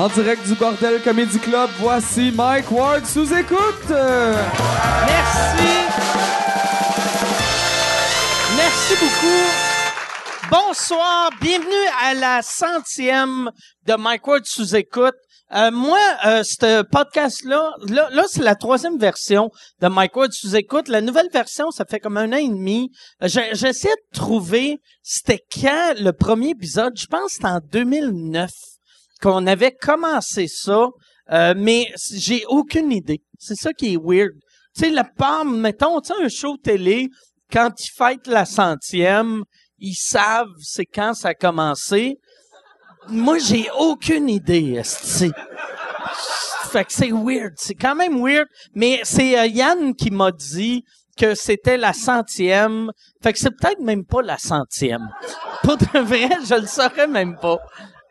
En direct du Bordel Comedy Club, voici Mike Ward sous écoute. Merci. Merci beaucoup. Bonsoir, bienvenue à la centième de Mike Ward sous écoute. Euh, moi, euh, ce podcast-là, là, là c'est la troisième version de Mike Ward sous écoute. La nouvelle version, ça fait comme un an et demi. Euh, J'essaie de trouver, c'était quand le premier épisode, je pense que c'était en 2009 qu'on avait commencé ça, euh, mais j'ai aucune idée. C'est ça qui est weird. Tu sais, la part, mettons, tu un show télé, quand ils fêtent la centième, ils savent c'est quand ça a commencé. Moi, j'ai aucune idée, esti. Fait que c'est weird. C'est quand même weird. Mais c'est euh, Yann qui m'a dit que c'était la centième. Fait que c'est peut-être même pas la centième. Pour de vrai, je le saurais même pas.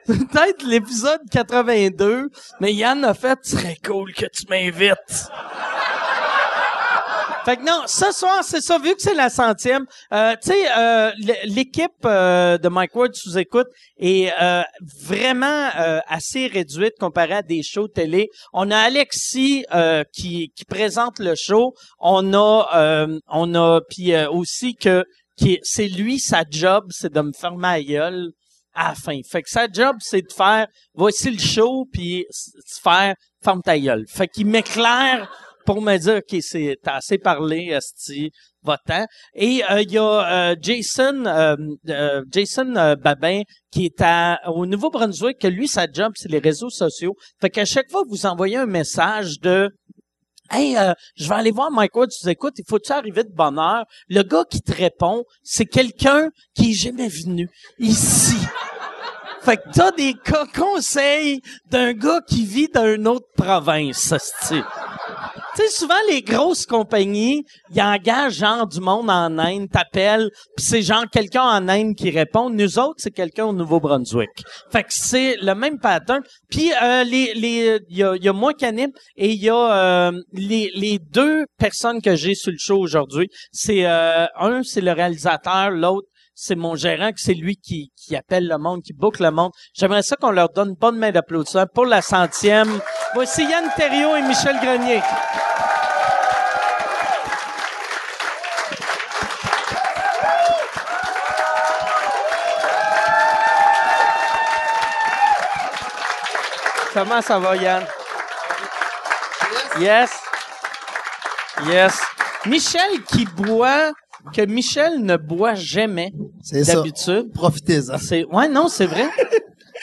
Peut-être l'épisode 82, mais Yann a fait « serait cool que tu m'invites ». Fait que non, ce soir, c'est ça, vu que c'est la centième, euh, tu sais, euh, l'équipe euh, de Mike Ward sous écoute est euh, vraiment euh, assez réduite comparée à des shows télé. On a Alexis euh, qui, qui présente le show. On a, euh, on a, puis euh, aussi que c'est lui sa job, c'est de me fermer la gueule à la fin. Fait que sa job, c'est de faire voici le show, puis faire ferme ta gueule. Fait qu'il m'éclaire pour me dire OK, c'est t'as assez parlé, esti, va-t'en. Et euh, il y a euh, Jason euh, euh, Jason euh, Babin qui est à, au Nouveau-Brunswick, que lui, sa job, c'est les réseaux sociaux. Fait qu'à chaque fois vous envoyez un message de Hey, euh, je vais aller voir Mike Ward, tu écoutes, il faut-tu arriver de bonne heure? Le gars qui te répond, c'est quelqu'un qui est jamais venu ici. Fait que t'as des co- conseils d'un gars qui vit dans une autre province, esti. Tu sais, souvent, les grosses compagnies, ils engagent genre du monde en Inde, t'appelles, puis c'est genre quelqu'un en Inde qui répond. Nous autres, c'est quelqu'un au Nouveau-Brunswick. Fait que c'est le même pattern. Puis euh, les les il y a, y a moi Canib et il y a euh, les les deux personnes que j'ai sur le show aujourd'hui. C'est euh, un, c'est le réalisateur, l'autre c'est mon gérant, que c'est lui qui, qui appelle le monde, qui boucle le monde. J'aimerais ça qu'on leur donne une bonne main d'applaudissement pour la centième. Voici Yann Terriot et Michel Grenier. Comment ça va, Yann? Yes. Yes. Michel qui boit, que Michel ne boit jamais C'est ça. d'habitude. Profitez-en. C'est ouais non c'est vrai.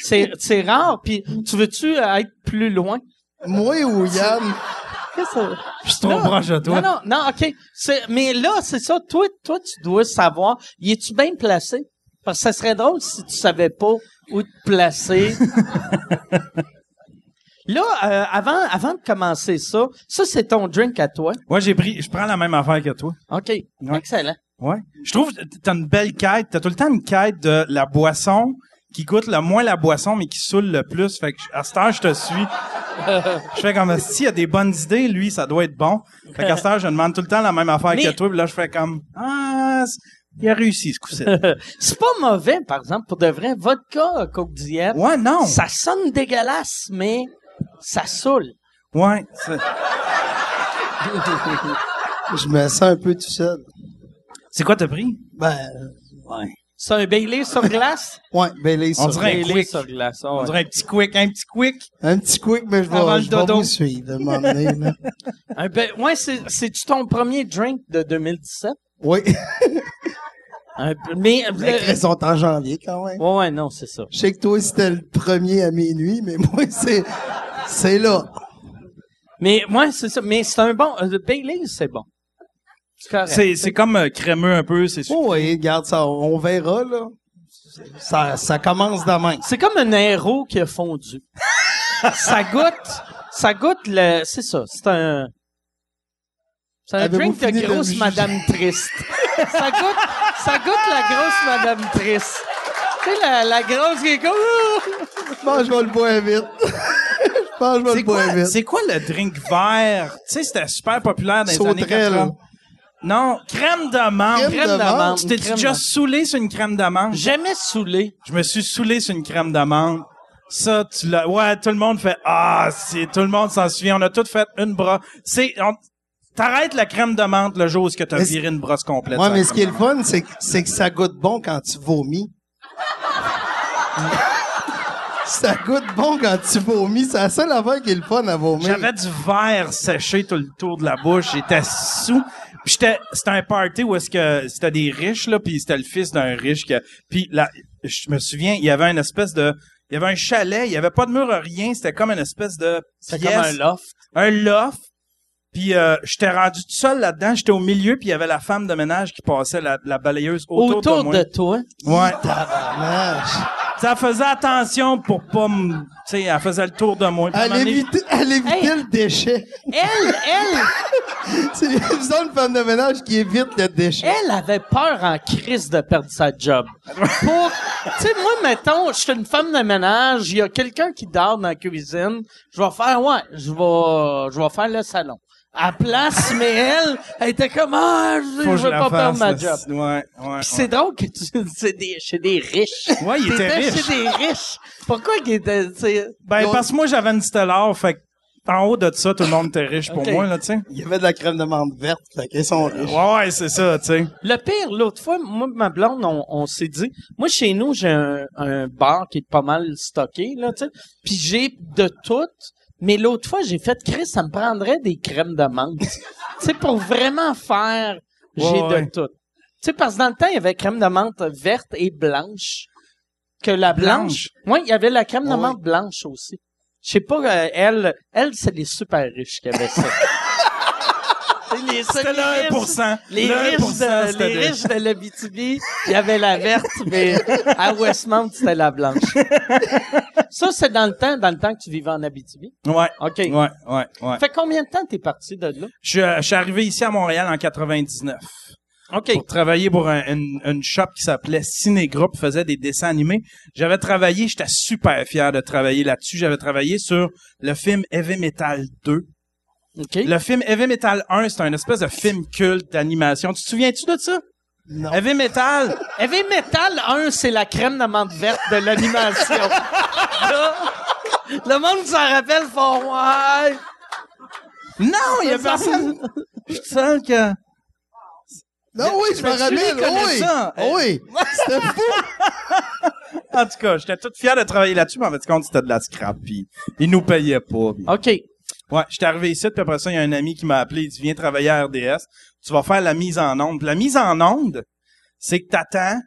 C'est c'est rare. Puis tu veux-tu être plus loin? Moi ou Yann? Qu'est-ce que ça- Je suis trop proche de toi. Non non non ok. Mais là c'est ça. Toi toi tu dois savoir. Y es-tu bien placé? Parce que ça serait drôle si tu savais pas où te placer. Là, euh, avant, avant de commencer ça, ça c'est ton drink à toi. Ouais, j'ai pris, je prends la même affaire que toi. OK. Excellent. Ouais. Je trouve que t'as une belle quête. T'as tout le temps une quête de la boisson qui goûte le moins la boisson, mais qui saoule le plus. Fait que à cette heure, je te suis. je fais comme, s'il y a des bonnes idées, lui, ça doit être bon. Fait qu'à cette heure, je demande tout le temps la même affaire Mais- que toi. Puis là, je fais comme, ah, il a réussi, ce coup-ci. C'est pas mauvais, par exemple, pour de vrai. Vodka, Coke Diet, ouais, non. ça sonne dégueulasse, mais ça saoule. Ouais. Je me sens un peu tout seul. C'est quoi t'as pris? Ben, Ouais. C'est un Bailey sur glace? ouais, Bailey, On ça. dirait un Bailey quick. sur glace. On dirait un petit quick, un petit quick. Un petit quick, mais je vais, je vais dodo. vous suivre, à un moment donné, là. Un ba- ouais, c'est, c'est-tu ton premier drink de 2017? Oui. Un- mais, Les le- sont en janvier, quand même. ouais, ouais, non, c'est ça. Je sais que toi, c'était le premier à minuit, mais moi, c'est, c'est là. Mais, moi, c'est ça. Mais c'est un bon, euh, le Bailey, c'est bon. C'est comme euh, crémeux un peu, c'est Oh, oui, regarde ça, on verra, là. Ça, ça commence demain. C'est comme un héros qui a fondu. ça goûte, ça goûte le, c'est ça, c'est un, c'est un drink de grosse madame triste. ça goûte, ça goûte la grosse madame triste. Tu sais, la, la grosse qui est comme, que je vais le boire vite. que C'est le quoi, vite. c'est quoi le drink vert? Tu sais, c'était super populaire dans les années Sauterelle. 80. Non, crème d'amande. Crème crème d'amande. d'amande. Tu t'es crème déjà d'amande. saoulé sur une crème d'amande? Jamais saoulé. Je me suis saoulé sur une crème d'amande. Ça, tu l'as. Ouais, tout le monde fait Ah, c'est tout le monde s'en souvient. On a tout fait une brosse. C'est. on- T'arrêtes la crème de menthe le jour où tu as Mais c'est- viré une brosse complète. Ouais, sur la mais ce qui est le fun, c'est que, c'est que ça goûte bon quand tu vomis. ça goûte bon quand tu vomis. C'est la seule affaire qui est le fun à vomir. J'avais du verre séché tout le tour de la bouche. J'étais sous. Puis j'étais, c'était un party où est-ce que c'était des riches là, puis c'était le fils d'un riche qui, puis là, je me souviens, il y avait une espèce de, il y avait un chalet, il y avait pas de mur rien, c'était comme une espèce de C'est pièce, comme un loft. un loft. Puis euh, j'étais rendu tout seul là-dedans, j'étais au milieu, puis il y avait la femme de ménage qui passait la, la balayeuse autour, Autour de moi. de toi? Ouais. Ça faisait attention pour pas me, tu sais, elle faisait le tour de moi. Puis à un Elle moment donné, évitait, elle évitait Hey. le déchet. Elle, elle, C'est disons, une femme de ménage qui évite le déchet. elle avait peur en crise de perdre sa job. Pour, tu sais, moi, mettons, je suis une femme de ménage, il y a quelqu'un qui dort dans la cuisine, je vais faire, ouais, je vais, je vais faire le salon. À place, mais elle, elle était comme, ah, je, faut veux pas perdre ma job. Ouais, ouais. Puis c'est drôle que tu, c'est des, chez des riches. Ouais, il était riche. chez des riches. Pourquoi qu'il était, tu sais, Ben, parce que moi, j'avais une Stellar, fait que en haut de ça, tout le monde était riche pour moi, là, tu sais. Il y avait de la crème de menthe verte. Fait qu'ils sont riches. Ouais, ouais, c'est ça, tu sais. Le pire, l'autre fois, moi ma blonde, on, on s'est dit, moi chez nous, j'ai un, un bar qui est pas mal stocké, là, tu sais, puis j'ai de tout, mais l'autre fois, j'ai fait, Chris, ça me prendrait des crèmes de menthe. tu sais, pour vraiment faire, j'ai Ouais, ouais. de tout. Tu sais, parce que dans le temps, il y avait crème de menthe verte et blanche. Que la blanche. Oui, il y avait la crème de menthe blanche aussi. Je sais pas, euh, elle, elle, c'est les super riches qui avaient ça. Les- C'était le riches. 1%. Les Le riches 1%, de, les riches de l'Abitibi, il y avait la verte, mais à Westmount, c'était la blanche. Ça, c'est dans le temps, dans le temps que tu vivais en Abitibi? Ouais. OK. Ouais, ouais, ouais. Fait combien de temps t'es parti de là? Je, je suis arrivé ici à Montréal en 99. OK. Pour travailler pour un- une, une shop qui s'appelait Ciné Group, faisait des dessins animés. J'avais travaillé, j'étais super fier de travailler là-dessus. J'avais travaillé sur le film Heavy Metal 2. Le film Heavy Metal 1, c'est un espèce de film culte d'animation. Tu te souviens-tu de ça? Non. Heavy Metal, Heavy Metal 1, c'est la crème de menthe verte de l'animation. Le monde s'en rappelle fort, ouais. Non, il y a personne. Je seul que. Non, oui, je me tu rappelle. Oui. ça? Oui. C'était fou. En tout cas, j'étais tout fier de travailler là-dessus, mais en fait, compte, c'était de la scrap, puis ils nous payaient pas. OK. Ouais, j'étais arrivé ici, puis après ça, il y a un ami qui m'a appelé, il dit, viens travailler à RDS, tu vas faire la mise en onde. La mise en onde, c'est que t'attends,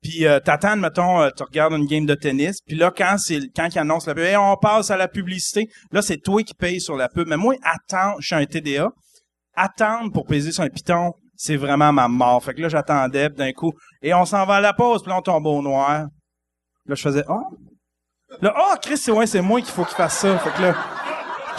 puis euh, t'attends, mettons, euh, tu regardes une game de tennis, puis là, quand c'est quand la pub, Hey, on passe à la publicité, là, c'est toi qui payes sur la pub. Mais moi, attends, je suis un TDA, attendre pour peser sur un piton, c'est vraiment ma mort. Fait que là, j'attendais, d'un coup, et on s'en va à la pause, puis là, on tombe au noir. Là, je faisais, oh! Là, oh, Chris, c'est ouais, c'est moi qu'il faut qu'il fasse ça. Fait que là,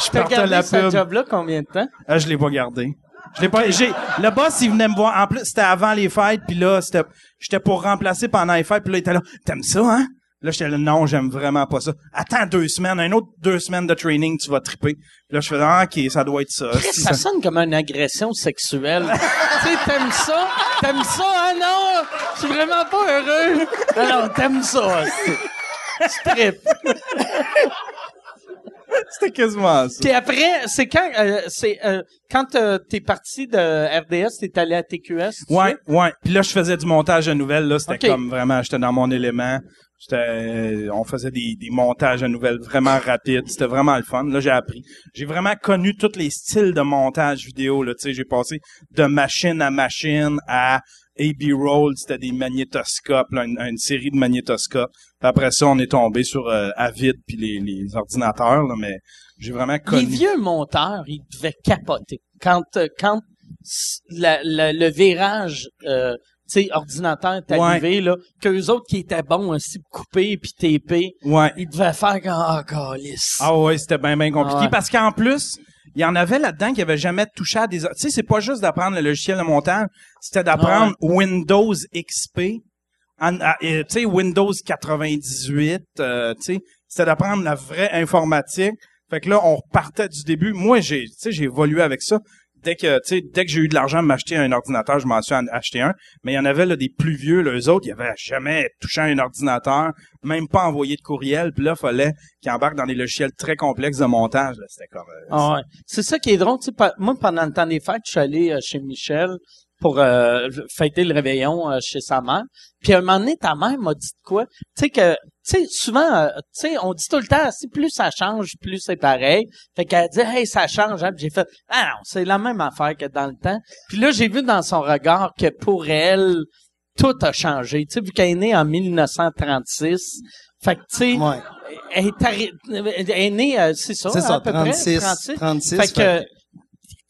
je partais la ce pub. job-là combien de temps? Ah, je l'ai pas gardé. Je l'ai pas. J'ai. Le boss, il venait me voir. En plus, c'était avant les fêtes, puis là, c'était. J'étais pour remplacer pendant les fêtes, puis là, il était là. T'aimes ça, hein? Là, j'étais là, non, j'aime vraiment pas ça. Attends deux semaines, un autre deux semaines de training, tu vas triper. Puis là, je fais, ah, ok, ça doit être ça. Ça ça- sonne comme une agression sexuelle. tu sais, t'aimes ça? T'aimes ça? Ah non! Je suis vraiment pas heureux. Non, non, t'aimes ça. c'est- Tu tripes. C'était quasiment ça. Puis après, c'est quand, euh, c'est, euh, quand euh, t'es parti de RDS, t'es allé à TQS? tu Ouais, sais? ouais. Puis là, je faisais du montage de nouvelles. Là, c'était comme vraiment, j'étais dans mon élément. J'étais, on faisait des, des montages de nouvelles vraiment rapides. C'était vraiment le fun. Là, j'ai appris. J'ai vraiment connu tous les styles de montage vidéo. Là, tu sais, j'ai passé de machine à machine à AB roll. C'était des magnétoscopes, là, une, une série de magnétoscopes. Après ça, on est tombé sur euh, Avid puis les, les ordinateurs. Là, mais j'ai vraiment Les connu. vieux monteurs, ils devaient capoter. Quand, euh, quand s- la- la- le virage, euh, tu sais, ordinateur est Ouais. arrivé, là, qu'eux autres qui étaient bons aussi, couper puis taper, Ouais. ils devaient faire comme, ah, calice. Ah ouais, c'était bien, bien compliqué. Ah ouais. Parce qu'en plus, il y en avait là-dedans qui avaient jamais touché à des... Tu sais, c'est pas juste d'apprendre le logiciel de montage, c'était d'apprendre Ah Windows XP, tu sais, Windows 98, euh, tu sais, c'était d'apprendre la vraie informatique. Fait que là, on repartait du début. Moi, j'ai, tu sais, j'ai évolué avec ça. dès que, tu sais, dès que j'ai eu de l'argent à m'acheter un ordinateur, je m'en suis acheté un. Mais il y en avait, là, des plus vieux, là, eux autres, ils avaient jamais touché à un ordinateur, même pas envoyé de courriel. Puis là, fallait qu'ils embarquent dans des logiciels très complexes de montage. C'était comme... euh, Ah ouais. C'est ça qui est drôle. Tu sais, moi, pendant le temps des fêtes, je suis allé euh, chez Michel pour euh, fêter le réveillon euh, chez sa mère. Puis à un moment donné, ta mère m'a dit de quoi? Tu sais que, tu sais, souvent, euh, tu sais, on dit tout le temps, si plus ça change, plus c'est pareil. Fait qu'elle dit, hey, ça change. Hein? Puis j'ai fait, ah non, c'est la même affaire que dans le temps. Puis là, j'ai vu dans son regard que pour elle, tout a changé. Tu sais, vu qu'elle est née en 1936. Fait que, tu sais, Ouais. elle est, elle est née, c'est ça, C'est ça, à peu 36, près, 36. 36. Fait que,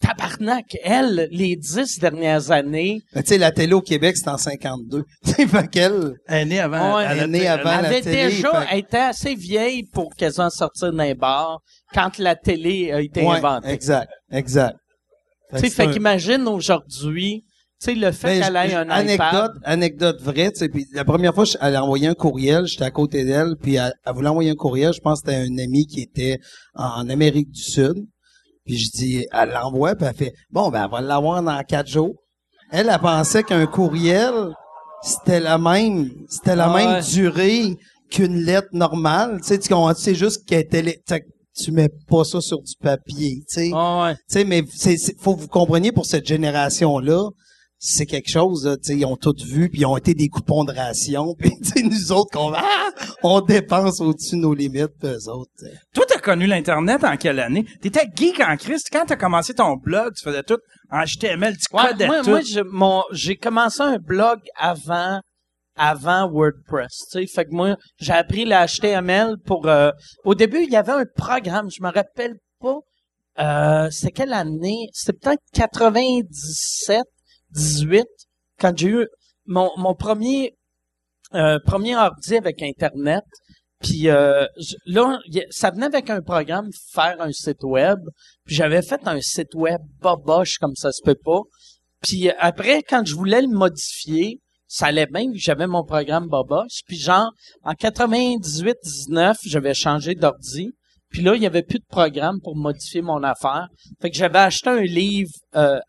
tabarnak, elle, les dix dernières années, Mais tu sais, la télé au Québec, c'est en 52. Tu sais, fait qu'elle... Elle est née avant. Ouais. Elle est née avant elle la avait télé. déjà, fait elle était assez vieille pour quasiment sortir d'un bar quand la télé a été Ouais, inventée. exact, exact. Tu sais, c'est fait un- qu'imagine aujourd'hui, tu sais, le fait Mais qu'elle ait un anecdote, iPad. anecdote vraie, tu sais, puis la première fois, elle a envoyé un courriel, j'étais à côté d'elle, puis elle, elle voulait envoyer un courriel, je pense que c'était un ami qui était en Amérique du Sud, puis je dis, elle l'envoie, puis elle fait, bon, ben, elle va l'avoir dans quatre jours. Elle, elle pensait qu'un courriel, c'était la même, c'était la Ah même ouais. durée qu'une lettre normale, tu sais, tu comprends, c'est juste qu'elle était, tu mets pas ça sur du papier, tu sais. Ah ouais. Tu sais, mais c'est- faut que vous compreniez pour cette génération-là, c'est quelque chose, là, tu sais, ils ont tout vu, puis ils ont été des coupons de ration, puis tu sais, nous autres, qu'on, ah, on dépense au-dessus de nos limites, puis eux autres. tu sais. Toi, t'as connu l'Internet en quelle année? T'étais geek en Christ. Quand t'as commencé ton blog, tu faisais tout en HTML, tu Ouais, codais moi, tout. moi, je- mon- j'ai commencé un blog avant, avant WordPress. Tu sais, fait que moi, j'ai appris le HTML pour. euh, au début, il y avait un programme, je me rappelle pas. Euh, c'est quelle année? C'était peut-être 97, 18, quand j'ai eu mon, mon premier euh, premier ordi avec Internet. Puis euh, là, ça venait avec un programme faire un site web. Puis j'avais fait un site web boboche comme ça se peut pas. Puis après, quand je voulais le modifier, ça allait bien j'avais mon programme boboche. Puis genre, en 98-19, j'avais changé d'ordi. Puis là, il y avait plus de programme pour modifier mon affaire. Fait que j'avais acheté un livre, euh,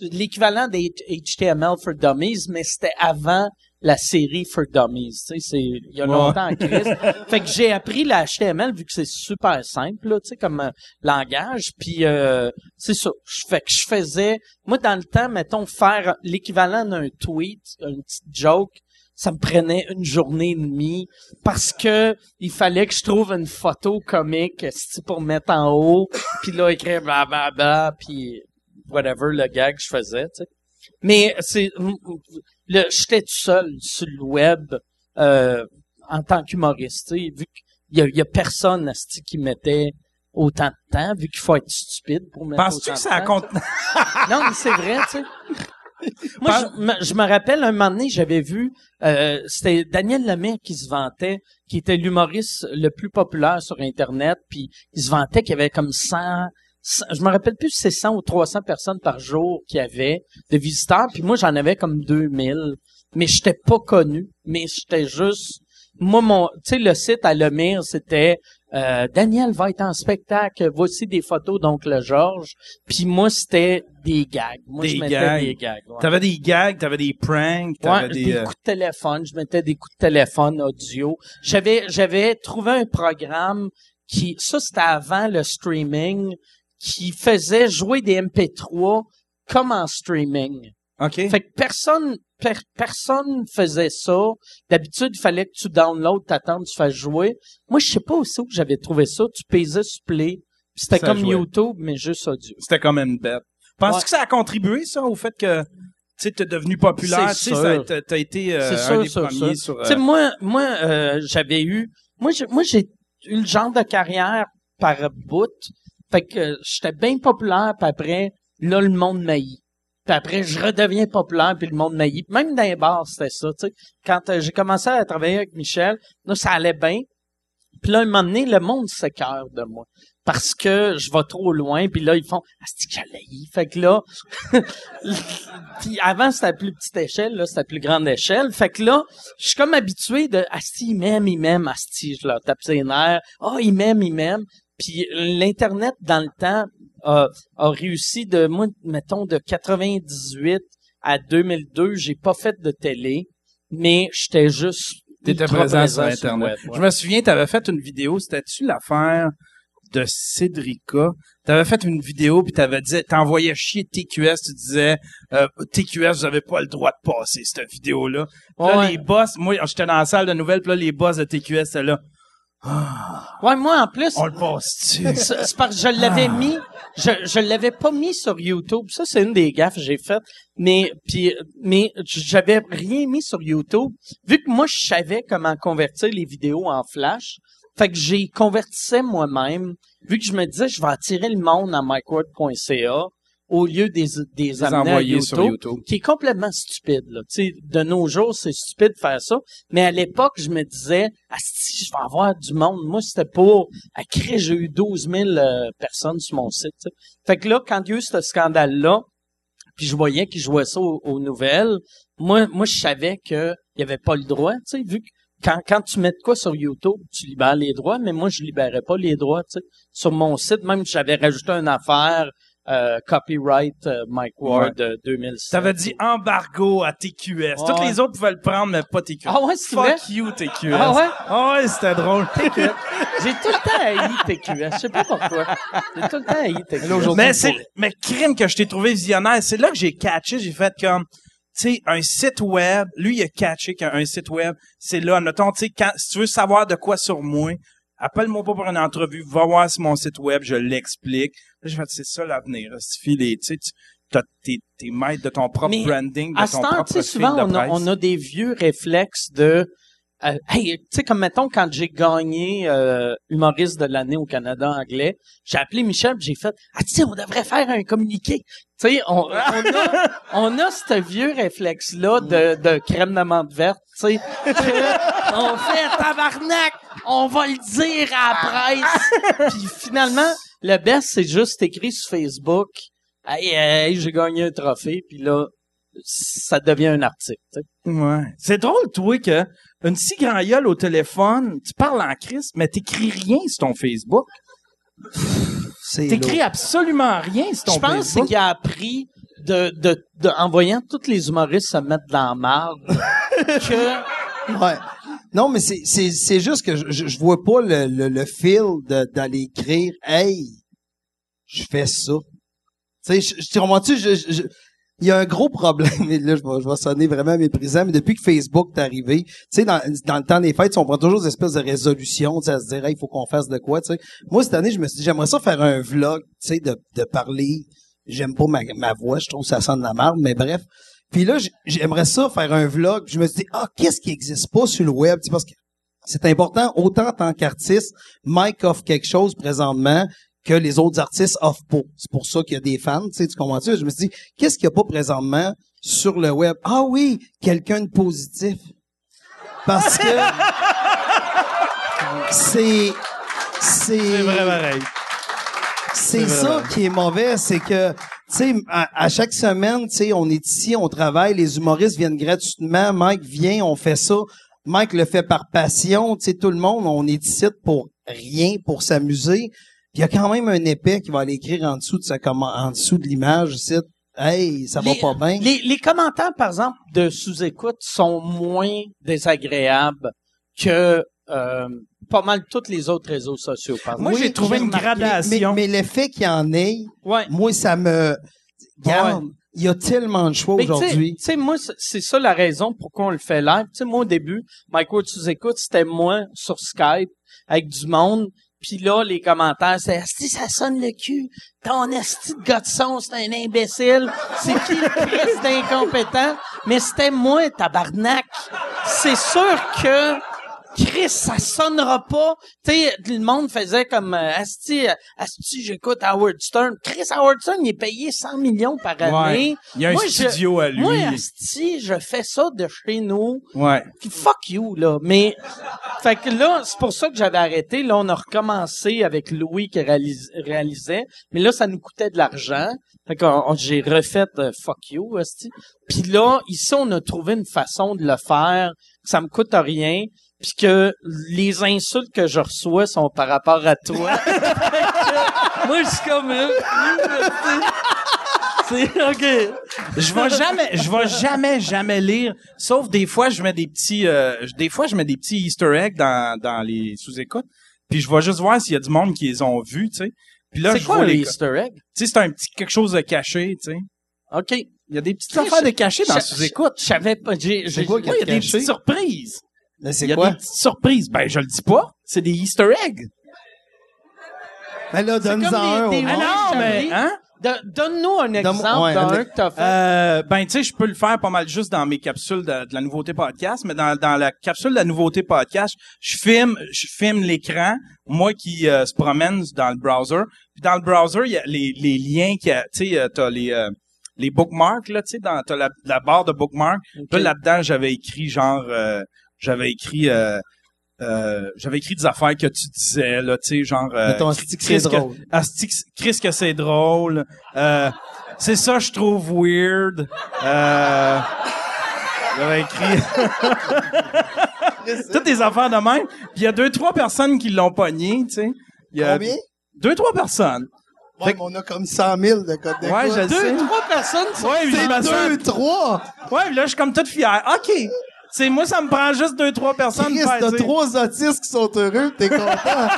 l'équivalent des HTML for Dummies, mais c'était avant la série for Dummies. Tu sais, c'est il y a longtemps en crise. fait que j'ai appris le HTML vu que c'est super simple, là, tu sais, comme euh, langage. Puis euh, c'est ça. Fait que je faisais, moi dans le temps, mettons faire l'équivalent d'un tweet, une petite joke. Ça me prenait une journée et demie parce que il fallait que je trouve une photo comique pour mettre en haut, puis là écrire blablabla, puis whatever le gag que je faisais, tu sais. Mais c'est j'étais tout seul sur le web euh, en tant qu'humoriste, tu sais, vu qu'il y a, y a personne qui mettait autant de temps, vu qu'il faut être stupide pour mettre Penses-tu autant que ça a compte... Non, mais c'est vrai, tu sais. Moi, je, me- je me rappelle un moment donné, j'avais vu, euh, c'était Daniel Lemay qui se vantait, qui était l'humoriste le plus populaire sur Internet, puis il se vantait qu'il y avait comme 100, 100 je me rappelle plus si c'est 100 ou 300 personnes par jour qu'il y avait de visiteurs, puis moi, j'en avais comme 2000, mais j'étais pas connu, mais j'étais juste... Moi, mon, tu sais, le site à Lemire, c'était euh, Daniel va être en spectacle, voici des photos d'oncle Georges. Puis moi, c'était des gags. Moi, Des je mettais gags. des gags. ouais. T'avais des gags, t'avais des pranks, t'avais Ouais, des... des euh, coups de téléphone. Je mettais des coups de téléphone audio. J'avais, j'avais trouvé un programme qui, ça c'était avant le streaming, qui faisait jouer des MP3 comme en streaming. Fait que personne, per- personne faisait ça. D'habitude, il fallait que tu downloads, t'attendes, tu fasses jouer. Moi, je sais pas aussi où j'avais trouvé ça. Tu pesais sur play. C'était comme jouait. YouTube, mais juste audio. C'était quand même bête. Penses-tu Ouais. que ça a contribué, ça, au fait que tu sais, t'es devenu populaire? C'est Tu sûr. t'as été euh, C'est un sûr, des sûr, premiers sûr. sur... euh, moi, moi, euh, j'avais eu, moi, j'ai, moi, j'ai eu le genre de carrière par bout. Fait que euh, j'étais bien populaire, puis après, là, le monde m'haït. Puis après, je redeviens populaire, puis le monde m'haït. Même dans les bars, c'était ça, tu. Quand euh, j'ai commencé à travailler avec Michel, là, ça allait bien. Puis là, un moment donné, le monde s'écœure de moi. Parce que je vais trop loin, puis là, ils font « Ah, c'est Fait que là, puis avant, c'était à plus petite échelle, là, c'était à plus grande échelle. Fait que là, je suis comme habitué de Asti, il m'aime, il m'aime, Asti, je leur tape ses nerfs. Ah, il m'aime, il m'aime. Puis l'internet dans le temps a, a réussi de moi mettons de 98 à 2002, j'ai pas fait de télé, mais j'étais juste T'étais ultra présent sur Internet. web, ouais. Je me souviens, t'avais fait une vidéo, c'était-tu l'affaire de Cédrica? T'avais fait une vidéo puis t'avais dit, t'envoyais chier TQS, tu disais, euh, TQS, vous avez pas le droit de passer cette vidéo-là. Là, Ouais. les boss, moi, j'étais dans la salle de nouvelles, puis là, les boss de TQS, étaient là. Ouais, moi en plus On le passe-tu? C'est parce que je l'avais mis, je, je l'avais pas mis sur YouTube. Ça, c'est une des gaffes que j'ai faites. Mais, puis, mais j'avais rien mis sur YouTube. Vu que moi, je savais comment convertir les vidéos en flash, fait que j'ai convertissais moi-même. Vu que je me disais, je vais attirer le monde à micword.ca au lieu des, des, amener à YouTube, sur YouTube. qui est complètement stupide. Là. Tu sais, de nos jours, c'est stupide de faire ça. Mais à l'époque, je me disais, si je vais avoir du monde. Moi, c'était pour... À créer, j'ai eu 12 000 euh, personnes sur mon site. Fait que là, quand il y a eu ce scandale-là, puis je voyais qu'ils jouaient ça aux, aux nouvelles, moi, moi, je savais qu'il y avait pas le droit, tu sais, vu que quand, quand tu mets de quoi sur YouTube, tu libères les droits, mais moi, je libérais pas les droits, tu sais. Sur mon site, même, j'avais rajouté une affaire, euh, copyright euh, Mike Ward euh, 2007. T'avais dit embargo à TQS. Toutes les autres pouvaient le prendre, mais pas TQS. Ah ouais, c'est vrai? Fuck you, TQS. Ah ouais? Ah ouais, c'était drôle. J'ai tout le temps haï TQS. Je sais pas pourquoi. J'ai tout le temps haï TQS. Mais pour- c'est, mais crime que je t'ai trouvé visionnaire. C'est là que j'ai catché, j'ai fait comme, tu sais, un site web. Lui, il a catché qu'un un site web, c'est là. Notons, tu sais, quand, si tu veux savoir de quoi sur moi, appelle-moi pas pour une entrevue, va voir sur mon site web, je l'explique. Là, j'ai fait, c'est ça l'avenir. Tu sais, t'es, t'es maître de ton propre Mais branding, de À ton ce temps, propre souvent, de on a, on a des vieux réflexes de... euh, hey, tu sais, comme mettons, quand j'ai gagné euh, humoriste de l'année au Canada anglais, j'ai appelé Michel j'ai fait « Ah, tu sais, on devrait faire un communiqué. » Tu sais, on, on a, on a ce vieux réflexe-là de, de crème de menthe verte, tu sais, on fait « Tabarnak! On va le dire à la presse! » Puis finalement, le best, c'est juste écrit sur Facebook « Hey, hey, j'ai gagné un trophée. » Puis là, ça devient un article. Ouais. C'est drôle, toi, que une si grand gueule au téléphone, tu parles en crise, mais t'écris rien sur ton Facebook. C'est T'écris absolument rien sur ton Je pense que c'est Facebook. qu'il a appris de, de, de, en voyant tous les humoristes se mettre dans la marde, que, Ouais. Non, mais c'est, c'est, c'est juste que je, je, vois pas le, le, le fil d'aller écrire Hey, je fais ça. Tu sais, je, je, tu je, il y a un gros problème, et là, je vais, je vais sonner vraiment méprisant, mais depuis que Facebook est arrivé, tu sais, dans, dans le temps des fêtes, on prend toujours des espèces de résolutions, tu sais, à se dire, Hey, il faut qu'on fasse de quoi, tu sais. Moi, cette année, je me suis dit, j'aimerais ça faire un vlog, tu sais, de, de parler. J'aime pas ma, ma voix, je trouve que ça sonne de la merde, mais bref. Puis là, j'aimerais ça faire un vlog. Je me suis dit, ah, qu'est-ce qui existe pas sur le web? Parce que c'est important, autant en tant qu'artiste, Mike offre quelque chose présentement que les autres artistes offrent pas. C'est pour ça qu'il y a des fans, tu sais, tu comprends-tu? Je me suis dit, qu'est-ce qu'il n'y a pas présentement sur le web? Ah oui, quelqu'un de positif. Parce que c'est... C'est C'est vrai, pareil. c'est ça vrai. qui est mauvais, c'est que, sais, à, à chaque semaine, tu sais, on est ici, on travaille, les humoristes viennent gratuitement, Mike vient, on fait ça. Mike le fait par passion, tu sais, tout le monde, on est ici pour rien, pour s'amuser. Il y a quand même un épais qui va aller écrire en dessous de sa comment, en dessous de l'image, ici, hey, ça va Les- pas bien. Les, les commentaires, par exemple, de sous-écoute sont moins désagréables que euh, pas mal tous les autres réseaux sociaux. Par Moi, j'ai trouvé une gradation. Mais, mais l'effet qu'il y en ait, Ouais. moi, ça me, Regarde, il y a tellement de choix Mais tu aujourd'hui. Tu sais, moi, c'est- ça la raison pourquoi on le fait live. Tu sais, moi, au début, Mike Ward sous-écoute, c'était moi sur Skype avec du monde. Puis là, les commentaires, c'est Asti, ça sonne le cul. Ton asti de gars de son, c'est un imbécile. C'est qui le Christ d'incompétent? Mais c'était moi, tabarnak. C'est sûr que Chris, ça sonnera pas. Tu sais, le monde faisait comme euh, Asti, euh, Asti, j'écoute Howard Stern. Chris Howard Stern, il est payé 100 millions par année. Ouais. Il y a un je- studio à lui. Moi, Asti, je fais ça de chez nous. Ouais. Puis fuck you, là. Mais, fait que là, c'est pour ça que j'avais arrêté. Là, on a recommencé avec Louis qui réalise- réalisait. Mais là, ça nous coûtait de l'argent. Fait que j'ai refait euh, fuck you, Asti. Puis là, ici, on a trouvé une façon de le faire. Ça me coûte rien. Puis que les insultes que je reçois sont par rapport à toi. Moi, je suis comme... euh, C'est OK. Je vais jamais, je vais jamais, jamais lire. Sauf des fois, je mets des petits, euh, des fois, je mets des petits Easter eggs dans, dans les sous-écoutes. Puis je vais juste voir s'il y a du monde qui les ont vus, tu sais. Puis là, C'est je quoi vois les, Easter egg? tu sais, c'est un petit quelque chose de caché, tu sais. OK. Il y a des petites affaires de cachées dans je- sous-écoute. Je savais pas. J'ai, j'ai- Il y a des petites surprises. Mais Il c'est y a quoi? des petites surprises. Ben, je le dis pas. C'est des Easter eggs. Ben là, donne-en comme un des- au monde. Ah non, mais- hein? De- donne-nous un exemple ouais, d'un un- que t'as fait. Euh, ben, tu sais, je peux le faire pas mal juste dans mes capsules de, de la nouveauté podcast, mais dans, dans la capsule de la nouveauté podcast, je filme, je filme l'écran, moi qui euh, se promène dans le browser. Puis dans le browser, il y a les, les liens qui, a- tu sais, euh, t'as les euh, les bookmarks là, tu sais, dans t'as la, la barre de bookmark. Puis là, là-dedans, j'avais écrit genre, euh, j'avais écrit. Euh, euh, j'avais écrit des affaires que tu disais là, tu sais, genre euh, Mettons, Chris- que c'est drôle. que- Chris que c'est drôle. Euh, c'est ça, je trouve weird. Euh, j'avais écrit toutes des affaires de même. Puis il y a deux, trois personnes qui l'ont pogné, tu sais. Il y a Combien? Deux, trois personnes. Ouais, mais on a comme 100 000 de code d'écoute. Ouais, je sais. Deux, trois personnes. Ouais, C'est sens- deux, trois! Ouais, là, je suis comme toute fière. OK. C'est moi, ça me prend juste deux, trois personnes. Chris, t'as trois autistes qui sont heureux, t'es content.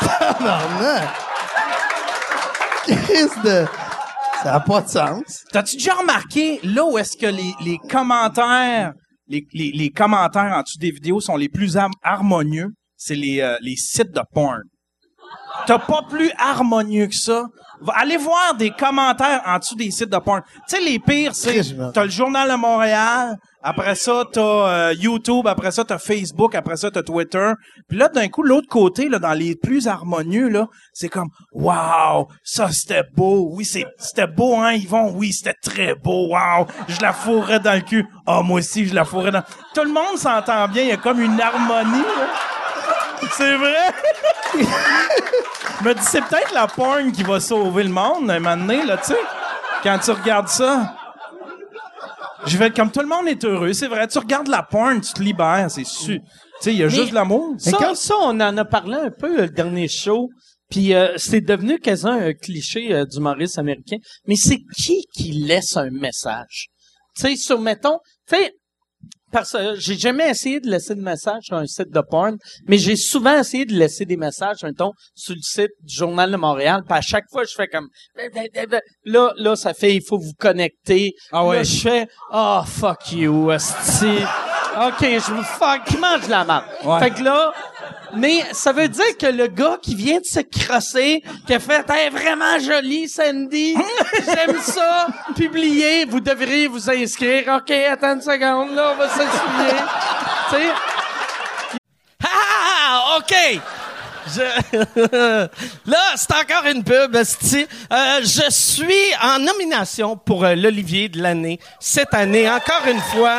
Tabarnak! Chris de... Ça a pas de sens. T'as-tu déjà remarqué, là où est-ce que les, les commentaires, les, les, les commentaires en dessous des vidéos sont les plus har- harmonieux? C'est les, euh, les sites de porn? T'as pas plus harmonieux que ça? Allez voir des commentaires en dessous des sites de porn. Tu sais, les pires, c'est, t'as le Journal de Montréal, après ça, t'as euh, YouTube, après ça, t'as Facebook, après ça, t'as Twitter. Puis là, d'un coup, l'autre côté, là, dans les plus harmonieux, là, c'est comme, wow, ça, c'était beau. Oui, c'est, c'était beau, hein, Yvon? Oui, c'était très beau. Wow, je la fourrais dans le cul. Ah, moi aussi, je la fourrais dans... Tout le monde s'entend bien. Il y a comme une harmonie, là. C'est vrai? Je me dis, c'est peut-être la porn qui va sauver le monde, un moment donné, là, tu sais. Quand tu regardes ça. Je vais être comme tout le monde est heureux, c'est vrai. Tu regardes la porn, tu te libères, c'est su. Tu sais, il y a juste de l'amour. Ça, ça, on en a parlé un peu euh, le dernier show. Puis euh, c'est devenu quasiment un cliché euh, d'humoriste américain. Mais c'est qui qui laisse un message? Tu sais, sur, mettons, tu sais, j'ai jamais essayé de laisser de message sur un site de porn, mais j'ai souvent essayé de laisser des messages, mettons, sur le site du Journal de Montréal. Puis à chaque fois, je fais comme... Là, là, ça fait, il faut vous connecter. Ah ouais. Là, je fais, oh, fuck you, asti. OK, je me fuck, qui mange la. Ouais. Fait que là, mais ça veut dire que le gars qui vient de se crosser, qui a fait hey, vraiment joli Sandy, j'aime ça, publier, vous devriez vous inscrire. OK, attends une seconde, là, on va s'inscrire. tu sais? Ah, OK! Je- Là, c'est encore une pub. Euh, je suis en nomination pour euh, l'Olivier de l'année cette année, encore une fois.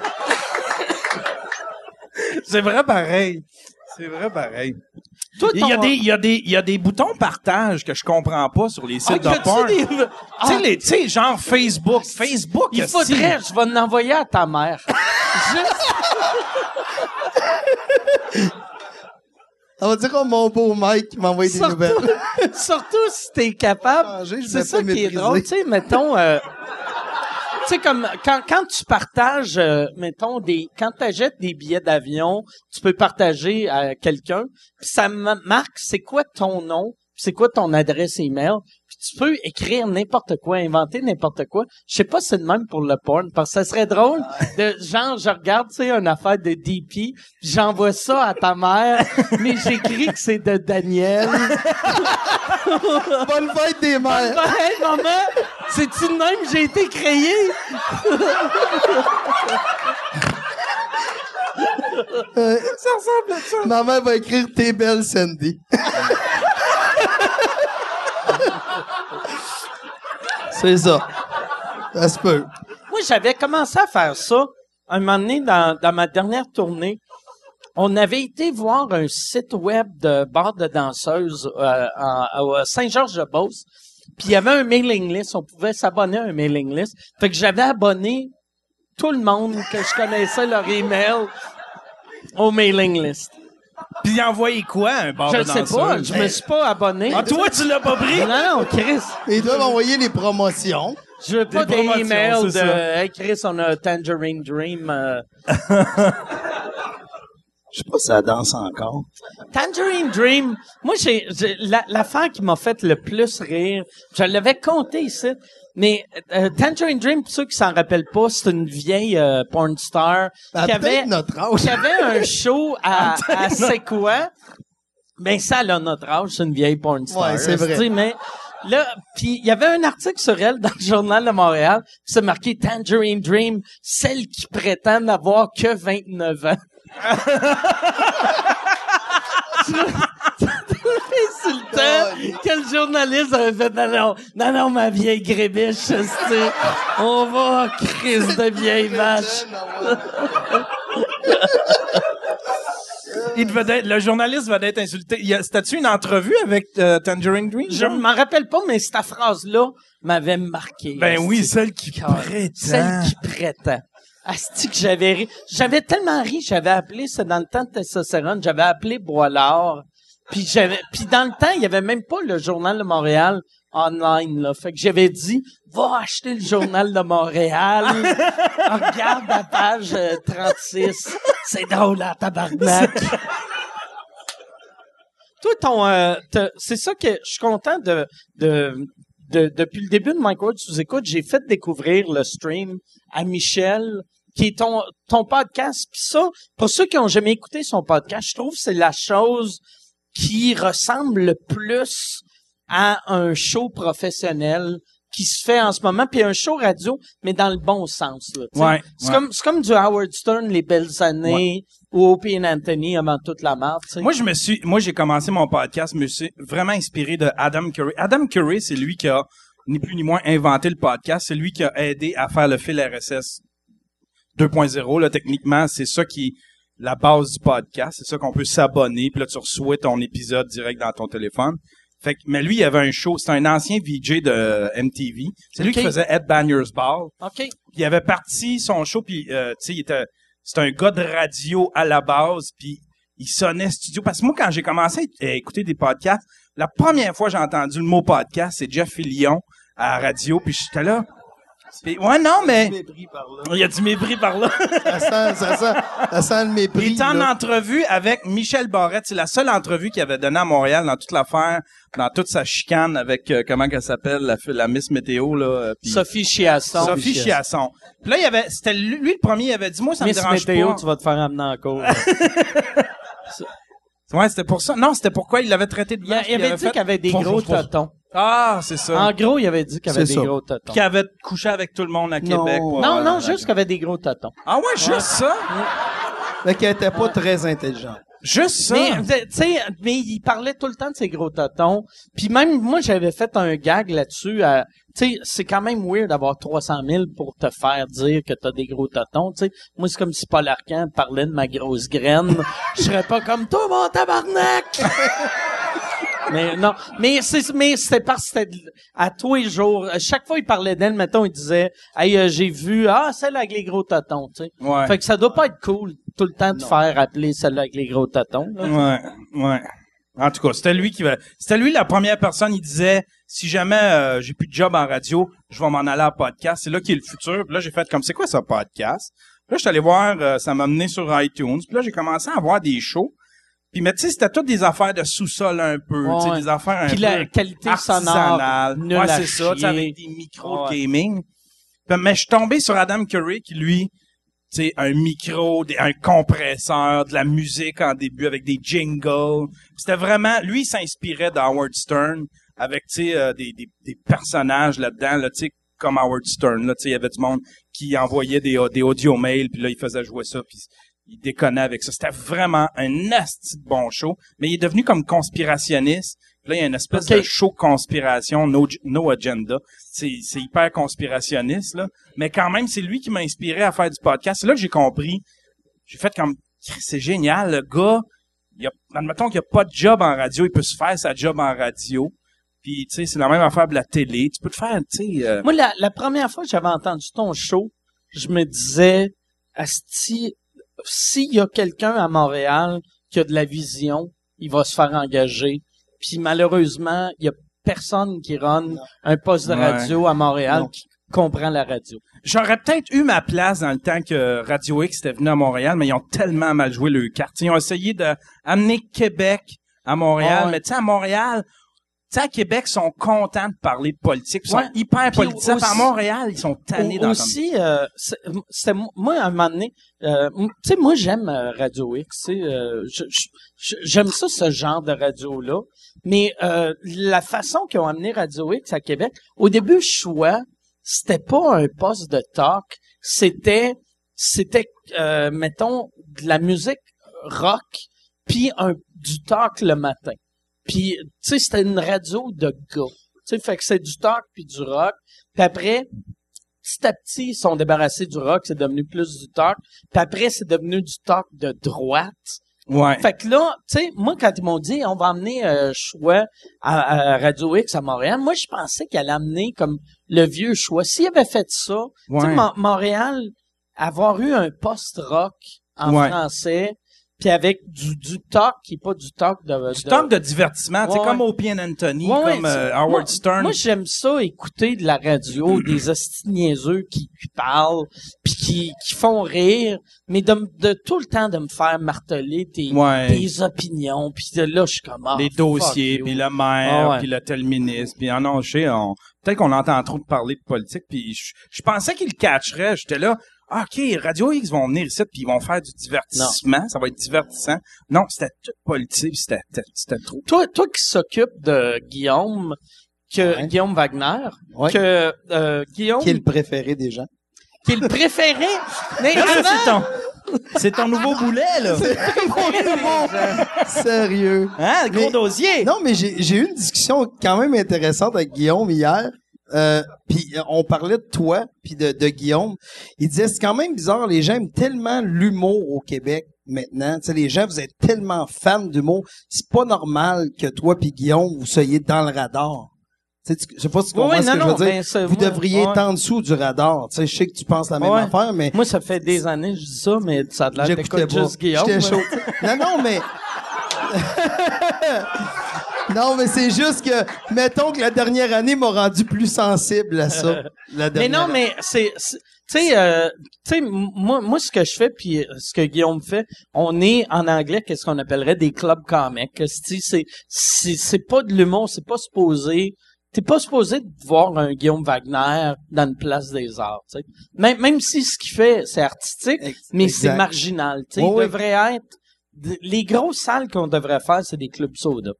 C'est vrai pareil. C'est vrai pareil. toi, Il y a des, il y a des, il y a des boutons partage que je comprends pas sur les sites Ah, de porn. des- Tu sais, Ah. tu sais, genre Facebook. Facebook, Il faudrait, je vais l'envoyer à ta mère. Juste- On va dire, oh, mon beau Mike qui m'a envoyé des surtout, nouvelles. surtout si t'es capable. Je C'est ça qui est drôle. Tu sais, mettons, euh, sais, comme quand, tu partages, euh, mettons, des, quand tu achètes des billets d'avion, tu peux partager à quelqu'un, puis ça ma- marque c'est quoi ton nom, c'est quoi ton adresse email. Tu peux écrire n'importe quoi, inventer n'importe quoi. Je sais pas si c'est de même pour le porn, parce que ça serait drôle de genre je regarde, tu sais, une affaire de DP, j'envoie ça à ta mère, mais j'écris que c'est de Daniel. Bonne fête des mères! Ben, hey, maman, c'est-tu de même que j'ai été créé? ça ressemble à ça. Maman va écrire T'es belle, Sandy. C'est ça. Ça se peut. Moi, j'avais commencé à faire ça un moment donné dans, dans ma dernière tournée. On avait été voir un site web de bar de danseuses euh, à Saint-Georges-de-Beauce. Puis il y avait un mailing list. On pouvait s'abonner à un mailing list. Fait que j'avais abonné tout le monde que je connaissais leur email au mailing list. Puis il envoyait quoi, un bar Je de ne sais pas. Je me suis pas abonné. Ah, toi, tu l'as pas pris? Non, non, Chris. Ils doivent envoyer les promotions. Je veux pas Des emails de ça. Hey Chris, on a Tangerine Dream. euh, Je sais pas si ça danse encore. Tangerine Dream, moi, j'ai, j'ai- la, l'affaire qui m'a fait le plus rire, je l'avais compté ici, mais euh, Tangerine Dream, pour ceux qui s'en rappellent pas, c'est une vieille euh, porn star À qui avait, notre âge. qui avait un show à, à C'est quoi? Ben, ça, elle a notre âge, c'est une vieille porn star. Ouais, c'est vrai. Mais là, puis il y avait un article sur elle dans le Journal de Montréal, c'est marqué Tangerine Dream, celle qui prétend n'avoir que 29 ans. insultant quel journaliste avait fait non non non non ma vieille grébiche c'est on va crise de vieille vache. Il devait être- le journaliste va être insulté. C'était-tu une entrevue avec euh, Tangerine Dream? je m'en rappelle pas mais cette phrase là m'avait marqué. Ben oui, celle qui prétend. celle qui prétend Asti que j'avais ri. J'avais tellement ri j'avais appelé c'est dans le temps de testostérone j'avais appelé Boilard puis j'avais puis dans le temps il y avait même pas le journal de Montréal online là. Fait que j'avais dit va acheter le journal de Montréal. Regarde la page euh, 36 c'est drôle à tabarnak. Toi ton euh, c'est ça que je suis content de de de- depuis le début de Mike Ward sous écoute, j'ai fait découvrir le stream à Michel, qui est ton, ton podcast. Puis ça, pour ceux qui ont jamais écouté son podcast, je trouve que c'est la chose qui ressemble le plus à un show professionnel qui se fait en ce moment, puis un show radio, mais dans le bon sens. Là. Ouais, c'est ouais. comme c'est comme du Howard Stern, les belles années, ou Opie and Anthony avant toute la sais. Moi, je me suis, moi, j'ai commencé mon podcast, me suis vraiment inspiré de Adam Curry. Adam Curry, c'est lui qui a, ni plus ni moins, inventé le podcast. C'est lui qui a aidé à faire le fil RSS 2.0. Là, techniquement, c'est ça qui, la base du podcast. C'est ça qu'on peut s'abonner. Puis là, tu reçois ton épisode direct dans ton téléphone. Fait que, mais lui, il avait un show. C'était un ancien VJ de MTV. C'est lui qui faisait Ed Banner's Ball. OK. Puis il avait parti son show, puis euh, tu sais, il était, c'était un gars de radio à la base, puis il sonnait studio. Parce que moi, quand j'ai commencé à à écouter des podcasts, la première fois que j'ai entendu le mot podcast, c'est Jeff Fillion à la radio, puis j'étais là. Puis, ouais, non, mais Mépris par là. il y a du mépris par là. Ça sent, ça sent, ça sent le mépris. Il était en entrevue avec Michel Barrette. C'est la seule entrevue qu'il avait donnée à Montréal dans toute l'affaire, dans toute sa chicane avec, euh, comment qu'elle s'appelle, la, la Miss Météo, là. euh, puis- Sophie Chiasson. Sophie Chiasson. Puis là, il y avait, c'était lui, lui le premier, il avait dit, moi, ça me Miss dérange Météo, pas. tu vas te faire amener en cours. Ouais, c'était pour ça. Non, c'était pourquoi il l'avait traité de Il, blanche. il puis avait dit fait- qu'il avait des gros totons. Ah, c'est ça. En gros, il avait dit qu'il avait des ça. gros totons. Qu'il avait couché avec tout le monde à Non. Québec. Non, non, juste qu'il avait des gros totons. Ah ouais, juste ça? Fait qu'elle était pas très intelligente. Juste ça? Mais, tu sais, mais il parlait tout le temps de ses gros totons. Puis même, moi, j'avais fait un gag là-dessus. Tu sais, c'est quand même weird d'avoir 300 000 pour te faire dire que t'as des gros totons. Tu sais, moi, c'est comme si Paul Arcand parlait de ma grosse graine. Je serais pas comme toi, mon tabarnak! mais non, mais c'est mais c'était parce que c'était à tous les jours. À Chaque fois il parlait d'elle, mettons, il disait Hey, euh, j'ai vu ah celle avec les gros totons, tu sais. Ouais. Fait que ça doit pas être cool tout le temps de faire appeler celle avec les gros totons. là. Ouais, ouais. En tout cas, c'était lui qui va. C'était lui la première personne. Il disait si jamais euh, j'ai plus de job en radio, je vais m'en aller à podcast. C'est là qui est le futur. Puis là, j'ai fait comme c'est quoi ça podcast? Puis Là, je suis allé voir. euh, ça m'a mené sur iTunes. Puis là, j'ai commencé à voir des shows. Puis mais tu sais, c'était toutes des affaires de sous-sol un peu, tu sais, Ouais. des affaires un Puis peu la qualité sonore, Ouais, c'est ça, avec des micros Ouais. de gaming. Puis, mais je suis tombé sur Adam Curry qui lui sais, un micro, un compresseur, de la musique en début avec des jingles. C'était vraiment, lui, il s'inspirait d'Howard Stern avec, tu euh, des, personnages là-dedans, là, tu comme Howard Stern, là, tu sais, il y avait du monde qui envoyait des, des audio mails, puis là, il faisait jouer ça, puis il déconnait avec ça. C'était vraiment un de bon show, mais il est devenu comme conspirationniste. Puis là, il y a une espèce de show conspiration, no, no agenda. C'est, c'est hyper conspirationniste, là. Mais quand même, c'est lui qui m'a inspiré à faire du podcast. C'est là que j'ai compris. J'ai fait comme, c'est génial, le gars, il a, admettons qu'il n'y a pas de job en radio, il peut se faire sa job en radio. Puis, tu sais, c'est la même affaire de la télé. Tu peux te faire, tu sais, euh, Moi, la, la première fois que j'avais entendu ton show, je me disais, Asti, s'il y a quelqu'un à Montréal qui a de la vision, il va se faire engager. Puis malheureusement, il y a personne qui run un poste de Ouais. radio à Montréal Non. qui comprend la radio. J'aurais peut-être eu ma place dans le temps que Radio X était venu à Montréal, mais ils ont tellement mal joué le carte. Ils ont essayé d'amener Québec à Montréal, ouais. mais tu sais, à Montréal, sais, à Québec, ils sont contents de parler de politique. Ils sont hyper Puis politiques. aussi- À Montréal, ils sont tannés d'entendre. aussi, euh, c'était moi à un moment donné, euh, tu sais, moi j'aime euh, Radio X, euh, j'aime ça ce genre de radio là, mais euh, la façon qu'ils ont amené Radio X à Québec, au début choix, c'était pas un poste de talk, c'était c'était euh, mettons de la musique rock puis un du talk le matin. Puis tu sais c'était une radio de gars. Tu sais fait que c'est du talk puis du rock. Puis après petit à petit, ils sont débarrassés du rock, c'est devenu plus du talk. Puis après, c'est devenu du talk de droite. Ouais. Fait que là, tu sais, moi, quand ils m'ont dit, on va amener euh, Choix à, à Radio X à Montréal, moi, je pensais qu'elle allait amener comme le vieux Choix. S'il avait fait ça, tu sais, Montréal, avoir eu un post-rock en Ouais. français, puis avec du, du talk qui est pas du talk de... Du de- talk de divertissement, tu sais, Ouais, comme. Opie and Anthony, Ouais, comme euh, c'est- Howard moi- Stern. Moi, j'aime ça, écouter de la radio, des hosties niaiseux qui, qui parlent, puis qui, qui font rire, mais de, de tout le temps de me faire marteler tes, tes opinions, puis de là, je suis comme... ah, les dossiers, puis le maire, Ah puis le tel ministre, puis ah je sais, on, peut-être qu'on entend trop de parler de politique, puis je, je pensais qu'ils le catcheraient, j'étais là, ah, ok, Radio X vont venir ici, puis ils vont faire du divertissement, ça va être divertissant. Non, c'était tout politique, c'était, c'était, trop. Toi, toi qui s'occupe de Guillaume, que Ouais. Guillaume Wagner, Ouais. que euh, Guillaume, Qui est le préféré des gens? qui est le préféré, mais avant, c'est ton, c'est ton nouveau boulet, là. Sérieux. Hein, gros Mais- dossier. Non, mais j'ai eu une discussion quand même intéressante avec Guillaume hier. Euh, puis euh, on parlait de toi puis de, de Guillaume. Il disait c'est quand même bizarre, les gens aiment tellement l'humour au Québec maintenant. Tu sais, les gens vous êtes tellement fans d'humour, c'est pas normal que toi puis Guillaume vous soyez dans le radar. Tu sais, tu- je sais pas si tu comprends oui, ce non, que je veux dire. ben, vous moi, devriez ouais. être en dessous du radar. Tu sais, je sais que tu penses la même Ouais. affaire, mais moi, ça fait des années que je dis ça, mais ça a l'air juste Guillaume. J'étais chaud. non, non, mais. non, mais c'est juste que, mettons que la dernière année m'a rendu plus sensible à ça. La Mais non, année. mais c'est, tu sais, euh, tu sais, m- moi, moi, ce que je fais, puis euh, ce que Guillaume fait, on est en anglais, qu'est-ce qu'on appellerait des clubs comiques. C'est, c'est, c'est, c'est pas de l'humour, c'est pas supposé. T'es pas supposé de voir un Guillaume Wagner dans une place des arts, tu sais. Même, même si ce qu'il fait, c'est artistique, mais c'est marginal, tu sais. Il oui. devrait être, les grosses salles qu'on devrait faire, c'est des clubs soda.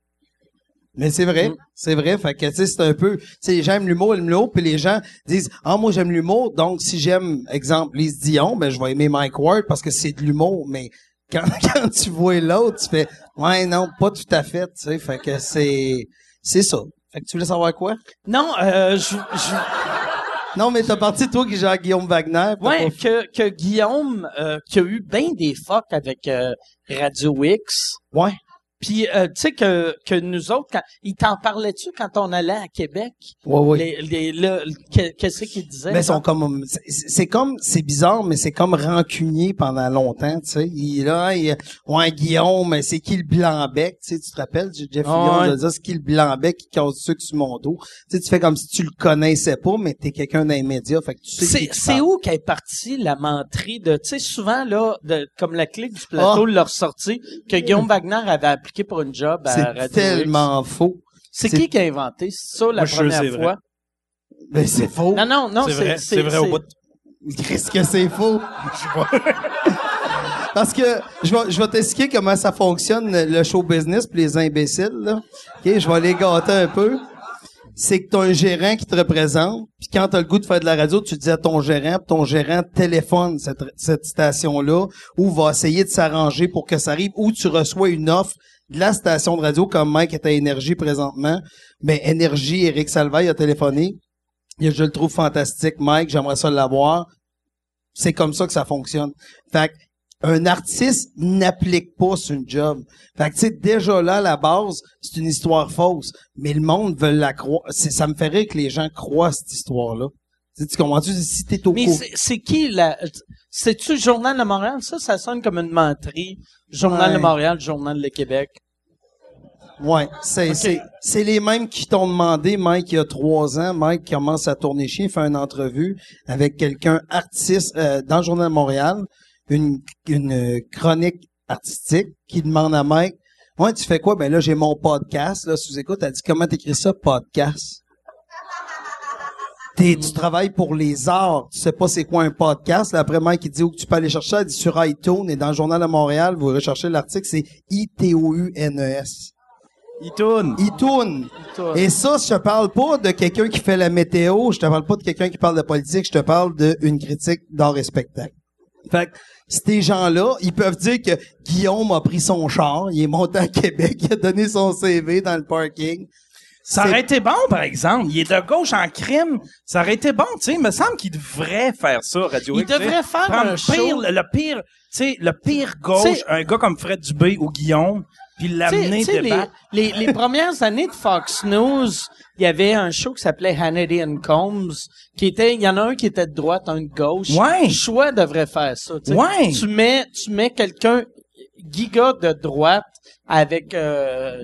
Mais c'est vrai, Mm. c'est vrai. Fait que, tu sais, c'est un peu, tu sais, aiment l'humour, l'humour, puis les gens disent, ah, moi, j'aime l'humour, donc si j'aime, exemple, Lise Dion, ben, je vais aimer Mike Ward parce que c'est de l'humour, mais quand, quand tu vois l'autre, tu fais, ouais, non, pas tout à fait, tu sais, fait que c'est, c'est ça. Fait que tu voulais savoir quoi? Non, euh, je, Non, mais t'as parti, toi, qui genre Guillaume Wagner. Ouais, pas- que, que Guillaume, euh, qui a eu bien des fucks avec euh, Radio X, Ouais. Puis, euh, tu sais que, que nous autres, quand, ils t'en parlaient-tu quand on allait à Québec? Les, les, Qu'est-ce qu'ils disaient? Mais sont comme, c'est- comme, c'est bizarre, mais c'est comme rancunier pendant longtemps, tu sais. Il là, il, ouais, Guillaume, mais c'est qui le blanc-bec, tu sais, tu te rappelles, Jeff Fillion ouais. de dire, c'est qui le blanc-bec qui cause du sucre sur mon dos? Tu sais, tu fais comme si tu le connaissais pas, mais t'es quelqu'un d'un média, fait que tu sais C'est, c'est où qu'est partie la menterie de, tu sais, souvent, là, de, comme la clique du plateau Ah. leur sortie, que Guillaume Wagner avait appliqué pour une job à C'est tellement faux. X. C'est c'est- qui qui a inventé ça la Moi, sûr première fois? Mais c'est faux. Non, non, non, C'est vrai, c'est vrai au bout. Qu'est-ce que c'est faux? Parce que je vais, je vais t'expliquer comment ça fonctionne le show business pour les imbéciles. Là. Ok, je vais les gâter un peu. C'est que tu as un gérant qui te représente, puis quand tu as le goût de faire de la radio, tu dis à ton gérant, puis ton gérant téléphone cette, cette station-là, ou va essayer de s'arranger pour que ça arrive, ou tu reçois une offre la station de radio, comme Mike est à Énergie présentement. Mais Énergie, Eric Salvaille a téléphoné. Je le trouve fantastique, Mike, j'aimerais ça l'avoir. C'est comme ça que ça fonctionne. Fait que, un artiste n'applique pas sur une job. Fait que, tu sais, déjà là, à la base, c'est une histoire fausse. Mais le monde veut la croire. Ça me fait rire que les gens croient cette histoire-là. Tu comprends-tu? Si t'es au Mais c'est qui la, c'est-tu le Journal de Montréal? Ça, ça sonne comme une menterie. Journal Ouais. de Montréal, Journal de Québec. Ouais, c'est, les mêmes qui t'ont demandé, Mike, il y a trois ans, Mike commence à tourner chien, fait une entrevue avec quelqu'un artiste euh, dans le Journal de Montréal, une, une euh, chronique artistique qui demande à Mike, ouais, tu fais quoi? Ben là, j'ai mon podcast, là, sous écoute, elle dit, comment t'écris ça, podcast? T'es- tu travailles pour les arts, tu sais pas c'est quoi un podcast. Là, après, Mike, il dit où que tu peux aller chercher il dit sur iTunes et dans le Journal de Montréal, vous recherchez l'article, c'est I-T-O-U-N-E-S. Il tourne. iTunes. Et ça, je te parle pas de quelqu'un qui fait la météo, je te parle pas de quelqu'un qui parle de politique, je te parle d'une critique d'art et spectacle. Fait que ces gens-là, ils peuvent dire que Guillaume a pris son char, il est monté à Québec, il a donné son CV dans le parking. Ça aurait été bon, par exemple. Il est de gauche en crime. Ça aurait été bon, tu sais. Il me semble qu'il devrait faire ça, Radio Il X, devrait faire le pire, le, le pire, tu sais, le pire gauche, T'sais- un gars comme Fred Dubé ou Guillaume, puis l'amener les, les, les premières années de Fox News, il y avait un show qui s'appelait Hannity and Combs, qui était, il y en a un qui était de droite, un de gauche. Ouais. Choix devrait faire ça. tu sais. Ouais. Tu mets, tu mets quelqu'un giga de droite avec euh,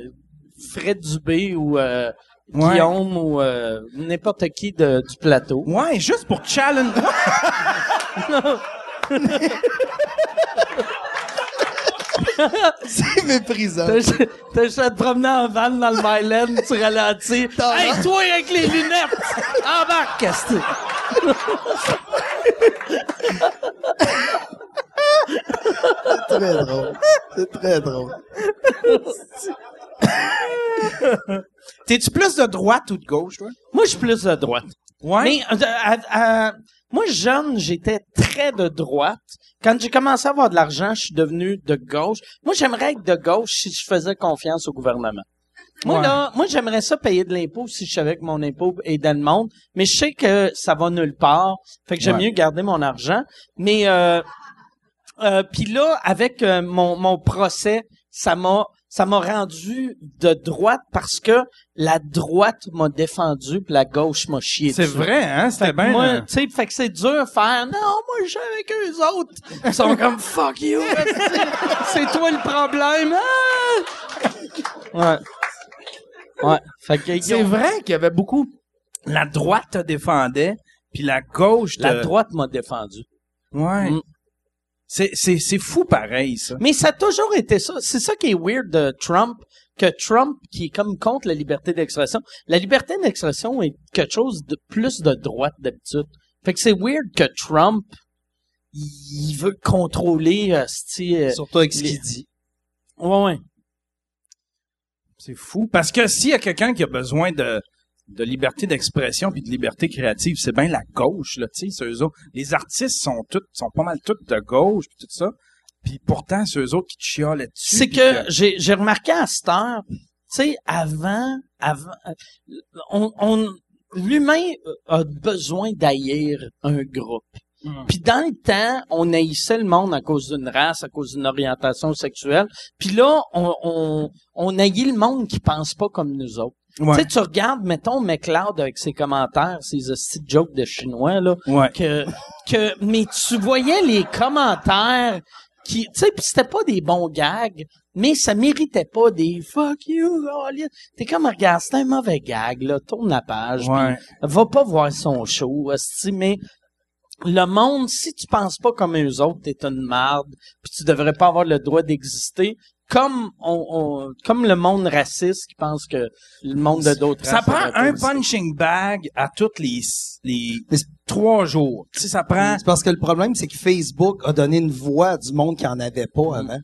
Fred Dubé ou euh, Ouais. Guillaume ou euh, n'importe qui de, du plateau. Ouais, juste pour challenge. C'est méprisant. T'as juste à te promener en van dans le Myland, tu ralentis. Hey, toi avec les lunettes! Embarque, Casté! très drôle. C'est très drôle. T'es-tu plus de droite ou de gauche, toi? Moi, je suis plus de droite. Ouais. Mais euh, moi, jeune, j'étais très de droite. Quand j'ai commencé à avoir de l'argent, je suis devenu de gauche. Moi, j'aimerais être de gauche si je faisais confiance au gouvernement. Moi, Ouais. là, moi, j'aimerais ça payer de l'impôt si je savais que mon impôt aidait le monde. Mais je sais que ça va nulle part. Fait que j'aime Ouais. mieux garder mon argent. Mais, euh, euh, puis là, avec euh, mon, mon procès, ça m'a ça m'a rendu de droite parce que la droite m'a défendu puis la gauche m'a chié C'est vrai, hein? C'était bien. moi, euh, tu sais, fait que c'est dur de faire. Non, moi, je suis avec eux autres. Ils sont comme fuck you. c'est toi le problème. Ah! Ouais. Ouais. Fait que C'est vrai qu'il y avait beaucoup. La droite te défendait, puis la gauche te... la droite m'a défendu. Ouais. Mm. C'est, c'est, c'est fou pareil, ça. Mais ça a toujours été ça. C'est ça qui est weird de Trump, que Trump, qui est comme contre la liberté d'expression, la liberté d'expression est quelque chose de plus de droite d'habitude. Fait que c'est weird que Trump, il veut contrôler, euh, Surtout avec ce les- qu'il dit. ouais, ouais. C'est fou. Parce que s'il y a quelqu'un qui a besoin de, de liberté d'expression puis de liberté créative, c'est bien la gauche, là, tu sais, eux autres. Les artistes sont tous, sont pas mal tous de gauche puis tout ça. Puis pourtant, c'est eux autres qui te chialent dessus. C'est que j'ai, j'ai remarqué à cette heure, tu sais, avant, avant, on, on, l'humain a besoin d'haïr un groupe. Puis dans le temps, on haïssait le monde à cause d'une race, à cause d'une orientation sexuelle. Puis là, on, on, on haït le monde qui pense pas comme nous autres. Ouais. Tu sais, tu regardes, mettons, McLeod avec ses commentaires, ses de jokes de chinois, là, Ouais. que, que, mais tu voyais les commentaires qui, tu sais, pis c'était pas des bons gags, mais ça méritait pas des fuck you, Colin. T'es comme, regarde, c'est un mauvais gag, là, tourne la page, Ouais. puis va pas voir son show, mais le monde, si tu penses pas comme eux autres, t'es une marde, puis tu devrais pas avoir le droit d'exister, comme on, on- comme le monde raciste qui pense que le monde de d'autres Ça races prend un exister. punching bag à toutes les, les trois jours. Tu sais, ça prend... C'est parce que le problème, c'est que Facebook a donné une voix à du monde qui en avait pas avant.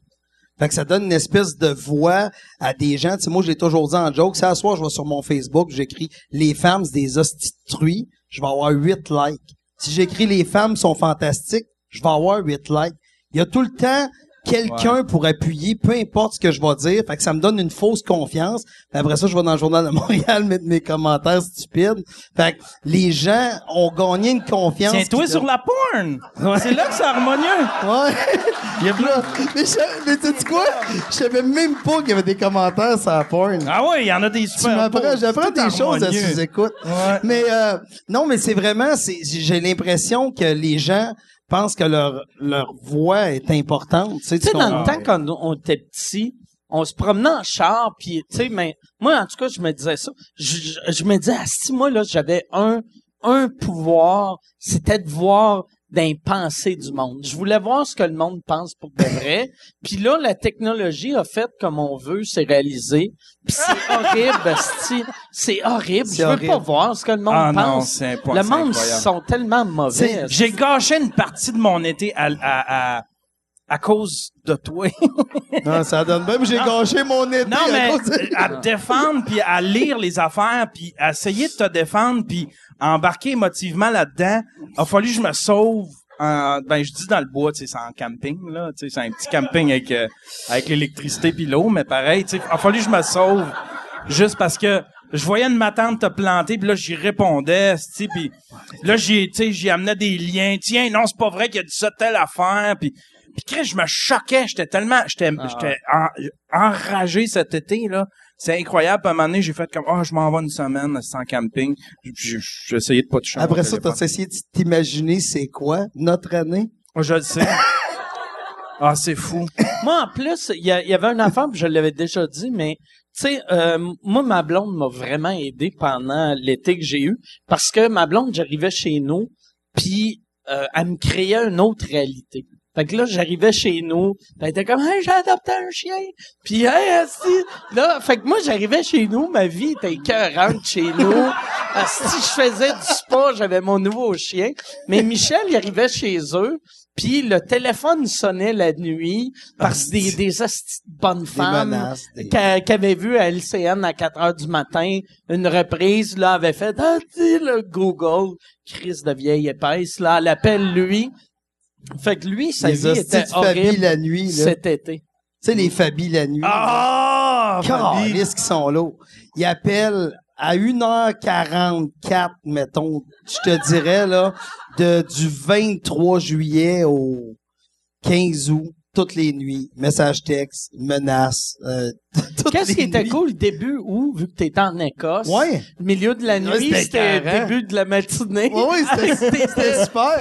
Fait que ça donne une espèce de voix à des gens. Tu sais, moi, je l'ai toujours dit en joke. C'est à soir, je vais sur mon Facebook, j'écris « Les femmes, c'est des hosties de truies », je vais avoir huit likes. Si j'écris « Les femmes sont fantastiques », je vais avoir huit likes. Il y a tout le temps quelqu'un pour appuyer, peu importe ce que je vais dire. Fait que ça me donne une fausse confiance. Puis après ça, je vais dans le Journal de Montréal mettre mes commentaires stupides. Fait que les gens ont gagné une confiance. Tiens-toi qui sur la porn! C'est là que c'est harmonieux! Ouais. Il y a plein- mais je, mais tu sais quoi? Je savais même pas qu'il y avait des commentaires sur la porn. Ah ouais, il y en a des tu super m'apprends, j'apprends C'est des choses à sous-écoute. Ouais. Mais euh, non, mais c'est vraiment, c'est, j'ai l'impression que les gens pensent que leur leur voix est importante. Tu sais, Tu sais, dans le temps, quand on était petit, on se promenait en char, puis tu sais, mais moi, en tout cas, je me disais ça. Je, je, je me disais, ah, si moi, là, j'avais un, un pouvoir, c'était de voir d'un pensée du monde. Je voulais voir ce que le monde pense pour de vrai. puis là, la technologie a fait comme on veut, c'est réalisé. Puis c'est horrible. C'est horrible. Je veux horrible. pas voir ce que le monde Ah non, pense. c'est impo- le monde incroyable. sont tellement mauvais. J'ai gâché une partie de mon été à, à, à, à cause de toi. Non, ça donne même, j'ai gâché mon été. Non, à mais de- à te défendre, puis à lire les affaires, puis à essayer de te défendre, puis à embarquer émotivement là-dedans, a fallu que je me sauve. En, ben, je dis dans le bois, tu sais, c'est en camping, là, tu sais, c'est un petit camping avec, euh, avec l'électricité puis l'eau, mais pareil, tu sais, a fallu que je me sauve juste parce que je voyais une matante te planter, puis là, j'y répondais, tu sais, puis là, j'y, tu sais, j'y amenais des liens. Tiens, non, c'est pas vrai qu'il a dit ça, telle affaire, puis puis Chris, je me choquais, j'étais tellement, j'étais, j'étais en- enragé cet été là. C'est incroyable. Puis à un moment donné, j'ai fait comme, oh, je m'en vais une semaine sans camping. J'ai j'ai essayé de pas toucher. à mon Après ça, t'as essayé de t'imaginer c'est quoi notre année? Oh, je le sais. ah, c'est fou. Moi, en plus, il y, avait une affaire, puis je l'avais déjà dit, mais tu sais, euh, moi, ma blonde m'a vraiment aidé pendant l'été que j'ai eu, parce que ma blonde, j'arrivais chez nous, puis euh, elle me créait une autre réalité. Fait que là, j'arrivais chez nous, elle était comme, hey, j'ai adopté un chien. Puis, hey, asti, là, fait que moi, j'arrivais chez nous, ma vie était écœurante chez nous. Asti, je faisais du sport, j'avais mon nouveau chien. Mais Michel, il arrivait chez eux, puis le téléphone sonnait la nuit parce que des, des asti de bonnes Des femmes. Des... qui avaient vu à LCN à 4 heures du matin une reprise, là, avait fait, ah, dis le Google, crise de vieille épaisse, là, elle appelle lui. Fait que lui, sa les vie était horrible la nuit, là. cet été. Tu sais, les Fabi la nuit. Ah! Calisse qui sont là. Ils appellent à 1h44, mettons, je te dirais, là, de, du 23 juillet au 15 août, toutes les nuits. Message texte, menaces, euh, Qu'est-ce qui était nuits. cool, début où, vu que t'étais en Écosse, Ouais. le milieu de la Ouais, nuit, c'était c'était le début de la matinée. Ouais, c'était, c'était super.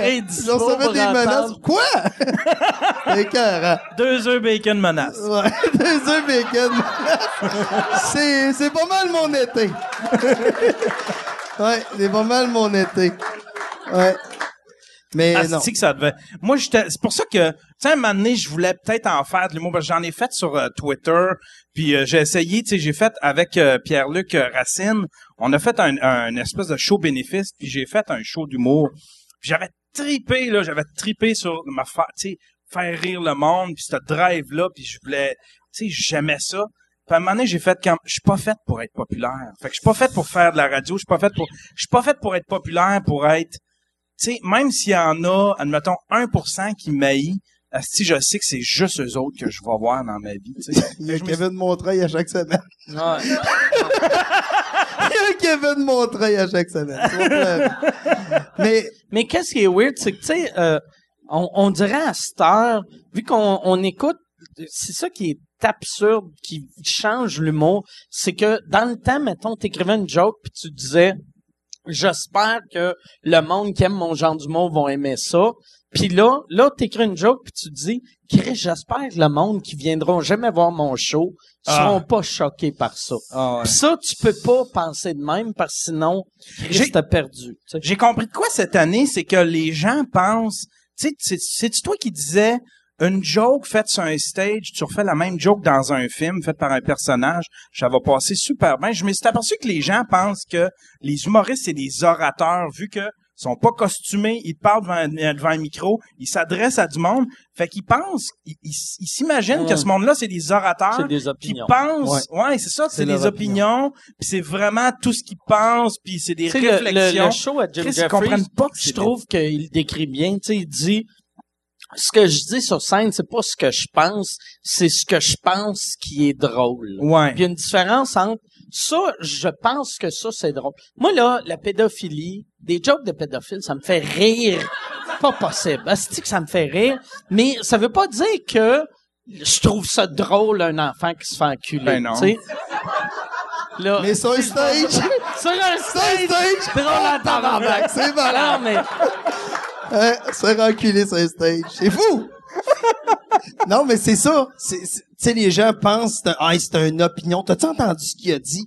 recevaient pour des menaces. Quoi? Écœurant. Deux œufs bacon menace. Ouais, deux œufs bacon. c'est, c'est pas mal mon été. ouais, c'est pas mal mon été. Ouais. Mais Ah, non. que ça devait. Moi, j'étais. C'est pour ça que, tu sais, un moment donné, je voulais peut-être en faire de l'humour. parce que J'en ai fait sur euh, Twitter. Puis euh, j'ai essayé, tu sais, j'ai fait avec euh, Pierre-Luc Racine. On a fait un, un espèce de show bénéfice. Puis j'ai fait un show d'humour. J'avais tripé, là. J'avais tripé sur ma fa... tu sais, faire rire le monde. Puis ce drive-là. Puis je voulais, tu sais, j'aimais ça. Puis à un moment donné, j'ai fait comme, je suis pas fait pour être populaire. Fait que je suis pas fait pour faire de la radio. Je suis pas fait pour, je suis pas fait pour être populaire, pour être tu sais, même s'il y en a, admettons, 1% qui maillit, si je sais que c'est juste eux autres que je vais voir dans ma vie. tu sais. Il y a Kevin Montreuil à chaque semaine. Ouais. Il y a Kevin Montreuil à chaque semaine. Mais, Mais qu'est-ce qui est weird, c'est que, tu sais, euh, on, on dirait à cette heure, vu qu'on on écoute, c'est ça qui est absurde, qui change l'humour, c'est que dans le temps, mettons, t'écrivais une joke, puis tu disais, j'espère que le monde qui aime mon genre d'humour vont aimer ça. Puis là, là, t'écris une joke, puis tu dis, Chris, j'espère que le monde qui viendront jamais voir mon show seront pas choqués par ça. Ah ouais. Puis ça, tu peux pas penser de même, parce que sinon, Chris, t'as perdu. J'ai compris de quoi cette année, c'est que les gens pensent, tu sais, c'est- c'est toi qui disais une joke faite sur un stage, tu refais la même joke dans un film fait par un personnage, ça va passer super bien. Je me suis aperçu que les gens pensent que les humoristes c'est des orateurs vu que sont pas costumés, ils te parlent devant, un- devant un micro, ils s'adressent à du monde, fait qu'ils pensent, ils s'imaginent que ce monde-là c'est des orateurs C'est des qui opinions. pensent, ouais, c'est ça, c'est des opinions, puis c'est vraiment tout ce qu'ils pensent, puis c'est des le, le, réflexions. le show à Jim Chris, ils Jeffries, comprennent pas que je trouve qu'il décrit bien. Tu sais, il dit ce que je dis sur scène, c'est pas ce que je pense, c'est ce que je pense qui est drôle. Ouais. Puis il y a une différence entre ça, je pense que ça, c'est drôle. Moi, là, la pédophilie, des jokes de pédophiles, ça me fait rire. Pas possible. Asti que ça me fait rire. Mais ça veut pas dire que je trouve ça drôle, un enfant qui se fait enculer. Ben non. tu sais. Là, mais sur un stage, sur un stage, stage, drôle en tabarnak. c'est malade. mais Hein, se reculer sur un stage. C'est fou! non, mais c'est ça. C'est, c'est- tu sais, les gens pensent, c'est ah, c'est une opinion. T'as-tu entendu ce qu'il a dit?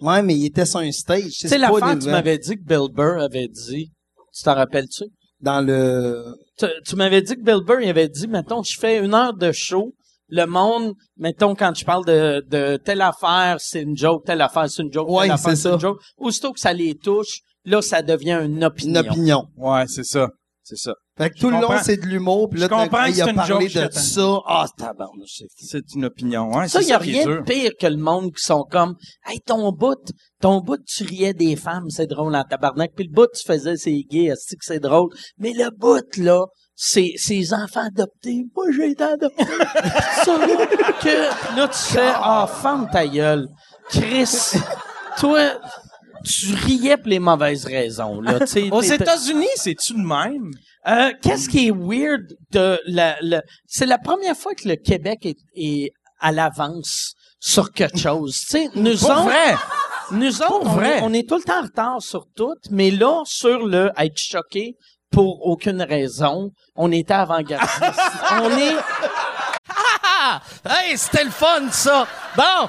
Ouais, mais il était sur un stage. tu sais, pas l'affaire, des- tu m'avais dit que Bill Burr avait dit, tu t'en rappelles-tu? Dans le... Tu, tu m'avais dit que Bill Burr, il avait dit, mettons, je fais une heure de show, le monde, mettons, quand je parle de, de telle affaire, c'est une joke, telle affaire, c'est une joke, Ouais, telle affaire, c'est c'est ça. une joke. Aussitôt que ça les touche, là, ça devient une Une opinion. opinion. Ouais, c'est ça. C'est ça. Fait que tout le long, c'est de l'humour. Puis là, Je comprends que il a c'est une parlé joke, de ça. Ah, tabarnak, c'est fou. C'est une opinion. Ouais, Ça, c'est il y a qui est rien de dur. pire que le monde qui sont comme, hey, ton bout, ton bout, tu riais des femmes, c'est drôle en tabarnak. Puis le bout, tu faisais c'est gay, est que c'est drôle? Mais le bout, là, c'est ces enfants adoptés. Moi, j'ai été adopté. ça, là, que, là, tu fais, ah, ferme ta gueule. Chris, toi, tu riais pour les mauvaises raisons, là. Aux États-Unis, c'est-tu de même? euh, qu'est-ce qui est weird de la, la- c'est la première fois que le Québec est, est à l'avance sur quelque chose. Tu sais, nous Pour autres, vrai? nous autres, on est, on est tout le temps en retard sur tout, mais là, sur le être choqué pour aucune raison, on était avant-gardiste. on est, Ah! Hey, c'était le fun, ça! Bon!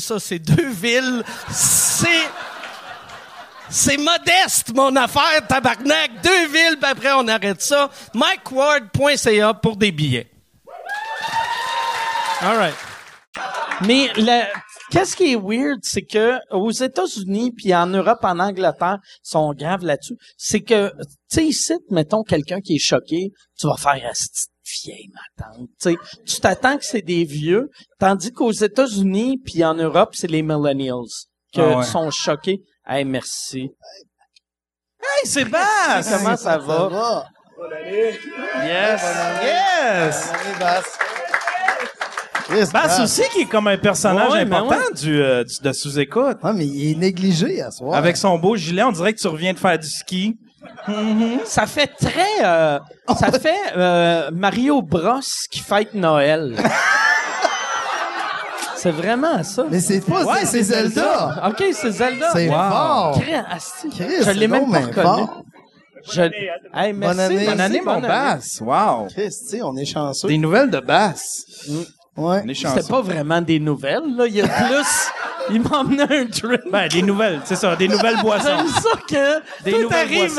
ça, c'est deux villes. C'est... C'est modeste, mon affaire, tabarnak. Deux villes, puis après, on arrête ça. MikeWard.ca pour des billets. All right. Mais qu'est-ce qui est weird, c'est que aux États-Unis puis en Europe, en Angleterre, sont graves là-dessus. C'est que, tu sais, mettons quelqu'un qui est choqué, tu vas faire cette vieille ma tante. Tu t'attends que c'est des vieux, tandis qu'aux États-Unis puis en Europe, c'est les millennials qui Ah ouais. sont choqués. Hey, merci. Hey, Sébastien! Comment ça va? va? Yes! Yes! Bass aussi qui est comme un personnage Ouais, important du, euh, du- de sous-écoute. Ah, mais il est négligé à soir. Avec son beau gilet, on dirait que tu reviens de faire du ski. Ça fait très, euh, ça fait euh, Mario Bros qui fête Noël. c'est vraiment ça. Mais c'est pas, Ouais, c'est, Zelda. Ok, c'est Zelda. C'est Wow. fort. Chris, je l'ai même pas reconnu. Je... Hey, merci, Bonne année. Bonne année, mon bonne année. Bass. Wow. On est chanceux. Des nouvelles de Bass. Ouais. C'était pas vraiment des nouvelles, là. Il y a plus, il m'a emmené un drink. Ben, des nouvelles, c'est ça, des nouvelles boissons. J'aime ça que Des tout arrive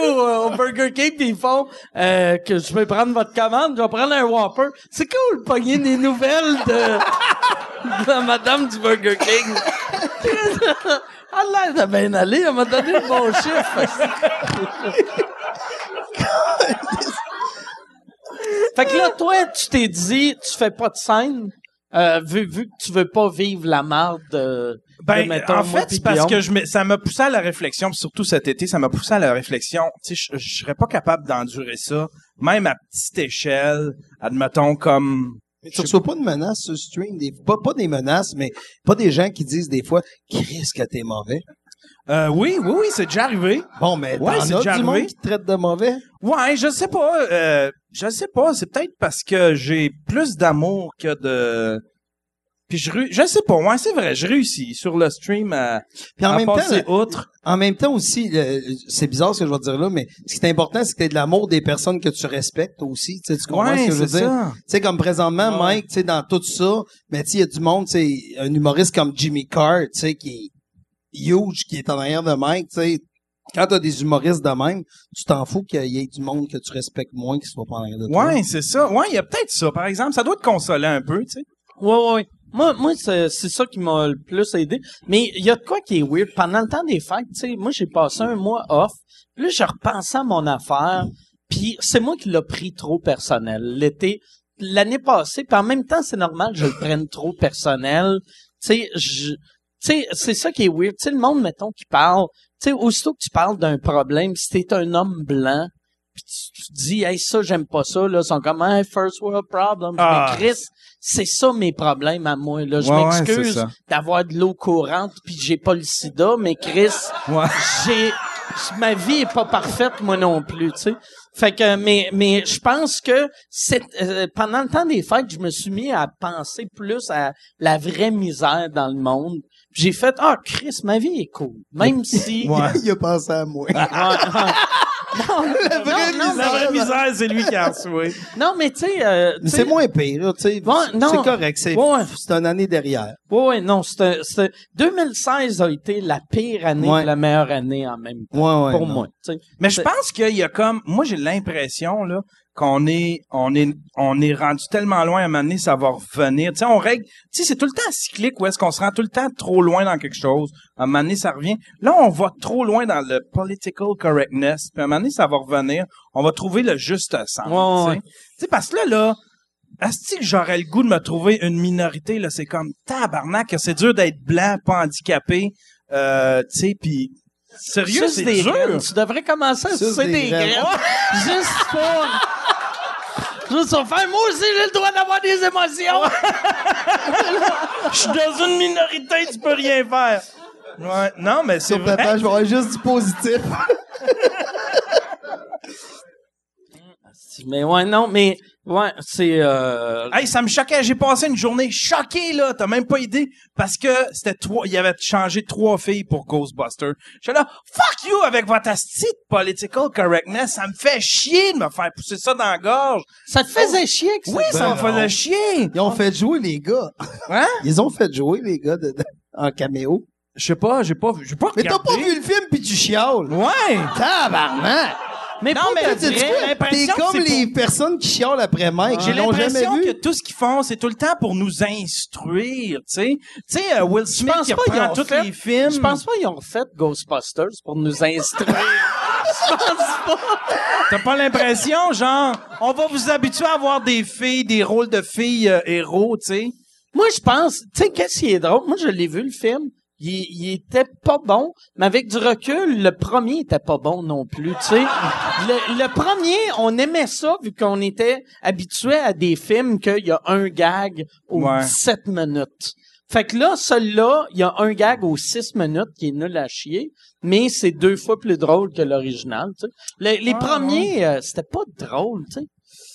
au, au Burger King pis ils font euh, que je vais prendre votre commande, je vais prendre un Whopper. C'est cool, de pogner des nouvelles de, de la madame du Burger King. Elle a l'air de bien aller, elle m'a donné le bon chiffre. Fait que là, toi, tu t'es dit, tu fais pas de scène, euh, vu, vu que tu veux pas vivre la marde de, Ben, de, mettons, en moi fait, c'est parce que je me, ça m'a poussé à la réflexion, puis surtout cet été, ça m'a poussé à la réflexion. Tu sais, je, serais pas capable d'endurer ça, même à petite échelle, admettons comme. Mais tu reçois pas de menaces sur stream, des, pas, pas des menaces, mais pas des gens qui disent des fois, Chris, que t'es mauvais. Euh, oui, oui, oui, c'est déjà arrivé. Bon, mais Ouais, t'en c'est as déjà du monde arrivé. qui te traite de mauvais? Ouais, je sais pas. Euh, je sais pas. C'est peut-être parce que j'ai plus d'amour que de. Puis je, je sais pas. Ouais, c'est vrai. Je réussis sur le stream à, Puis en à même temps, outre. En même temps aussi, c'est bizarre ce que je vais te dire là, mais ce qui est important, c'est que tu de l'amour des personnes que tu respectes aussi. Tu, sais, tu comprends Ouais, ce que je veux c'est dire? ça. Tu sais, comme présentement, Ouais. Mike, tu sais, dans tout ça, mais tu sais, il y a du monde, tu sais, un humoriste comme Jimmy Carr, tu sais, qui est huge, qui est en arrière de Mike, tu sais. Quand t'as des humoristes de même, tu t'en fous qu'il y ait du monde que tu respectes moins qui soit pas en arrière de toi. Ouais, c'est ça. Ouais, il y a peut-être ça, par exemple. Ça doit te consoler un peu, tu sais. Ouais, ouais, ouais. Moi, moi c'est, c'est ça qui m'a le plus aidé. Mais il y a de quoi qui est weird. Pendant le temps des fêtes, tu sais, moi, j'ai passé un mois off. Puis là, je repensais à mon affaire. Puis c'est moi qui l'ai pris trop personnel. L'été, l'année passée, puis en même temps, c'est normal que je le prenne trop personnel. Tu sais, je... sais, c'est ça qui est weird. Tu sais, le monde, mettons, qui parle, tu sais, aussitôt que tu parles d'un problème, si t'es un homme blanc, puis tu, tu dis, hey, ça, j'aime pas ça, là, ils sont comme, hey, first world problem. Ah. Mais Chris, c'est ça mes problèmes à moi, là. Je Ouais, m'excuse d'avoir de l'eau courante puis j'ai pas le sida, mais Chris, Ouais. j'ai, ma vie est pas parfaite, moi non plus, tu sais. Fait que, mais, mais je pense que c'est, euh, pendant le temps des fêtes, je me suis mis à penser plus à la vraie misère dans le monde. J'ai fait, ah, Chris, ma vie est cool. Même si, Ouais. il a pensé à moi. Non, vraie non, non, La vraie misère, c'est lui qui a reçu. non, mais tu sais, euh, c'est moins pire, là, tu sais. Non. c'est correct. C'est, Ouais. c'est une année derrière. Ouais, ouais, non, c'était- 2016 a été la pire année Ouais. la meilleure année en même temps. Ouais, ouais. pour non. moi, tu sais. Mais je C'est- pense qu'il y a comme, moi j'ai l'impression là qu'on est, on est, on est rendu tellement loin à un moment donné, ça va revenir. Tu sais, on règle, tu sais, c'est tout le temps cyclique où est-ce qu'on se rend tout le temps trop loin dans quelque chose. À un moment donné, ça revient. Là, on va trop loin dans le political correctness. Puis à un moment donné, ça va revenir. On va trouver le juste sens. Ouais, tu sais. ouais. Tu sais, parce que là, là, est-ce que j'aurais le goût de me trouver une minorité là C'est comme tabarnak, c'est dur d'être blanc, pas handicapé. Euh, tu sais, puis sérieux, c'est des dur. graines. Tu devrais commencer à Suce sucer des des graines. graines. Juste pour... Juste pour faire, moi aussi, j'ai le droit d'avoir des émotions. Je suis dans une minorité, tu peux rien faire. Ouais, non, mais c'est Sur vrai. page, je vais avoir juste du positif. mais ouais, non, mais... Ouais, c'est... Euh... Hey, ça me choquait. J'ai passé une journée choquée, là. T'as même pas idée. Parce que c'était trois, il avait changé trois filles pour Ghostbusters. J'étais là, fuck you avec votre asti de political correctness. Ça me fait chier de me faire pousser ça dans la gorge. Ça te faisait chier que ça? Oui, ça me Ben faisait non. chier. Ils ont fait jouer les gars. Hein? Ils ont fait jouer les gars de- de- en caméo. Je sais pas, j'ai pas vu, j'ai pas Mais t'as pas vu le film puis tu chiales. Ouais. Tabarnak! Mais Non, mais tu? T'es comme les personnes qui chialent après Mike. J'ai l'impression que tout ce qu'ils font, c'est tout le temps pour nous instruire, tu sais. Tu sais, euh, Will Smith pense qui pas qu'ils reprend ont tous fait- les films. Je pense pas qu'ils ont fait Ghostbusters pour nous instruire. Je pense pas. T'as pas l'impression, genre, on va vous habituer à avoir des filles, des rôles de filles euh, héros, tu sais? Moi, je pense, tu sais, qu'est-ce qui est drôle? Moi, je l'ai vu, le film. Il, il était pas bon, mais avec du recul, le premier était pas bon non plus, tu sais. Le, le premier, on aimait ça, vu qu'on était habitué à des films qu'il y a un gag aux Ouais. 17 minutes. Fait que là, celui-là, il y a un gag aux 6 minutes qui est nul à chier, mais c'est deux fois plus drôle que l'original, tu sais. Les, les Ouais, premiers, euh, c'était pas drôle, tu sais.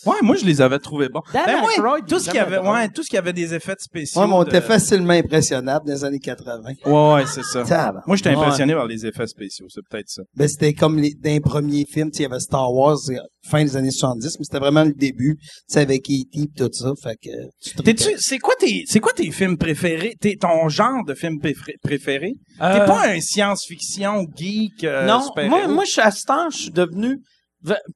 Ouais, moi, je les avais trouvés bons. Dan Ben, Aykroyd, tout ce qui avait, ouais, tout ce qui avait des effets spéciaux. Ouais, mais on de- était facilement impressionnable dans les années 80. Ouais, ouais, c'est ça. Moi, j'étais Ouais. impressionné par les effets spéciaux. C'est peut-être ça. Ben, c'était comme les, dans les premiers films, il y avait Star Wars, euh, fin des années 70, mais c'était vraiment le début, tu sais, avec E.T. pis tout ça, fait que, euh. T'es-tu, c'est quoi tes, c'est quoi tes films préférés? T'es, ton genre de film préféré? T'es Euh, pas un science-fiction geek, euh, non, super moi, moi, je suis à ce temps, je suis devenu,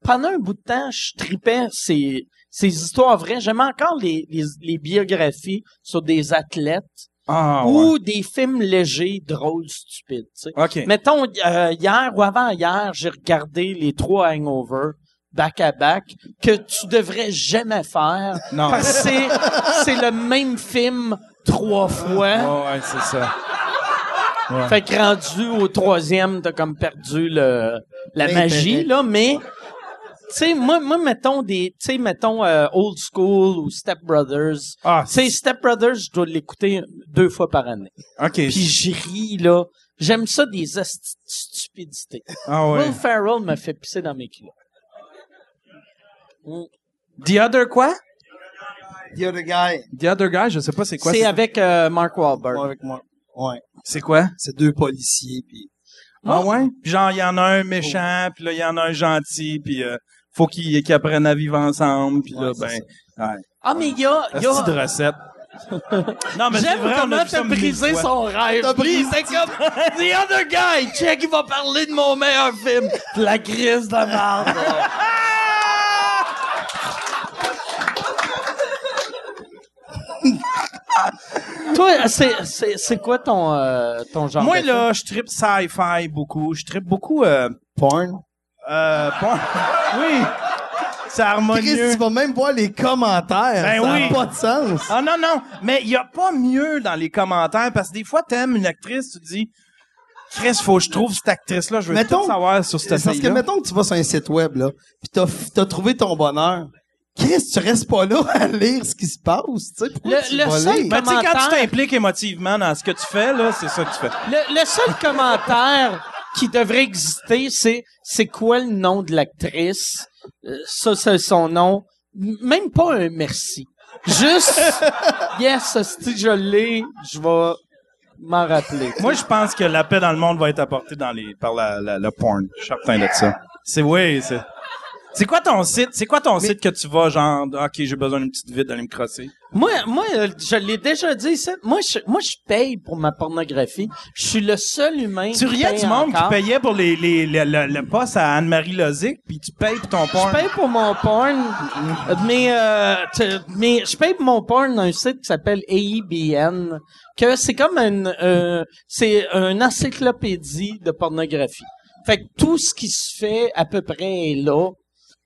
pendant un bout de temps, je tripais ces, ces histoires vraies. J'aimais encore les, les, les biographies sur des athlètes ah, ou des films légers, drôles, stupides, tu sais. ouais. OK. Mettons, euh, hier ou avant-hier, j'ai regardé les trois Hangover back à back que tu devrais jamais faire non. parce que c'est, c'est le même film trois fois. Ouais, ouais, c'est ça. Ouais. Fait que rendu au troisième, t'as comme perdu le, la magie, là, mais, tu sais, moi, moi, mettons des, tu sais, mettons euh, Old School ou Step Brothers. Ah, Tu sais, Step Brothers, je dois l'écouter deux fois par année. OK. Puis j'y ris, là. J'aime ça des stupidités. ah ouais. Will Ferrell me fait pisser dans mes kilos. The Other quoi? The other guy. The Other Guy, je sais pas c'est quoi. C'est avec euh, Mark Wahlberg. Avec moi. Ouais. C'est quoi? C'est deux policiers, puis Ah ouais? Puis genre, il y en a un méchant, puis là, il y en a un gentil, puis euh, faut qu'ils apprennent à vivre ensemble, puis là, Ouais, ben... Ouais. Ah, mais il y a, y a- de recette. non, mais c'est J'aime comment t'as brisé son rêve. T'as brisé- C'est comme The Other Guy. Check, il va parler de mon meilleur film. La crise de merde. Toi, c'est, quoi ton, euh, ton genre Moi, de là, je tripe sci-fi beaucoup. Je tripe beaucoup... Euh, porn? euh, bon, oui, c'est Chris, harmonieux. tu vas même voir les commentaires. Ben ça oui. pas de sens. Ah non, non, mais il y a pas mieux dans les commentaires, parce que des fois, t'aimes une actrice, tu te dis... Chris, faut que je trouve cette actrice-là, je veux Mettons- tout savoir sur cette C'est parce que mettons que tu vas sur un site web, là, pis t'as, t'as trouvé ton bonheur. Chris, tu restes pas là à lire ce qui se passe, tu sais. pourquoi Le- tu le seul lire? Ben, tu sais, quand tu commentaire- t'impliques émotivement dans ce que tu fais, là, c'est ça que tu fais. Le, le seul commentaire qui devrait exister, c'est c'est quoi le nom de l'actrice? Euh, Ça, c'est son nom. Même pas un merci. Juste, yes, si je l'ai, je vais m'en rappeler. Moi, je pense que la paix dans le monde va être apportée dans les, par la, la, le porn. Je suis certain de ça. C'est, oui, c'est... C'est quoi ton site? C'est quoi ton site que tu vas, genre, OK, j'ai besoin d'une petite vide d'aller me crosser? Moi, moi, euh, je l'ai déjà dit, ça. Moi, je, moi, je paye pour ma pornographie. Je suis le seul humain Tu riais du monde encore. qui payait pour les, les, le, le, le poste à Anne-Marie Lozic, puis tu payes pour ton porn. Je paye pour mon porn, mais, euh, mais je paye pour mon porn dans un site qui s'appelle AIBN, que c'est comme une, euh, c'est une encyclopédie de pornographie. Fait que tout ce qui se fait à peu près est là,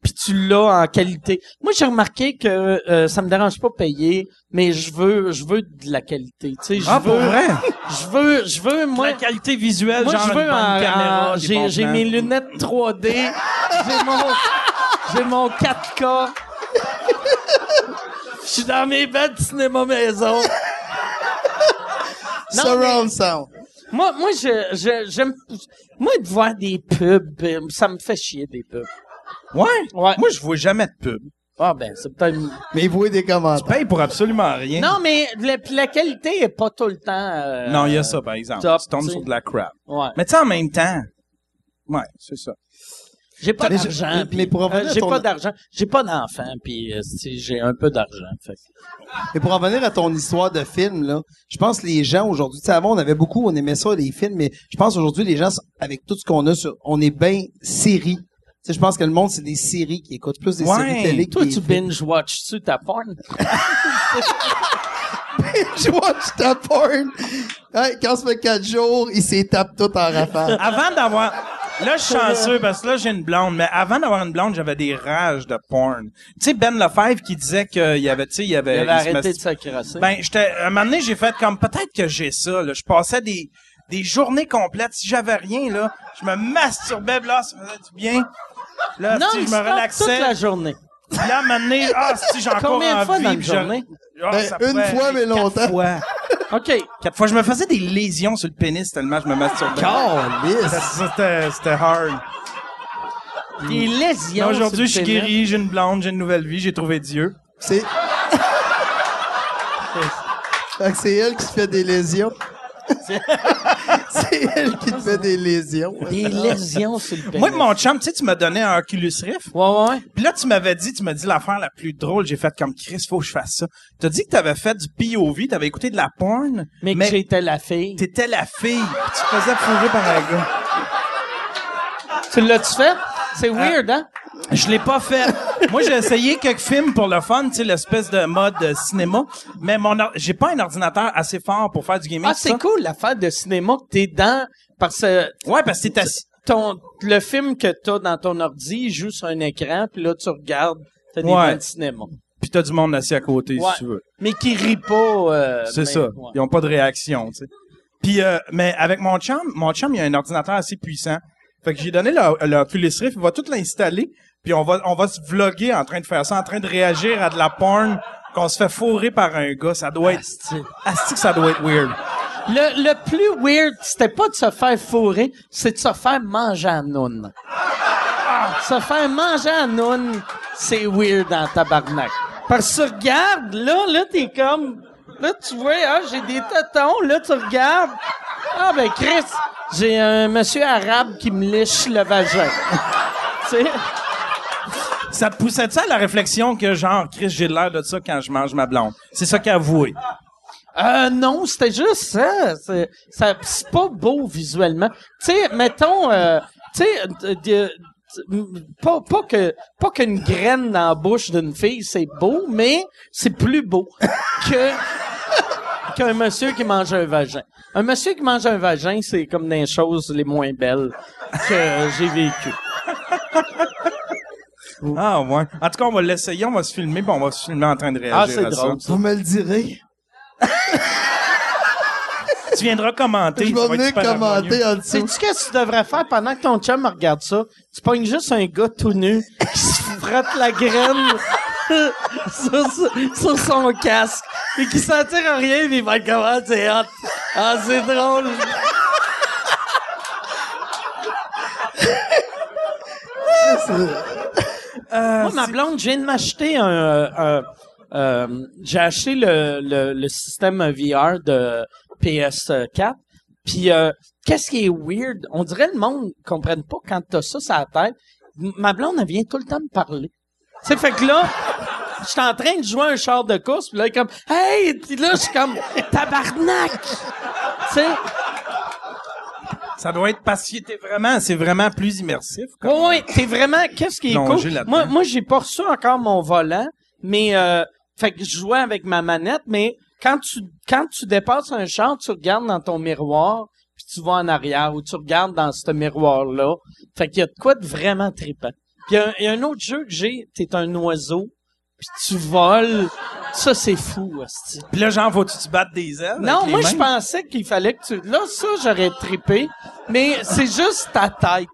puis tu l'as en qualité. Moi, j'ai remarqué que euh, ça me dérange pas de payer, mais je veux, je veux de la qualité. Tu sais, je Ah, veux, pour vrai? je veux, je veux, moi. la qualité visuelle, Moi, genre je veux une bonne en- caméra, en- j'ai, j'ai mes lunettes 3D, j'ai mon, j'ai mon 4K. Je suis dans mes bêtes de cinéma maison. Non, Surround sound. Moi, moi, je, je, j'aime, moi, de voir des pubs, euh, ça me fait chier, des pubs. Ouais? Ouais. Moi, je vois jamais de pub. Ah, ben, c'est peut-être... Mais vous des commentaires. Tu payes pour absolument rien. Non, mais la, qualité est pas tout le temps... euh, Non, il y a ça, par exemple. top, tu tombes tu sais. sur de la crap. Ouais. Mais tu sais, en même temps, ouais, c'est ça. J'ai pas Mais je- d'argent. mais puis- pour revenir euh, à j'ai ton- pas d'argent. J'ai pas d'enfant, puis euh, si, j'ai un peu d'argent. Fait. que- pour en venir à ton histoire de film, là, je pense que les gens aujourd'hui, tu sais, avant, on avait beaucoup, on aimait ça, les films, mais je pense aujourd'hui, les gens, avec tout ce qu'on a sur, on est bien séries. Tu sais, je pense que le monde, c'est des séries qui écoutent plus des Ouais. séries télé Toi, tu binge-watches-tu ta porn? Je watch ta porn. Hey, quand ça fait quatre jours, il s'est tape tout en rafale. Avant d'avoir... Là, je suis chanceux parce que là, j'ai une blonde. Mais avant d'avoir une blonde, j'avais des rages de porn. Tu sais, Ben Lefebvre qui disait qu'il y avait, tu sais, il y avait... Il avait il arrêté de s'accrasser. Ben, j'étais, un moment donné, j'ai fait comme, peut-être que j'ai ça, là. Je passais des, des journées complètes. Si j'avais rien, là, je me masturbais, là, ça faisait du bien. Là, non, si je me relaxais. toute la journée. Là, donné, ah, si j'ai encore Combien de fois envie, dans une je- journée? Ah, Ben, ça une pouvait fois, aller mais quatre longtemps. fois. OK. Quatre fois. Je me faisais des lésions sur le pénis tellement je me masturbais. Ça, C'était, c'était hard. Des lésions. Non, Aujourd'hui, je suis pénis. guéri, j'ai une blonde, j'ai une nouvelle vie, j'ai trouvé Dieu. C'est. Fait que c'est elle qui se fait des lésions. c'est elle qui te fait des lésions. Des lésions sur le pénis. Moi, mon chum, tu sais, tu m'as donné un Oculus Rift. Ouais, ouais, ouais. Puis là, tu m'avais dit, tu m'as dit l'affaire la plus drôle, j'ai fait comme Chris, faut que je fasse ça. T'as dit que t'avais fait du POV, t'avais écouté de la porn, Mais, que j'étais la fille. t'étais la fille, puis tu te faisais fourrer par un gars. Tu l'as-tu fait? C'est weird, hein? Je l'ai pas fait. Moi, j'ai essayé quelques films pour le fun, tu sais, l'espèce de mode euh, cinéma, mais mon or- j'ai pas un ordinateur assez fort pour faire du gaming. Ah, tout c'est ça. cool l'affaire de cinéma que t'es dans parce que Ouais, parce que t'es assis. ton le film que t'as dans ton ordi il joue sur un écran puis là tu regardes t'as des Ouais. de cinéma. Puis t'as du monde assis à côté, Ouais. si tu veux. Mais qui rit pas. euh, C'est mais- ça. ouais. Ils ont pas de réaction, tu sais. Puis, euh, mais avec mon chum, mon chum, il a un ordinateur assez puissant. Fait que j'ai donné le, le Oculus Rift, il va tout l'installer, puis on va, on va se vlogger en train de faire ça, en train de réagir à de la porn qu'on se fait fourrer par un gars. Ça doit être... Asti que ça doit être weird. Le, le plus weird, c'était pas de se faire fourrer, c'est de se faire manger à noun. Se faire manger à noun, c'est weird en tabarnak. Parce que tu regardes, là, là, t'es comme... Là, tu vois, ah, j'ai des tétons, là, tu regardes. Ah, ben, Chris, j'ai un monsieur arabe qui me liche le vagin. tu sais? Ça te poussait ça à la réflexion que genre, Chris, j'ai l'air de ça quand je mange ma blonde? C'est ça qu'il a avoué. Euh, non, c'était juste ça. C'est, ça, c'est pas beau visuellement. Tu sais, mettons, euh, tu sais, euh, pas, pas que, pas qu'une graine dans la bouche d'une fille, c'est beau, mais c'est plus beau que, qu'un monsieur qui mange un vagin. Un monsieur qui mange un vagin, c'est comme des choses les moins belles que j'ai vécues. Ah ouais. En tout cas, on va l'essayer, on va se filmer, puis on va se filmer en train de réagir Ah, c'est à drôle. ça. Vous me le direz. Tu viendras commenter. Je vais venir commenter en dessous. Sais-tu qu'est-ce que tu devrais faire pendant que ton chum regarde ça? Tu pognes juste un gars tout nu qui se frotte la graine sur, sur- sur son casque et qui s'en tire à rien mais il va être comme ah, c'est hot. Ah, c'est drôle. Moi, ma blonde, je viens de m'acheter un... euh, un- euh, j'ai acheté le, le, le système VR de PS4. Puis, euh, qu'est-ce qui est weird? On dirait le monde ne comprenne pas quand t'as ça sur la tête. Ma blonde, elle vient tout le temps me parler. Tu sais, fait que là, je suis en train de jouer un char de course, puis là, elle est comme, hey! Puis là, je suis comme, tabarnak! Tu sais? Ça doit être parce que t'es vraiment, c'est vraiment plus immersif. comme- Ouais, ouais, t'es vraiment, qu'est-ce qui est cool? Moi, moi, j'ai pas reçu encore mon volant, mais, euh, fait que je jouais avec ma manette, mais quand tu, quand tu dépasses un champ, tu regardes dans ton miroir, puis tu vas en arrière, ou tu regardes dans ce miroir-là. Fait qu'il y a de quoi de vraiment trippant. Puis il y y, a un autre jeu que j'ai, t'es un oiseau, puis tu voles. Ça, c'est fou, hostie. Puis là, genre, faut-tu te battre des ailes? Non, avec les moi, je mains? pensais qu'il fallait que tu... Là, ça, j'aurais trippé, mais c'est juste ta tête.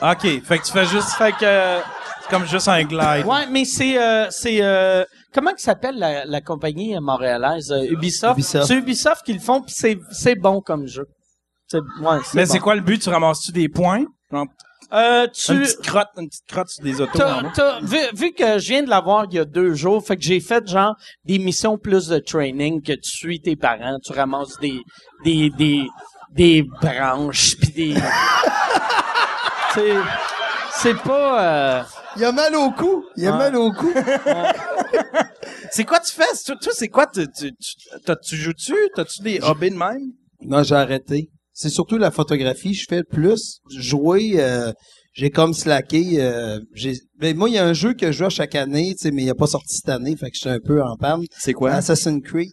OK, fait que tu fais juste, Fait que... c'est comme juste un glide. Ouais, mais c'est euh, c'est euh, comment que s'appelle la, la compagnie montréalaise? Euh, Ubisoft. Ubisoft. C'est Ubisoft qui le font puis c'est c'est bon comme jeu. C'est ouais, Mais bon. c'est quoi le but? Tu ramasses-tu des points? Genre, Euh, Une tu petite crotte, une petite crotte sur des autos. t'as- t'as- vu, vu que je viens de l'avoir il y a deux jours, fait que j'ai fait genre des missions plus de training que tu suis tes parents, tu ramasses des des des des branches puis des c'est c'est pas euh, Il a mal au cou. Il a mal au cou. C'est quoi tu fais? Toi, c'est quoi? Tu, tu, tu joues-tu? T'as-tu des hobbies de même? Non, j'ai arrêté. C'est surtout la photographie. Je fais plus. Jouer, euh, j'ai comme slacké. Euh, j'ai, ben, moi, il y a un jeu que je joue à chaque année, tu sais, mais il a pas sorti cette année, fait que je suis un peu en panne. C'est quoi? Assassin's Creed.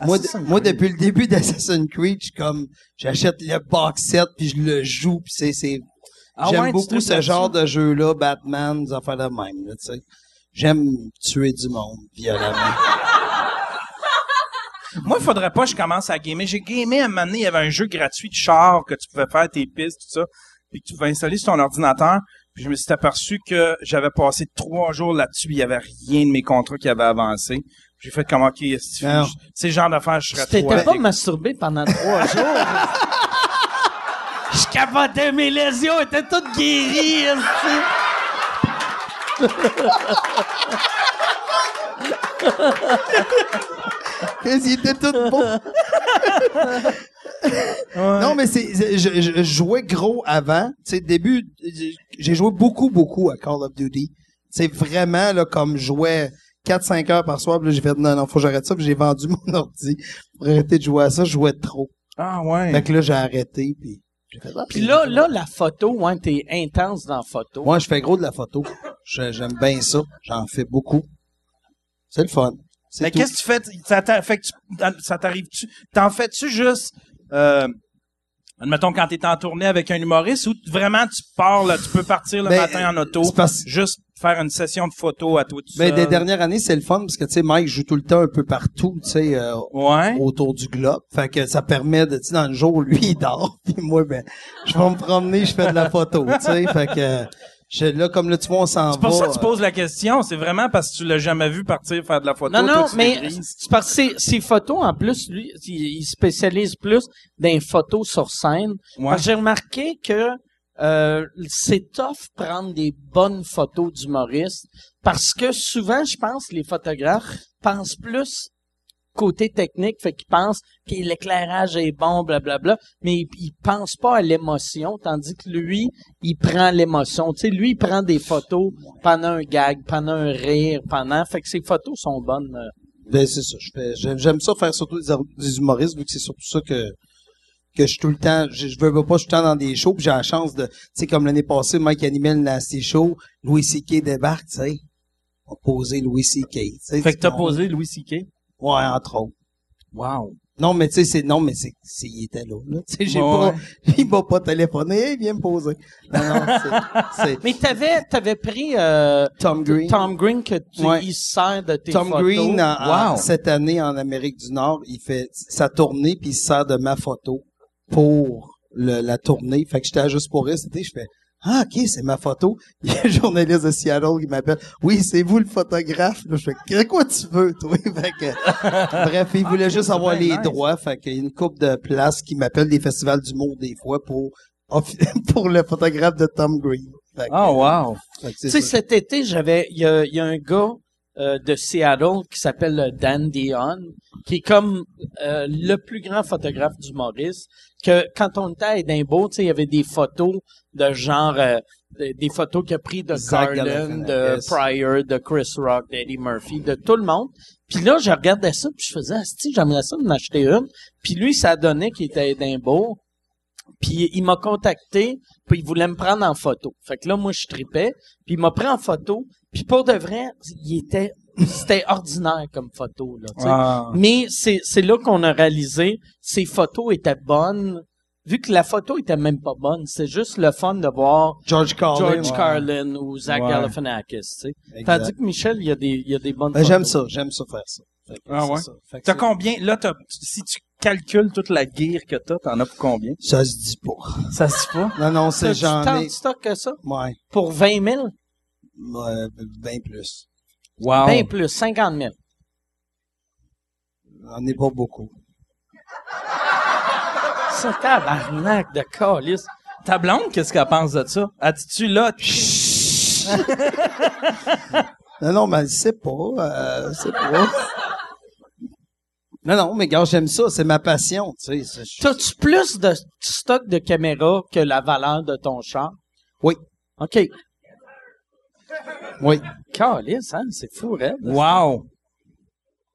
Moi, de- Assassin's moi, Creed. depuis le début d'Assassin's Creed, je comme, j'achète le box set puis je le joue puis c'est, c'est, Ah j'aime ouais, beaucoup ce genre de jeu-là, Batman, des affaires de même, là, tu sais. J'aime tuer du monde violemment. Moi, il faudrait pas que je commence à gamer. J'ai gamé à un moment donné, il y avait un jeu gratuit de char que tu pouvais faire tes pistes, tout ça, puis que tu pouvais installer sur ton ordinateur. Puis je me suis aperçu que j'avais passé trois jours là-dessus, il y avait rien de mes contrats qui avaient avancé. J'ai fait comme, OK, c'est genre d'affaires, je serais Tu trop t'étais pas masturbé pendant trois jours. Je capotais mes lésions, étaient toutes guéries. Ils étaient tous bons. Non, mais c'est, je, jouais gros avant. Tu sais, début, j'ai joué beaucoup, beaucoup à Call of Duty. C'est vraiment, là, comme je jouais 4-5 heures par soir, puis là, j'ai fait, non, non, faut que j'arrête ça, puis j'ai vendu mon ordi pour arrêter de jouer à ça. Je jouais trop. Ah ouais. Fait que là, j'ai arrêté, puis fait, ah, Puis là, là, la photo, ouais, t'es intense dans la photo. Moi, je fais gros de la photo. J'aime bien ça. J'en fais beaucoup. C'est le fun. Mais qu'est-ce que tu fais? Ça t'arrive-tu? T'en fais-tu juste, euh, admettons, quand t'es en tournée avec un humoriste ou vraiment tu pars, là, tu peux partir le Ben, matin en auto, parce- juste faire une session de photos à toi tout Mais seul? des dernières années, c'est le fun parce que tu sais, Mike joue tout le temps un peu partout, tu sais, euh, Ouais. autour du globe. Fait que ça permet de, tu sais, dans le jour, lui, il dort, puis moi, ben, je vais me promener, je fais de la photo, tu sais. Fait que, je, là, comme là, tu vois, on s'en va. C'est pour ça que tu euh, poses la question. C'est vraiment parce que tu l'as jamais vu partir faire de la photo. Non, non, mais c'est parce que ses, ses photos, en plus, lui, il, il spécialise plus dans les photos sur scène. Ouais. Parce que J'ai remarqué que euh, c'est tough prendre des bonnes photos d'humoristes parce que souvent, je pense, les photographes pensent plus côté technique, fait qu'ils pensent que l'éclairage est bon, blablabla, mais ils, ils pensent pas à l'émotion, tandis que lui, il prend l'émotion. Tu sais, lui, il prend des photos pendant un gag, pendant un rire, pendant... Fait que ses photos sont bonnes. euh. Ben, c'est ça. Je fais, j'aime, j'aime ça faire surtout des, humoristes, vu que c'est surtout ça que, que je suis tout le temps, je, je veux pas, je suis tout le temps dans des shows, puis j'ai la chance de, tu sais, comme l'année passée, Mike animait le Nasty Show, Louis C.K. débarque, tu sais. On posé Louis C.K., tu sais. Fait que t'as posé Louis C.K. Ouais, entre autres. Wow. Non, mais tu sais, c'est, non, mais c'est, c'est, il était là, là. Tu sais, j'ai Ouais, pas, il m'a pas téléphoné, hey, viens me poser. Non, non, c'est, c'est Mais t'avais, t'avais pris euh, Tom Green. Tom Green que tu Ouais. il se sert de tes Tom photos. Green, en- en- Wow. cette année en Amérique du Nord, il fait sa tournée puis il se sert de ma photo pour le- la tournée. Fait que j'étais à juste pour rire, c'était, je fais, ah, ok, c'est ma photo. Il y a un journaliste de Seattle qui m'appelle. Oui, c'est vous le photographe. Là, je fais, quoi tu veux, toi? Fait que, bref, il voulait juste avoir les nice. droits. Fait qu'il y a une coupe de places qui m'appellent des festivals d'humour des fois pour, pour le photographe de Tom Green. Que, Oh, wow. Tu sais, cet été, j'avais, il y a, il y a un gars euh, de Seattle qui s'appelle Dan Dion, qui est comme euh, le plus grand photographe du Maurice. Que quand on était à Edinburgh, tu sais, il y avait des photos de genre, euh, des des photos qu'il a pris de Zach Garland, de. Pryor, de Chris Rock, d'Eddie Murphy, de tout le monde. Puis là, je regardais ça, puis je faisais, Asti, j'aimerais ça m'en acheter une. Puis lui, ça donnait qu'il était à Edinburgh. Puis il m'a contacté, puis il voulait me prendre en photo. Fait que là, moi, je tripais, puis il m'a pris en photo. Puis pour de vrai, il était, c'était ordinaire comme photo, là. Ah. Mais c'est, c'est là qu'on a réalisé, ces photos étaient bonnes, vu que la photo était même pas bonne. C'est juste le fun de voir George Carlin. George ouais. Carlin ou Zach Ouais. Galifianakis, tu sais. Tandis que Michel, il y a des, il y a des bonnes Ben, j'aime ça, j'aime ça faire ça. Fait que Ah ouais? ça. Fait que T'as combien? Là, t'as, si tu calcules toute la gear que t'as, t'en as pour combien? Ça se dit pas. Ça se dit pas? Non, non, c'est j'en tant de stock que ça? Ouais. Pour 20 000? Ouais, ben plus. Wow. Ben plus, 50 000. J'en ai pas beaucoup. Ça, tabarnak de calice. Ta blonde, qu'est-ce qu'elle pense de ça? Elle dit-tu là? Non, non, mais c'est pas. Euh, c'est pas. Non, non, mais gars, j'aime ça. C'est ma passion, tu sais. T'as-tu plus de stock de caméras que la valeur de ton char? Oui. OK. Oui. Calice, hein? C'est fou, Red. Wow!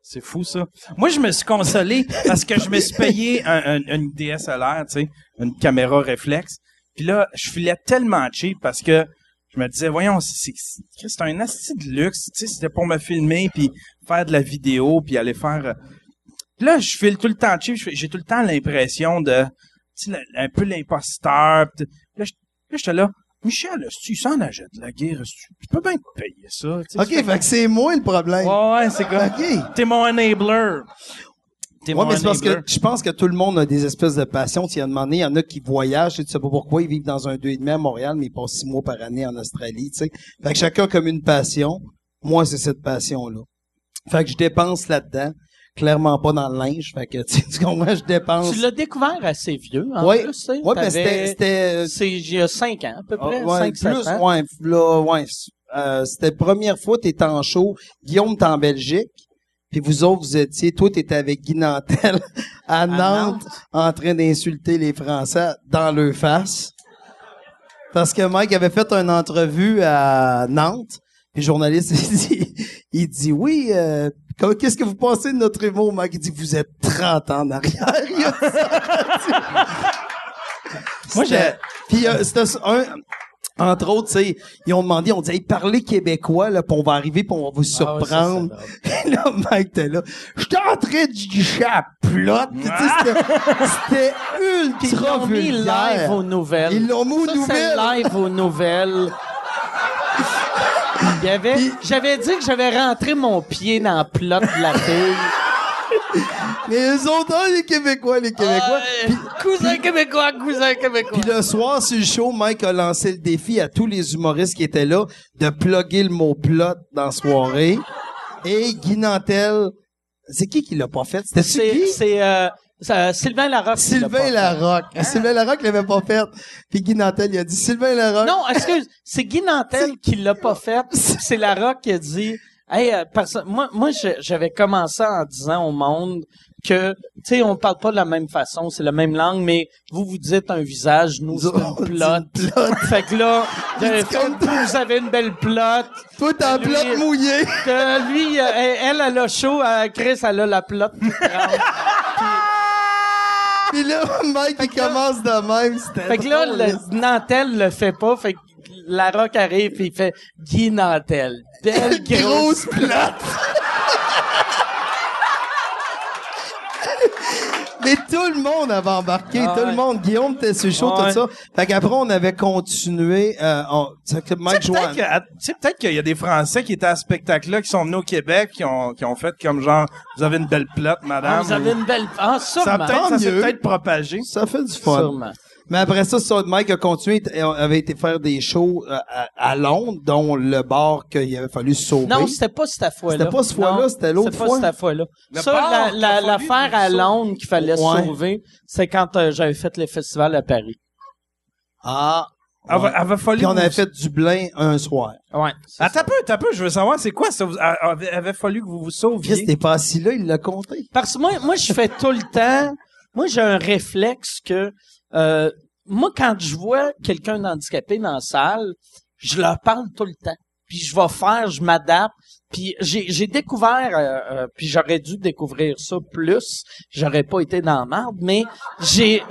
C'est fou, ça. Moi, je me suis consolé parce que je me suis payé un, un- une DSLR, tu sais, une caméra réflexe. Puis là, je filais tellement cheap parce que je me disais, voyons, c'est c'est- c'est un asti de luxe. Tu sais, c'était pour me filmer, puis faire de la vidéo, puis aller faire... là, je file tout le temps cheap. J'ai tout le temps l'impression de... Tu sais, le- un peu l'imposteur. Là, j'étais là... Michel, tu s'en achètes de la guerre, tu peux bien te payer ça. OK, fait que c'est moi le problème. Ouais, ouais, c'est. OK. T'es mon enabler. T'es Ouais, mon mais c'est parce que je pense que tout le monde a des espèces de passions. Tu y as demandé, il y en a qui voyagent, tu sais pas pourquoi ils vivent dans un deux et demi à Montréal, mais ils passent six mois par année en Australie, tu sais. Fait que chacun a comme une passion. Moi, c'est cette passion-là. Fait que je dépense là-dedans. Clairement pas dans le linge. Fait que, tu sais, comprends, je dépense. Tu l'as découvert assez vieux, en Ouais. plus, tu sais. Ouais, mais c'était, c'était, C'est il y a 5 ans, à peu Ah, près. ouais, 5, 7 plus, ans. ouais, là, ouais, euh, c'était la première fois que t'étais en show. Guillaume, t'es en Belgique. Puis vous autres, vous étiez, toi, t'étais avec Guy Nantel à Nantes, en train d'insulter les Français dans leur face. Parce que Mike avait fait une entrevue à Nantes. Puis le journaliste, il dit, il dit oui, euh, qu'est-ce que vous pensez de notre humour, Mike? Il dit, vous êtes 30 ans en arrière. Il a. Moi, j'ai- Puis euh, c'était un... Entre autres, tu sais, ils ont demandé, on dit, hey, parlez québécois, là, puis on va arriver, puis on va vous Ah ouais, surprendre. là, Mike était là. J'étais en train de guicher à plot. C'était- C'était Puis ils ultra l'ont mis live aux nouvelles. Ils l'ont mis aux Ça, nouvelles. live aux nouvelles. Il y avait, j'avais dit que j'avais rentré mon pied dans le plot de la fille. Mais eux autres, hein, les Québécois, les Québécois. Puis, cousin québécois, cousin québécois. puis le soir, sur le show, Mike a lancé le défi à tous les humoristes qui étaient là de plugger le mot plot dans la soirée. Et Guy Nantel, c'est qui qui l'a pas fait? C'était c'est, qui? c'est euh, Sylvain Larocque. l'a Sylvain. Larocque. Sylvain Larocque l'avait pas fait. Puis Guy Nantel, il a dit Sylvain Larocque. Non, excuse, c'est Guy Nantel qui l'a pas fait. C'est Larocque qui a dit, hey, euh, moi, moi, j'avais commencé en disant au monde que, tu sais, on parle pas de la même façon, c'est la même langue, mais vous vous dites un visage, nous c'est une plotte. plotte. Fait que là, comme- vous avez une belle plotte. Toi, t'as Lui- plot mouillé. Que lui, euh, elle, elle a chaud, euh, Chris, elle a la plotte. toute grande. Puis là, Mike, il commence de même. Fait que là, le, Nantel le fait pas, fait que Larocque arrive et il fait Guy Nantel. Belle grosse grosse plate. Mais tout le monde avait embarqué, Ah tout le monde. Guillaume était sur Ouais. tout ça. Fait qu'après, on avait continué. Euh, on, tu sais que Mike Tu sais, peut-être Joanne. que- à- tu sais, peut-être qu'il y a des Français qui étaient à ce spectacle-là, qui sont venus au Québec, qui ont, qui ont fait comme genre, vous avez une belle plate, madame. Ah, vous avez une belle... Ah, Ça, peut-être, ça s'est peut-être propagé. Ça fait du fun. Sûrement. Mais après ça, ça, Mike a continué, avait été faire des shows euh, à, à Londres, dont le bar qu'il avait fallu sauver. Non, c'était pas cette fois-là. C'était pas cette fois-là, c'était l'autre C'était fois. pas cette fois-là. Ça, la- fallu l'affaire à. Londres qu'il fallait Ouais. sauver, c'est quand euh, j'avais fait le festival à Paris. Ah. Elle ouais. elle va fallu Puis on vous- avait fait Dublin un soir. Ouais. ça. un peu, attends un peu, je veux savoir, c'est quoi ça? Vous, elle- elle avait, avait fallu que vous vous Chris, sauviez. t'es pas assis là, il l'a compté. Parce que moi, moi, je fais tout le temps. Moi, j'ai un réflexe que euh, moi, quand je vois quelqu'un d'handicapé dans la salle, je leur parle tout le temps. Puis je vais faire, je m'adapte. Puis j'ai, découvert, euh, euh, puis j'aurais dû découvrir ça plus. J'aurais pas été dans la marde, mais j'ai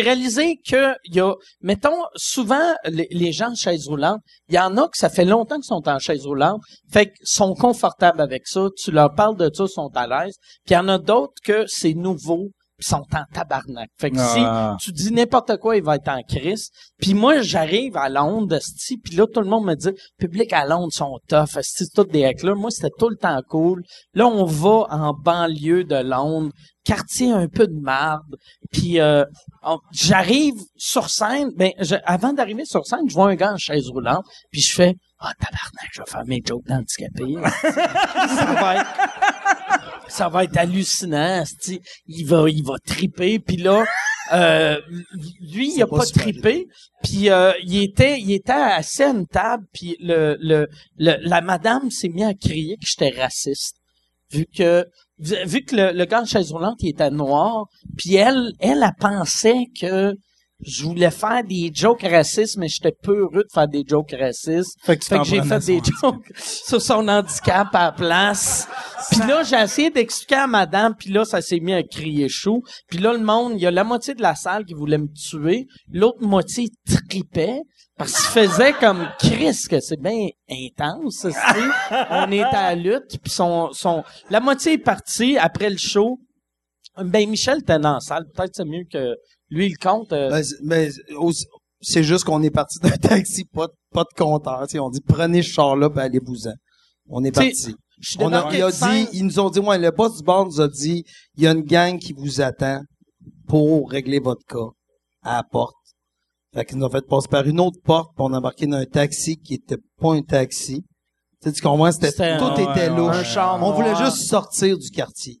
réalisé que y mettons, souvent les, gens en chaise roulante, il y en a que ça fait longtemps qu'ils sont en chaise roulante, fait qu'ils sont confortables avec ça. Tu leur parles de ça, ils sont à l'aise. Puis il y en a d'autres que c'est nouveau, sont en tabarnak. Fait que Ah. si tu dis n'importe quoi, il va être en crise. Puis moi, j'arrive à Londres, puis là, tout le monde me dit, public à Londres sont tough, c'est tous des hecklers. Moi, c'était tout le temps cool. Là, on va en banlieue de Londres, quartier un peu de marde, puis euh, j'arrive sur scène, ben, je- avant d'arriver sur scène, je vois un gars en chaise roulante, puis je fais, ah, tabarnak, je vais faire mes jokes d'handicapés. ça va être ça va être hallucinant, il va il va triper puis là euh, lui il a pas pas, trippé puis euh, il était il était assis à une table puis le, le, le- la madame s'est mis à crier que j'étais raciste. Vu que vu que le, le gars en chaise roulante il était noir puis elle elle a pensé que je voulais faire des jokes racistes mais j'étais peu heureux de faire des jokes racistes Fait que que j'ai fait des jokes sur son handicap à la place. Puis là, j'ai essayé d'expliquer à madame, puis là, ça s'est mis à crier chaud. Puis là, le monde, il y a la moitié de la salle qui voulait me tuer, l'autre moitié tripait, parce qu'il faisait comme Chris, que c'est bien intense, On est à la lutte, puis son, son, la moitié est partie après le show. Ben, Michel était dans la salle, peut-être c'est mieux que lui, il compte. euh, Ben, aussi- c'est juste qu'on est parti d'un taxi, pas, de- pas de compteur. On dit prenez ce char-là, ben allez-vous-en. On est parti. On a, il a ils nous ont dit, ouais, le boss du bar nous a dit, il y a une gang qui vous attend pour régler votre cas à la porte. Fait qu'ils nous ont fait passer par une autre porte, puis on a embarqué dans un taxi qui était pas un taxi. Tu sais, tu comprends? C'était, C'était tout un- était ouais, louche. un On voulait juste sortir du quartier.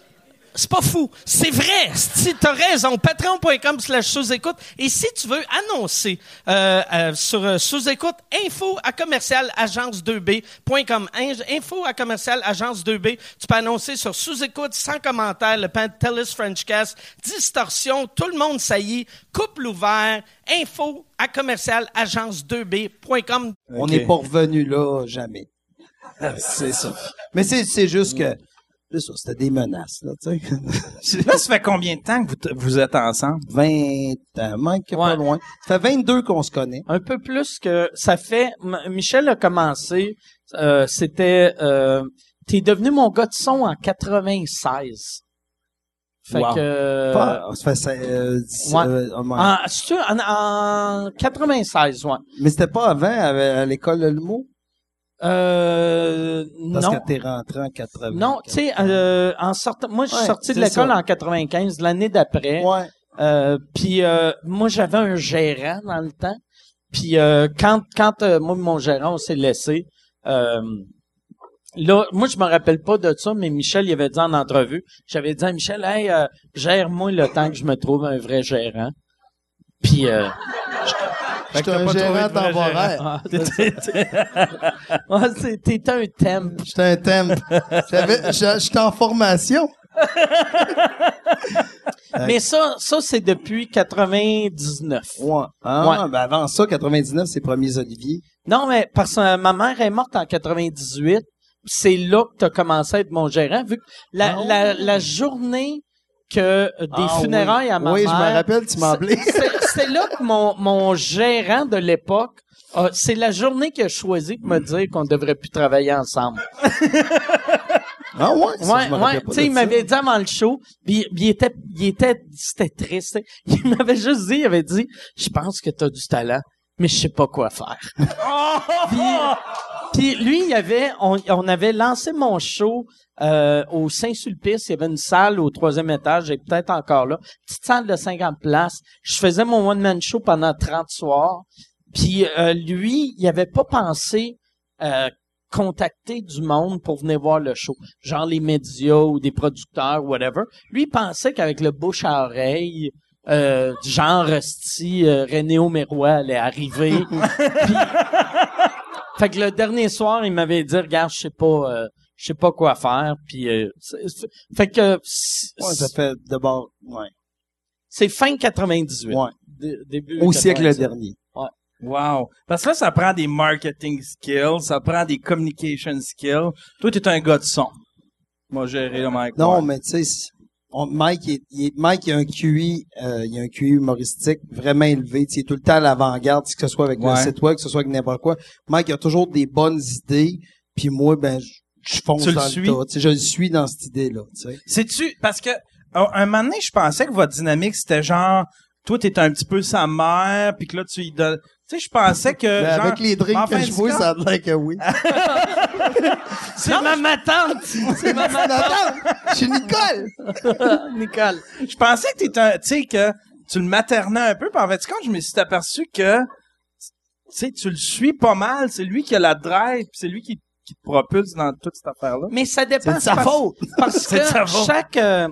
C'est pas fou. C'est vrai. Si t'as raison, patreon.com slash sous-écoute. Et si tu veux annoncer euh, euh, sur euh, sous-écoute, info à commercial agence2b.com. In- Info à commercial agence2b. Tu peux annoncer sur sous-écoute, sans commentaire, le Pantelis Frenchcast, distorsion, tout le monde saillit, couple ouvert, info à commercial agence2b.com. On n'est pas revenu là, jamais. c'est ça. Mais c'est, c'est juste que, c'était des menaces, là, tu sais. Là, ça fait combien de temps que vous, êtes ensemble? 20 ans, Mike, pas loin. Ça fait 22 qu'on se connaît. Un peu plus que ça fait. M- Michel a commencé. euh, C'était. Euh, T'es devenu mon gars de son en 96. Fait Wow. que. Pas, ça fait, euh, ouais. euh, ouais. en, c'est-tu en, en 96, ouais. Mais c'était pas avant, à, à l'école de l'humour? Euh, Parce non. que t'es rentré en 80. Non, tu sais, euh, en sortant, moi, je suis Ouais, sorti de l'école ça. en 95, l'année d'après. Ouais. Euh, puis euh, moi, j'avais un gérant dans le temps. Puis euh, quand, quand euh, moi mon gérant, on s'est laissé, euh, là, moi, je me rappelle pas de ça, mais Michel, il avait dit en entrevue, j'avais dit à Michel, hey, euh, gère-moi le temps que je me trouve un vrai gérant. Puis, euh, J'étais un gérant temporaire. ah, t'étais un thème. J'étais un j'a- j'étais en formation. Mais ça, ça c'est depuis 99. Ouais. Ah, Ouais. ben avant ça, 99, c'est Premiers Olivier. Non, mais parce que ma mère est morte en 98. C'est là que tu as commencé à être mon gérant, vu que la, Ah la, la journée que des Ah, funérailles oui. à ma Oui, mère... je me rappelle, tu m'as appelé. c'est- là que mon, mon gérant de l'époque, c'est la journée qu'il a choisi de me dire qu'on devrait plus travailler ensemble. Ah ouais? ça, Ouais, ouais. Tu sais, il m'avait dit avant le show, puis il était, il était, c'était triste. Il m'avait juste dit, il avait dit, je pense que t'as du talent, mais je sais pas quoi faire. puis, lui, avait, on, avait lancé mon show euh, au Saint-Sulpice. Il y avait une salle au troisième étage, et peut-être encore là, petite salle de 50 places. Je faisais mon one man show pendant 30 soirs. Puis euh, lui, il avait pas pensé euh, contacter du monde pour venir voir le show, genre les médias ou des producteurs, whatever. Lui, il pensait qu'avec le bouche à oreille, euh, genre Rusty, euh, René Aumeroy allait arriver. Puis- fait que le dernier soir, il m'avait dit, regarde, je sais pas, euh, je sais pas quoi faire. Puis, euh, c'est- c'est- fait que c'est- Ouais, ça fait d'abord, ouais. c'est fin 98. Ouais. Dé- début Au siècle 97. dernier. Wow. Parce que là, ça prend des marketing skills, ça prend des communication skills. Toi, t'es un gars de son. Moi, gérer le mic. Non, mais tu sais, on- Mike, il, il Mike, il a un QI, euh, il a un QI humoristique vraiment élevé. Tu sais, Il est tout le temps à l'avant-garde, que ce soit avec le Ouais. site web, que ce soit avec n'importe quoi. Mike, il a toujours des bonnes idées. Puis moi, ben, je, fonce le dans suis? le tas. Je le suis dans cette idée-là. C'est-tu, parce que, un un moment donné, je pensais que votre dynamique, c'était genre, toi, t'es un petit peu sa mère, puis que là, tu lui donnes, tu sais, je pensais que, Ben, genre, avec les drinks que je vois, ça a l'air que oui. C'est ma matante! C'est ma matante! Je suis Nicole! Nicole. je pensais que t'étais un, tu sais, que tu le maternais un peu, puis en fait, quand je me suis aperçu que, tu sais, tu le suis pas mal, c'est lui qui a la drive, puis c'est lui qui, qui te propulse dans toute cette affaire-là. Mais ça dépend. C'est de sa parce- faute! Parce que chaque... euh,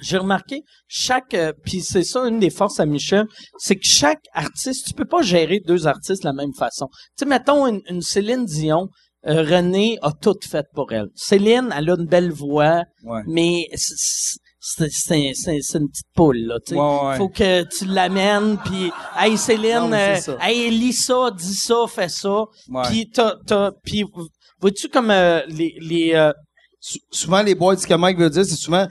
j'ai remarqué, chaque... euh, Puis c'est ça, une des forces à Michel, c'est que chaque artiste, tu peux pas gérer deux artistes de la même façon. Tu sais, mettons une, une Céline Dion, euh, René a tout fait pour elle. Céline, elle a une belle voix, Ouais. mais c'est- une petite poule, là, tu sais. Ouais, ouais. Faut que tu l'amènes, puis hey Céline, Non, euh, hey lis ça, dis ça, fais ça. Ouais. Puis t'as, t'as, puis vois-tu comme euh, les les euh, souvent, les boîtes, ce que Mike veut dire, c'est souvent,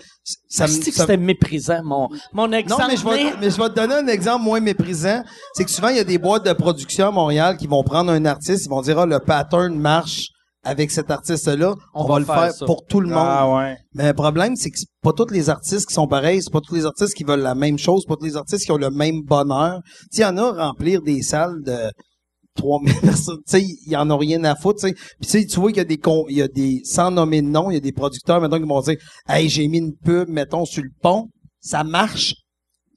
ça me, Asti que ça- c'était méprisant mon mon Non, exemple. mais je, vais, mais je vais te donner un exemple moins méprisant. C'est que souvent, il y a des boîtes de production à Montréal qui vont prendre un artiste, ils vont dire, ah, le pattern marche avec cet artiste-là, on, On va, va le faire pour tout le monde. Ah ouais. Mais le problème, c'est que c'est pas tous les artistes qui sont pareils, c'est pas tous les artistes qui veulent la même chose, c'est pas tous les artistes qui ont le même bonheur. Tu sais, il y en a remplir des salles de 3000 personnes, tu sais, ils en ont rien à foutre, tu sais. Puis tu sais, tu vois qu'il y a des con- il y a des sans nommer de nom, il y a des producteurs maintenant qui vont dire "Hey, j'ai mis une pub mettons sur le pont, ça marche."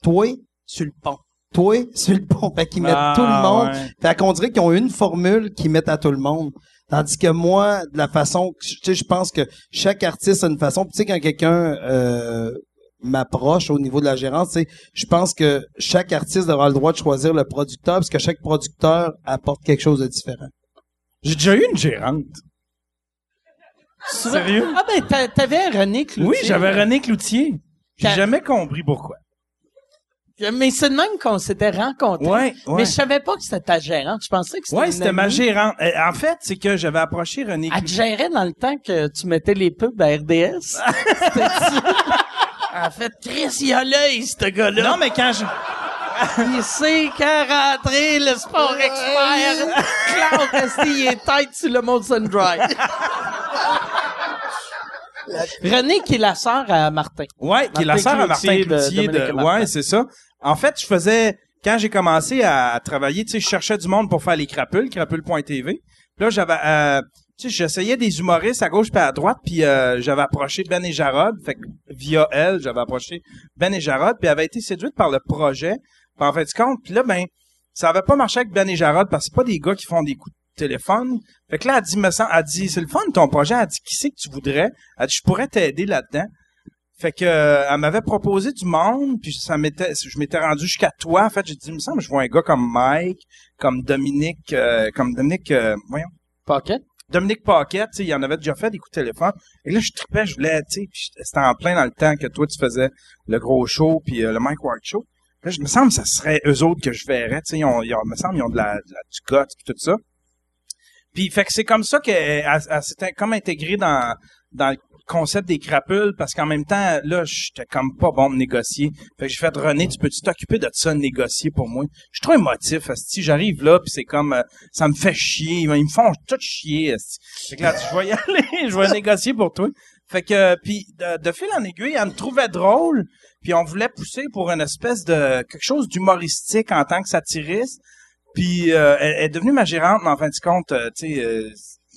Toi, sur le pont. Toi, sur le pont. Fait qu'ils mettent Ah, tout le monde. ouais. Fait qu'on dirait qu'ils ont une formule qu'ils mettent à tout le monde. Tandis que moi, de la façon, tu sais, je pense que chaque artiste a une façon. Tu sais, quand quelqu'un euh, m'approche au niveau de la gérance, sais, je pense que chaque artiste devra le droit de choisir le producteur, parce que chaque producteur apporte quelque chose de différent. J'ai déjà eu une gérante. Sérieux? Ah ben, t'a- t'avais René Cloutier. Oui, j'avais René Cloutier. J'ai jamais compris pourquoi. Mais c'est de même qu'on s'était rencontrés. Ouais, ouais. Mais je savais pas que c'était ta gérante. Je pensais que c'était une c'était ma gérante. Euh, En fait, c'est que j'avais approché René Elle te Cloutier. gérait dans le temps que tu mettais les pubs à RDS. En fait, Chris, il a l'œil, ce gars-là. Non, mais quand je... Il sait qu'à rentrer le sport expert, Claude Resti, il est tête sur le Molson Dry. René, qui est la sœur à Martin. Ouais, qui est la sœur à Martin Cloutier de De... Ouais, c'est ça. En fait, je faisais... Quand j'ai commencé à travailler, tu sais, je cherchais du monde pour faire les crapules, crapule.tv. Puis là, j'avais... euh, tu j'essayais des humoristes à gauche puis à droite, puis euh, j'avais approché Ben et Jarod. Fait que via elle, j'avais approché Ben et Jarod, puis elle avait été séduite par le projet. Puis en fait, compte, puis là, ben, ça avait pas marché avec Ben et Jarod parce que c'est pas des gars qui font des coups de téléphone. Fait que là, elle dit, me sent, elle dit, c'est le fun ton projet. Elle dit, qui c'est que tu voudrais? Elle dit, je pourrais t'aider là-dedans. Fait que euh, elle m'avait proposé du monde, puis ça m'était, je m'étais rendu jusqu'à toi. En fait, j'ai dit, il me semble, je vois un gars comme Mike, comme Dominique, euh, comme Dominique, euh, voyons, Pocket? Dominique Paquette, il en avait déjà fait des coups de téléphone. Et là, je tripais, je voulais, tu sais, c'était en plein dans le temps que toi, tu faisais le gros show, puis euh, le Mike Ward Show. Là, je me semble que ça serait eux autres que je verrais, tu sais, ils me semble, ils ont de la, de du puis tout ça. Puis, fait que c'est comme ça qu'elle elle, elle s'était comme intégrée dans, dans concept des crapules, parce qu'en même temps, là, j'étais comme pas bon de négocier. Fait que j'ai fait, René, tu peux-tu t'occuper de ça, négocier pour moi? Je suis trop émotif, si j'arrive là, puis c'est comme, euh, ça me fait chier, ils me font tout chier. Fait que là, je vais y aller, je vais négocier pour toi. Fait que, puis de, fil en aiguille, elle me trouvait drôle, puis on voulait pousser pour une espèce de quelque chose d'humoristique en tant que satiriste. Puis euh, elle, est devenue ma gérante, mais en fin de compte, euh, tu sais, euh,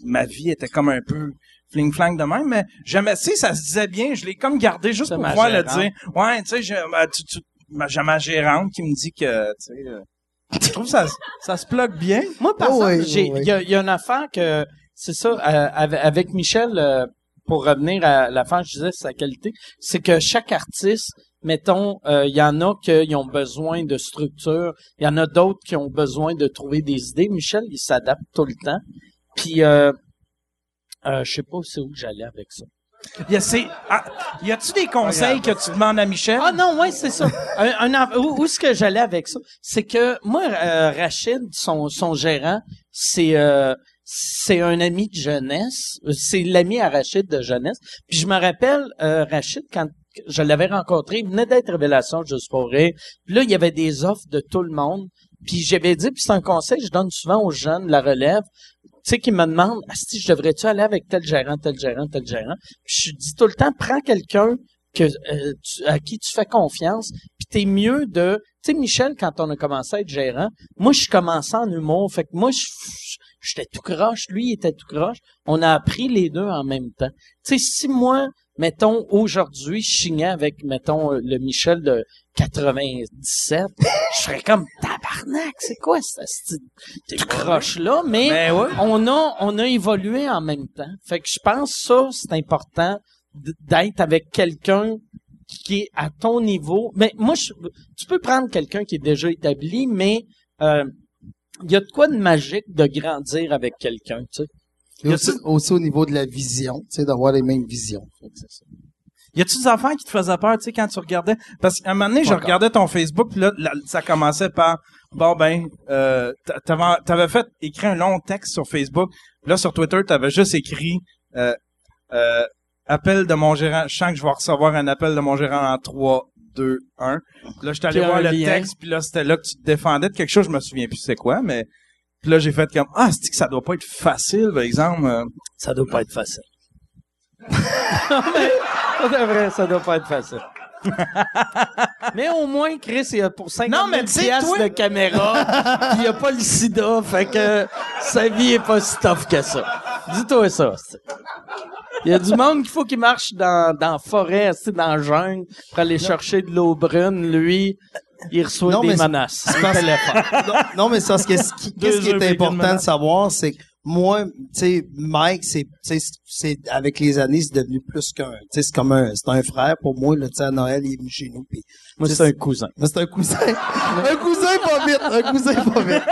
ma vie était comme un peu fling-flang de même, mais jamais, tu sais, ça se disait bien, je l'ai comme gardé juste pour ma pouvoir le dire. Ouais, tu sais, j'ai ma- tu- tu- j'ai ma gérante qui me dit que, tu sais, euh, je trouve ça, ça se plug bien. Moi, par Oh, exemple, oui, j'ai- oh, oui. il y, a, il y a une affaire que, c'est ça, euh, avec, avec Michel, euh, pour revenir à l'affaire, je disais, sa qualité, c'est que chaque artiste, mettons, euh, il y en a qui ont besoin de structure, il y en a d'autres qui ont besoin de trouver des idées. Michel, il s'adapte tout le temps. Puis, euh, euh, je sais pas c'est où j'allais avec ça. Y a, c'est, ah, y a-tu des conseils que tu demandes à Michel? Ah non, ouais, c'est ça. Un, où, où est-ce que j'allais avec ça? C'est que moi, euh, Rachid, son, son gérant, c'est euh, c'est un ami de jeunesse. C'est l'ami à Rachid de jeunesse. Puis je me rappelle, euh, Rachid, quand je l'avais rencontré, il venait d'être Révélation Juste pour rire. Puis là, il y avait des offres de tout le monde. Puis j'avais dit, puis c'est un conseil que je donne souvent aux jeunes, la relève, sais, qui me demandent, si je devrais-tu aller avec tel gérant, tel gérant, tel gérant? Puis je dis tout le temps, prends quelqu'un que euh, tu- à qui tu fais confiance, puis t'es mieux de... Tu sais, Michel, quand on a commencé à être gérant, moi, je commençais en humour, fait que moi, j'étais tout croche, lui, il était tout croche. On a appris les deux en même temps. Tu sais, si moi, mettons, aujourd'hui, je signais avec, mettons, euh, le Michel de 97, je serais comme, tabarnak, c'est quoi cette petite croche-là? Mais Ben ouais. on a on a évolué en même temps. Fait que je pense ça c'est important d'être avec quelqu'un qui est à ton niveau. Mais moi je, tu peux prendre quelqu'un qui est déjà établi mais euh, il y a de quoi de magique de grandir avec quelqu'un, tu sais. Et aussi, aussi au niveau de la vision, tu sais, d'avoir les mêmes visions. Ça. Y a-tu des affaires qui te faisaient peur, tu sais, quand tu regardais? Parce qu'à un moment donné, je encore. regardais ton Facebook, puis là, là, ça commençait par, bon ben, euh, t'a- t'avais, t'avais fait, écrit un long texte sur Facebook, puis là, sur Twitter, t'avais juste écrit, euh, euh, appel de mon gérant, je sens que je vais recevoir un appel de mon gérant en 3, 2, 1. Puis là, je allé voir le lien. texte, puis là, c'était là que tu te défendais de quelque chose, je me souviens plus c'est quoi, mais... Puis là, j'ai fait comme, ah, c'est que ça doit pas être facile, par exemple. euh? Ça doit pas être facile. non, mais, ça devrait, ça doit pas être facile. mais au moins, Chris, il a pour 50 Non, mais 000 tu sais, piastres toi- de caméra, il a pas le sida, fait que sa vie est pas si tough que ça. Dis-toi ça. c'est- Il y a du monde qu'il faut qu'il marche dans, dans la forêt, c'est dans la jungle, pour aller chercher de l'eau brune. Lui, il reçoit Non, des menaces. parce- non, non, mais c'est parce que ce qui, est important de savoir, c'est que moi, tu sais, Mike, c'est, c'est, avec les années, c'est devenu plus qu'un, tu sais, c'est comme un, c'est un frère pour moi, là, tu sais, à Noël, il est venu chez nous, Moi, c'est un cousin. Mais c'est un cousin. un cousin pas vite. Un cousin pas vite.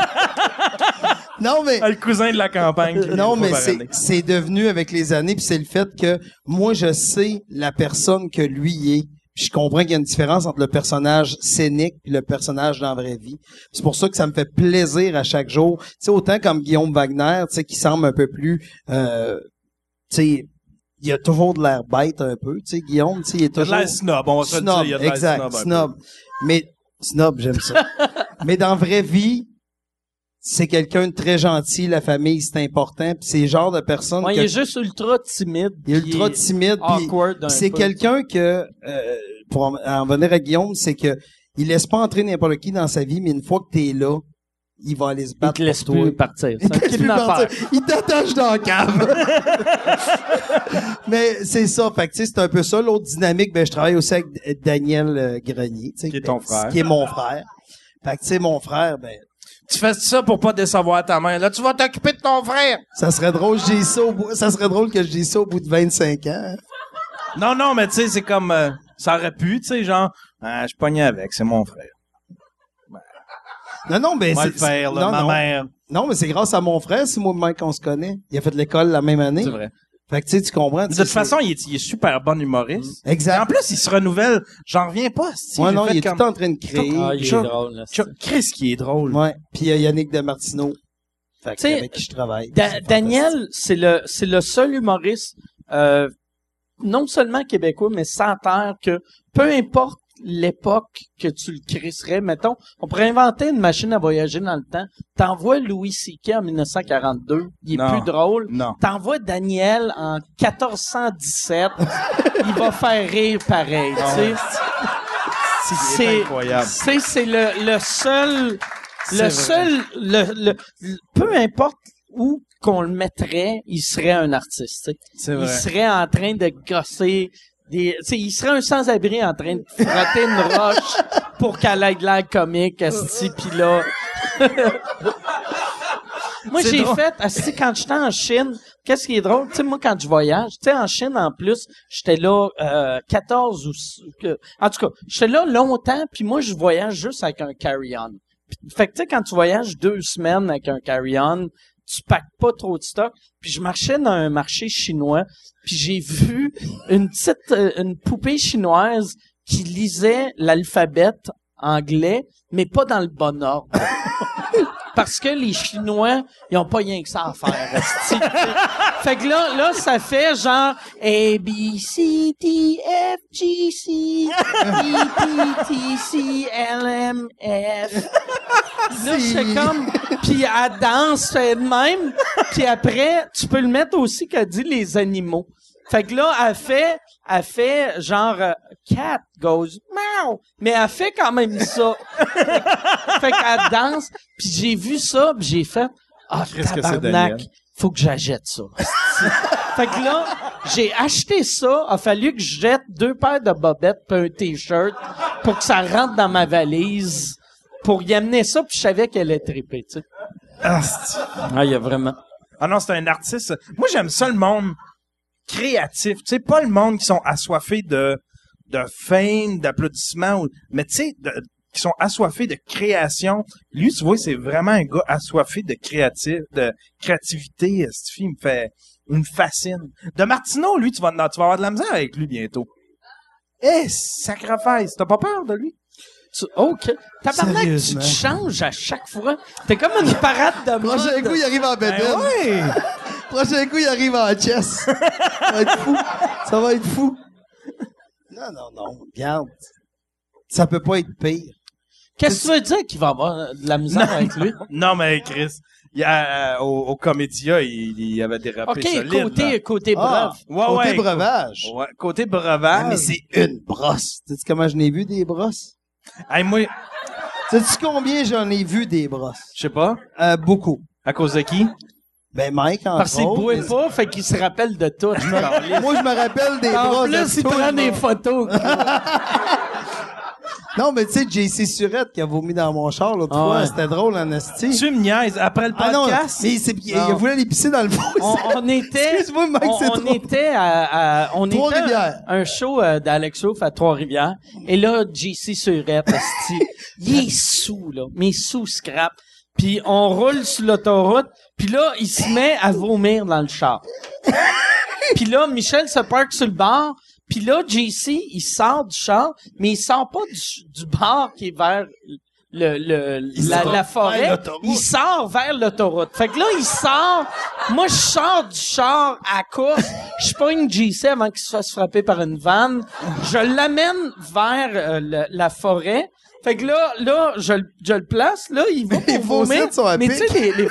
non, mais. Ah, le cousin de la campagne. Non, mais c'est devenu avec les années, puis c'est le fait que moi, je sais la personne que lui est. Je comprends qu'il y a une différence entre le personnage scénique et le personnage dans la vraie vie. C'est pour ça que ça me fait plaisir à chaque jour. Tu sais, autant comme Guillaume Wagner, tu sais, qui semble un peu plus... Euh, tu sais, il a toujours de l'air bête un peu, tu sais, Guillaume, tu sais, il est Il y a de toujours... l'air snob, on va se le dire. Snob, Il y a de l'air exact, snob. Mais snob, j'aime ça. Mais dans la vraie vie, c'est quelqu'un de très gentil, la famille, c'est important, puis c'est le genre de personne Ouais, que- il est juste ultra timide. il est ultra timide, c'est peu. quelqu'un que euh, pour en, en venir à Guillaume, c'est que il laisse pas entrer n'importe qui dans sa vie, mais une fois que t'es là, il va aller se Il battre te laisse pour toi. plus partir. Il te laisse plus partir. Il t'attache dans la cave. Mais c'est ça. Fait que, tu sais, c'est un peu ça. L'autre dynamique, ben, je travaille aussi avec Daniel euh, Grenier. tu sais, Qui est ton frère. Qui est mon frère. Fait que, tu sais, mon frère, ben, Tu fais ça pour pas décevoir ta mère. Là, tu vas t'occuper de ton frère. ça serait drôle, je dis ça au bout, ça serait drôle que je dise ça au bout de 25 ans. Non, non, mais tu sais, c'est comme... euh, ça aurait pu, tu sais, genre... Ah, je pognais avec, c'est mon frère. Non, non, ben, Moi c'est, faire, là, non, ma non. mère. Non, mais c'est grâce à mon frère, c'est moi Mike qu'on se connaît. Il a fait l'école la même année. C'est vrai. Fait que, tu sais, tu comprends. De toute façon, il est, il est super bon humoriste. Et en Exact. plus, il se renouvelle. J'en reviens pas. Ouais, non, il est comme- tout en train de créer. Ah, il est Chuck- drôle. là, Chuck- Chris qui est drôle. Ouais. Puis il y a Yannick Demartino. Fait que, avec qui je travaille. Da- Daniel, c'est le c'est le seul humoriste euh, non seulement québécois mais sans terre que peu importe l'époque que tu le crisserais, mettons, on pourrait inventer une machine à voyager dans le temps. T'envoies Louis C.K. en 1942, il est Non. plus drôle. Non. T'envoies Daniel en 1417, il va faire rire pareil, sais. C'est C'est incroyable. c'est c'est le le seul le seul le, le- le- peu importe où qu'on le mettrait, il serait un artiste. Il serait en train de gosser des tu sais, il serait un sans-abri en train de frotter une roche pour qu'elle ait de l'air comique asti puis là Moi, j'ai fait, asti, quand j'étais en Chine, qu'est-ce qui est drôle? Tu sais, moi, quand je voyage, tu sais, en Chine, en plus, j'étais là euh, 14 ou... En tout cas, j'étais là longtemps, puis moi, je voyage juste avec un carry-on. Fait que, tu sais, quand tu voyages deux semaines avec un carry-on, tu packes pas trop de stock. Puis je marchais dans un marché chinois, puis j'ai vu une petite... euh, une poupée chinoise qui lisait l'alphabet anglais, mais pas dans le bon ordre. Parce que les Chinois, ils ont pas rien que ça à faire. fait que là, là, ça fait genre A, B, C, D, F, G, C, E, P, T, C, L, M, F. Là, c'est comme... Puis elle danse, fait de même. Puis après, tu peux le mettre aussi qu'elle dit les animaux. Fait que là, elle fait, elle fait genre euh, cat goes meow, mais elle fait quand même ça. fait qu'elle danse, puis j'ai vu ça, puis j'ai fait ah Qu'est-ce que c'est, tabarnak, Daniel? faut que j'achète ça. fait que là, j'ai acheté ça, a fallu que je jette deux paires de bobettes puis un t-shirt pour que ça rentre dans ma valise pour y amener ça, puis je savais qu'elle allait triper, tu sais. Ah, c'est- Ah, il y a vraiment Ah non, c'est un artiste. Moi, j'aime ça le monde créatif. Tu sais, pas le monde qui sont assoiffés de, de fame, d'applaudissements, ou- mais tu sais, qui sont assoiffés de création. Lui, tu vois, c'est vraiment un gars assoiffé de créatif, de créativité. Cette fille me fait, il me fascine. De Martineau, lui, tu vas, tu vas avoir de la misère avec lui bientôt. Eh, sacrifice. T'as pas peur de lui? Tu- OK. Tabarnak, tu te changes à chaque fois. T'es comme une parade de Prochain mode. coup, il arrive en Ben bédaine. ouais! Prochain coup, il arrive en chess. Ça va être fou. Ça va être fou. Non, non, non. Regarde. Ça peut pas être pire. Qu'est-ce que tu veux dire qu'il va avoir de la misère avec lui? Non, mais Chris, il y a, euh, au, au Comédia, il, il y avait des rappeurs OK, solides. côté, là. côté Ah. Ouais, côté ouais. breuvage. Ouais, côté Ah, breuvage. mais c'est une brosse. Tu sais comment je n'ai vu des brosses? Hey, moi, Sais-tu combien j'en ai vu des brosses? je sais pas. Euh, beaucoup. À cause de qui? Ben, Mike, en Parce qu'il boit pas, fait qu'il se rappelle de tout. Moi, je me rappelle des en brosses. plus, il tout, prend des photos. Non, mais tu sais, JC Surette qui a vomi dans mon char l'autre Ah fois, ouais. c'était drôle en esti. Tu me niaises. Après le Ah non, podcast? mais c'est- il, il Non. voulait aller pisser dans le fond. on, on était, Excuse-moi, Mike, on, c'est on trop. était à, à- on était Trois-Rivières. à un show euh, d'Alex Roof à Trois-Rivières. Et là, JC Surette, esti, il est sous, là. Mais sous scrap. Puis on roule sur l'autoroute. Puis là, il se met à vomir dans le char. Puis là, Michel se parque sur le bar. Puis là, JC, il sort du char, mais il sort pas du, du bar qui est vers le, le, la, la forêt. Il sort vers l'autoroute. Fait que là, il sort. Moi, je sors du char à course. Je pogne JC avant qu'il se fasse frapper par une vanne. Je l'amène vers euh, le- la forêt. Fait que là, là, je, le- je le place, là, il va pour vomir. faucillettes sont à Mais tu sais, les, les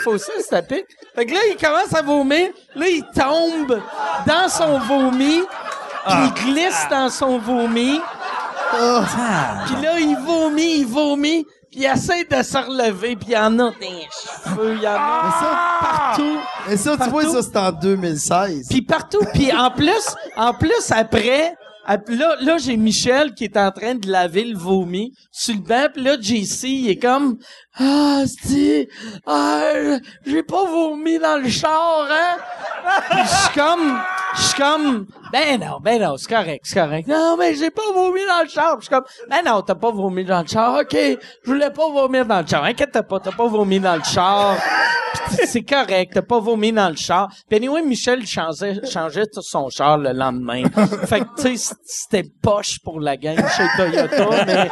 à pic. Fait que là, il commence à vomir. Là, il tombe dans son vomi. Puis il glisse dans son vomi. Puis là, il vomit, il vomit. Puis il essaie de se relever. Puis il y en a les cheveux. Il y en a Mais ça, partout. mais ça, tu vois, ça, c'est en 2016. Puis partout. Puis en plus, en plus, après... ap- Là, là j'ai Michel qui est en train de laver le vomi sur le banc. Là, JC, il est comme... Ah, c'est... Ah, j'ai pas vomi dans le char, hein? Je suis comme... Je suis comme... Ben non, ben non, c'est correct, c'est correct. Non, mais j'ai pas vomi dans le char. Comme... Ben non, t'as pas vomi dans le char. OK, je voulais pas vomir dans le char. Inquiète pas, t'as pas vomi dans le char. C'est correct, t'as pas vomi dans le char. Puis anyway, Michel changeait, changeait son char le lendemain. Fait que, tu sais, c'était poche pour la gang chez Toyota, mais...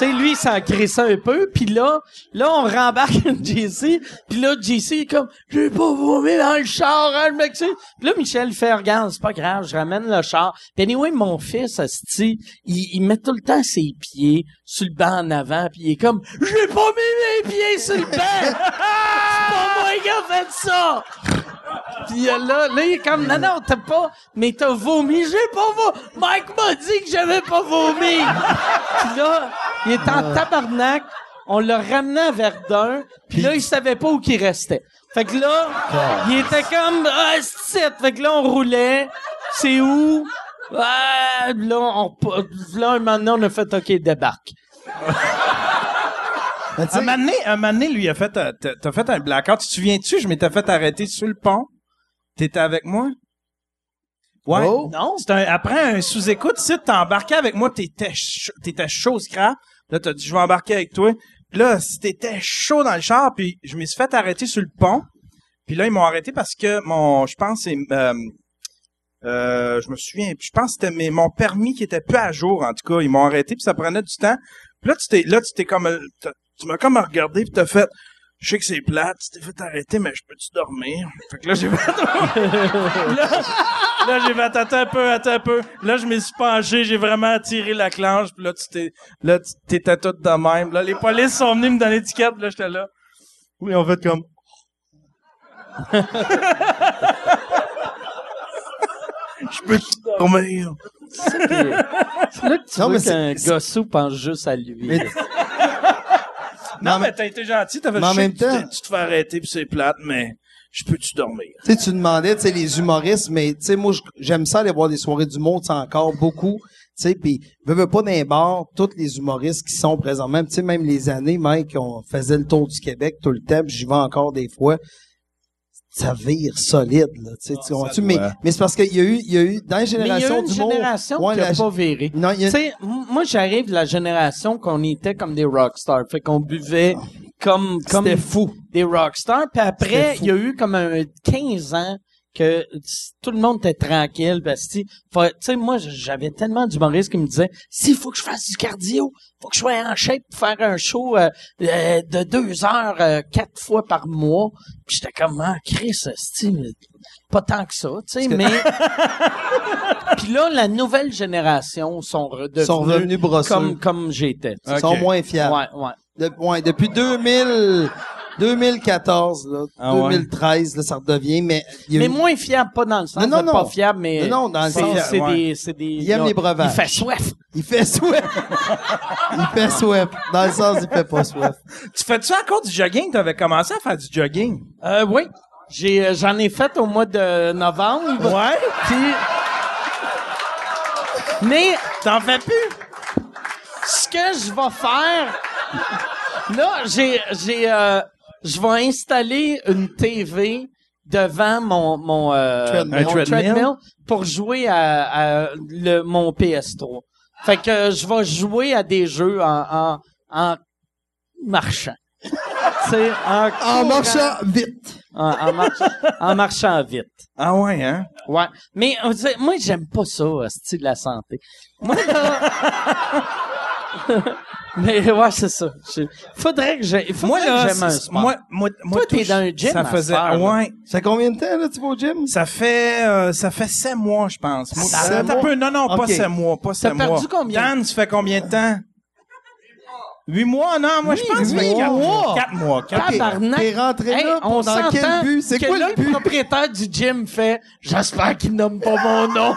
Sais, lui, il s'en crissait un peu, puis là, là, on rembarque JC, puis là, JC est comme, j'ai pas vomi dans le char, hein, le mec. Puis là, Michel fait, regarde, c'est pas grave, je ramène le char. Puis anyway, mon fils, asti, il, il met tout le temps ses pieds sur le banc en avant, puis il est comme, j'ai pas mis mes pieds sur le banc! c'est pas moi qui a fait ça! Puis là, là, il est comme, non, non, t'as pas, mais t'as vomi, j'ai pas vomi. Mike m'a dit que j'avais pas vomi. Puis là, il est en tabarnak. On l'a ramené à Verdun. Puis là, il savait pas où qu'il restait. Fait que là, il était comme, ah, c'est Fait que là, on roulait. C'est où? Ah, là, on, là, un moment donné, on a fait, OK, débarque. Sais, Un moment donné, un moment donné, lui, il a fait, un- t'as fait un blackout. Tu te souviens-tu? Je m'étais fait arrêter sur le pont? T'étais avec moi? Ouais. Oh. Non? C'est un, après un sous-écoute, si t'as embarqué avec moi, t'étais chaud, t'étais chaud scrap. Là, t'as dit, je vais embarquer avec toi. Puis là, si t'étais chaud dans le char, puis je me suis fait arrêter sur le pont. Puis là, ils m'ont arrêté parce que mon, je pense, c'est, euh, euh, je me souviens, je pense que c'était mon permis qui était peu à jour, en tout cas. Ils m'ont arrêté, puis ça prenait du temps. Puis là, tu t'es, là, tu t'es comme, euh, tu m'as comme regardé, puis t'as fait, je sais que c'est plate, tu t'es fait arrêter, mais je peux-tu dormir? Fait que là, j'ai fait, là, là, j'ai fait, attends un peu, attends un peu. Là, je me suis penché, j'ai vraiment tiré la clanche, puis là, tu t'es, là, tu t'étais tout de même. Là, les polices sont venus me donner l'étiquette, là, j'étais là. Oui, on fait comme, je peux dormir. C'est là que tu Non, vois qu'un gossou pense juste à lui. Mais- Non, mais t'as été gentil, je sais même que tu temps- tu te fais arrêter, puis c'est plate, mais je peux-tu dormir? Tu sais, tu demandais, tu sais, les humoristes, mais tu sais, moi, j'aime ça aller voir des soirées tu sais, encore beaucoup. Tu sais, puis veux, veux pas les bars, tous les humoristes qui sont présents, même, tu sais, même les années, Mike, on faisait le tour du Québec tout le temps, puis j'y vais encore des fois. Ça vire solide, là, tu sais, tu? Mais, mais c'est parce qu'il y a eu, il y a eu, dans les Mais il y a générations eu une d'humour. génération Ouais, qui a la- pas viré. Non, il y a- Tu sais, m- moi, j'arrive de la génération qu'on était comme des rockstars. Fait qu'on buvait comme, comme C'était fou. des rockstars. Puis après, il y a eu comme un 15 ans que tout le monde était tranquille. Parce que, tu sais, moi, j'avais tellement d'humoristes qui me disaient, s'il faut que je fasse du cardio, faut que je sois en shape pour faire un show euh, euh, de deux heures, euh, quatre fois par mois. Puis j'étais comme, ah, Chris, pas tant que ça, tu sais, mais... Puis là, la nouvelle génération sont redevenus Sont revenus brosseux. comme, comme j'étais. Ils sont moins fiables. Ouais, ouais. De- ouais, depuis 2000, 2014, là, Ah ouais. 2013, là, ça redevient, mais il y a Mais eu- moins fiable, pas dans le sens Non, non, de pas fiable, mais. Non, non, dans le sens- C'est ouais. des, c'est des. Il aime les breuvages. Il fait soif. il fait sweat. il fait sweat. Dans le sens, il fait pas sweat. Tu fais-tu encore du jogging? T'avais commencé à faire du jogging. Euh, oui. J'ai, euh, j'en ai fait au mois de novembre. Ouais? Puis. Mais T'en fais plus? ce que je vais faire, là, j'ai, j'ai, euh, je vais installer une TV devant mon mon, euh, Treadmill. mon treadmill? pour jouer à, à le, mon PS3. Fait que je vais jouer à des jeux en en, en marchant. tu sais, en, En marchant vite. En, en marchant, en marchant vite. Ah ouais, hein? Ouais. Mais on dirait- moi, j'aime pas ça, style de la santé. Moi, là... Mais ouais, c'est ça. Je- Faudrait que j'ai. Moi, là, j'aime un sport. moi, moi, moi, Toi, t'es dans un gym Ça faisait, ouais. Ça fait combien de temps, là, tu vas au gym? Ça fait, euh, ça fait sept mois, je pense. Moi, Sept attends un peu. Non, non, pas sept mois, pas sept mois. perdu combien? Dan, tu fais combien de temps? Huit mois? Non, moi, je pense que ça fait huit quatre mois. mois. Quatre mois. Quatre Ok. Tabarnak. T'es rentré Hey, là on pour dans s'entend quel but? C'est que quoi là, le but? propriétaire du gym fait « J'espère qu'il nomme pas mon nom.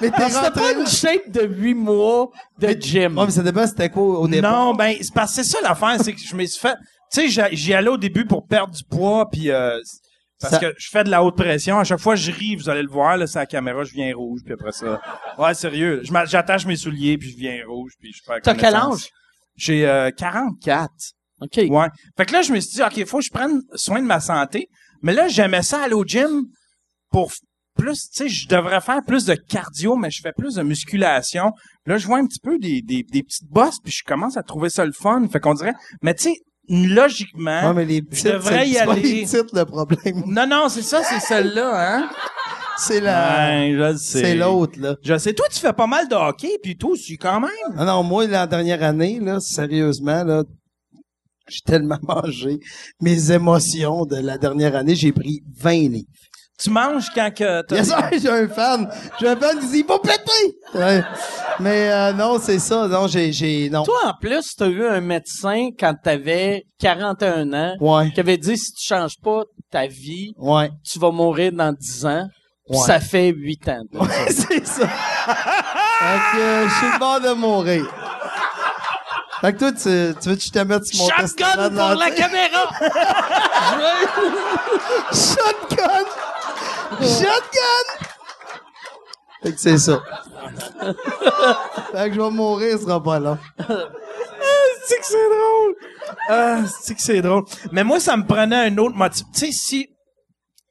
Mais t'es » C'était pas rentré une shape de huit mois de gym. Ouais, mais ça dépend c'était quoi au départ. Non, ben, c'est parce que c'est ça l'affaire, c'est que je me suis fait, tu sais, j'y- j'y allais au début pour perdre du poids, puis euh, parce Ça- que je fais de la haute pression. À chaque fois, je ris, vous allez le voir, là, c'est la caméra, je viens rouge, puis après ça, ouais, sérieux, j'attache mes souliers, puis je viens rouge, puis je perds T'as quel âge? J'ai euh, 44. OK. Ouais. Fait que là, je me suis dit, OK, il faut que je prenne soin de ma santé. Mais là, j'aimais ça aller au gym pour plus, tu sais, je devrais faire plus de cardio, mais je fais plus de musculation. Là, je vois un petit peu des, des, des petites bosses, puis je commence à trouver ça le fun. Fait qu'on dirait, mais tu sais, logiquement, Ouais, mais les je titres, devrais y pas aller. les titres, le problème. Non, non, c'est ça, c'est celle-là, hein? C'est la, Ouais, je le sais. c'est l'autre, là. Je sais. Toi, tu fais pas mal de hockey, puis toi aussi, quand même. Non, non, moi, la dernière année, là, sérieusement, là, j'ai tellement mangé mes émotions de la dernière année, j'ai pris 20 livres. Tu manges quand que t'as- Yes, sir, j'ai un fan. J'ai un fan qui dit, il va péter! Ouais. Mais, euh, non, c'est ça. Non, j'ai, j'ai, non. Toi, en plus, t'as eu un médecin quand t'avais 41 ans Ouais. qui avait dit si tu changes pas ta vie, Ouais. tu vas mourir dans 10 ans. Puis Ouais. ça fait 8 ans. c'est ça. fait que, euh, je suis bord de mourir. Fait que toi, tu, tu veux que je te mette sur mon Shotgun de pour la caméra! Shotgun! Shotgun! Fait que c'est ça. fait que je vais mourir, ce sera pas long. c'est que c'est drôle. Ah, c'est que c'est drôle. Mais moi, ça me prenait un autre motif. Tu sais, si...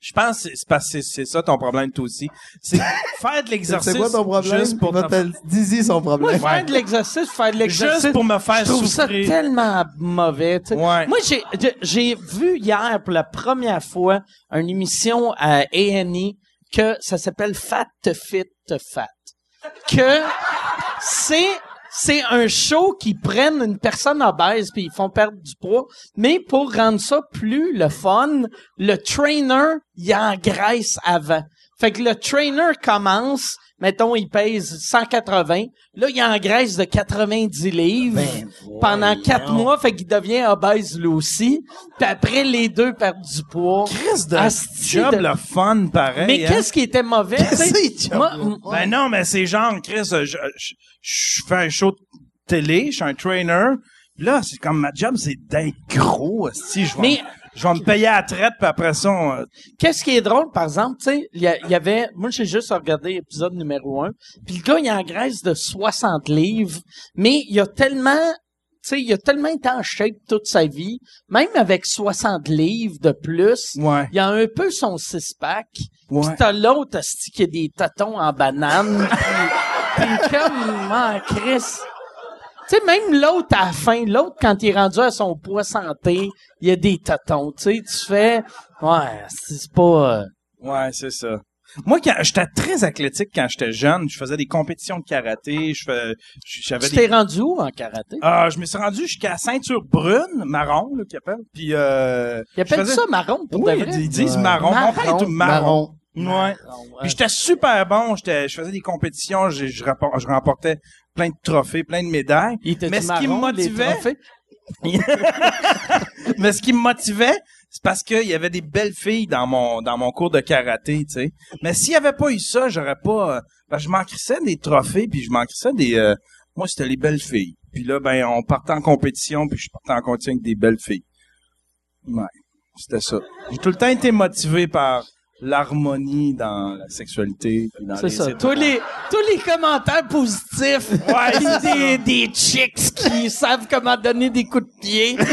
Je pense que c'est parce que c'est- c'est ça ton problème, toi aussi. C'est faire de l'exercice C'est quoi ton problème? juste pour, te- Dis-y son problème. Faire de l'exercice, faire de l'exercice. juste pour me faire je trouve ça souffrir. tellement mauvais. tu sais. Ouais. Moi, j'ai j'ai- vu hier pour la première fois une émission à A&E que ça s'appelle Fat to Fit to Fat. Que c'est c'est un show qui prennent une personne obèse puis ils font perdre du poids, mais pour rendre ça plus le fun, le trainer il engraisse avant. Fait que le trainer commence, mettons il pèse 180, là il engraisse de 90 livres Ben, pendant quatre mois, fait qu'il devient obèse lui aussi. Puis après les deux perdent du poids. Chris de Asti job de- le fun, pareil. Mais hein? qu'est-ce qui était mauvais? tu sais? Qu'est-ce que Moi, c'est, Ben non, mais c'est genre, Chris, euh, je, je, je fais un show de télé, je suis un trainer. Là, c'est comme ma job, c'est d'être gros. Si je vais, Mais- me- je vais me payer à la traite, puis après ça, on, euh, Qu'est-ce qui est drôle, par exemple, tu sais, il y, y avait, moi j'ai juste regardé l'épisode numéro un, puis le gars il engraisse de 60 livres, mais il a tellement, tu sais, il a tellement été en shape toute sa vie, même avec 60 livres de plus, ouais, il a un peu son six-pack, ouais. Pis t'as l'autre, qui a des tatons en banane. Pis t'es comme, ah, Chris. Tu sais, même l'autre à la fin, l'autre, quand il est rendu à son poids santé, il y a des tatons. Tu sais, tu fais, ouais, c'est pas... euh, Ouais, c'est ça. Moi, quand j'étais très athlétique quand j'étais jeune, je faisais des compétitions de karaté, je fais, j'avais Tu des t'es rendu où en karaté? Ah, je me suis rendu jusqu'à ceinture brune, marron, là, qu'ils appellent. Puis, euh, Ils appellent faisais- ça marron, pour Oui, de vrai? ils disent Ouais. marron. Mon père est tout marron. Marron. Ouais. Puis j'étais super bon, j'étais, je faisais des compétitions, je, je remportais plein de trophées, plein de médailles. Il était Mais ce qui me motivait-? Mais ce qui me motivait, c'est parce qu'il y avait des belles filles dans mon dans mon cours de karaté, tu sais. Mais s'il y avait pas eu ça, j'aurais pas. euh, ben, je manquerais des trophées, puis je manquerais des. euh, moi, c'était les belles filles. Puis là, ben, on partait en compétition, puis je partais en compétition avec des belles filles. Ouais, c'était ça. J'ai tout le temps été motivé par l'harmonie dans la sexualité. puis dans C'est les ça. Tous les, tous les commentaires positifs. Ouais, des, des chicks qui savent comment donner des coups de pied.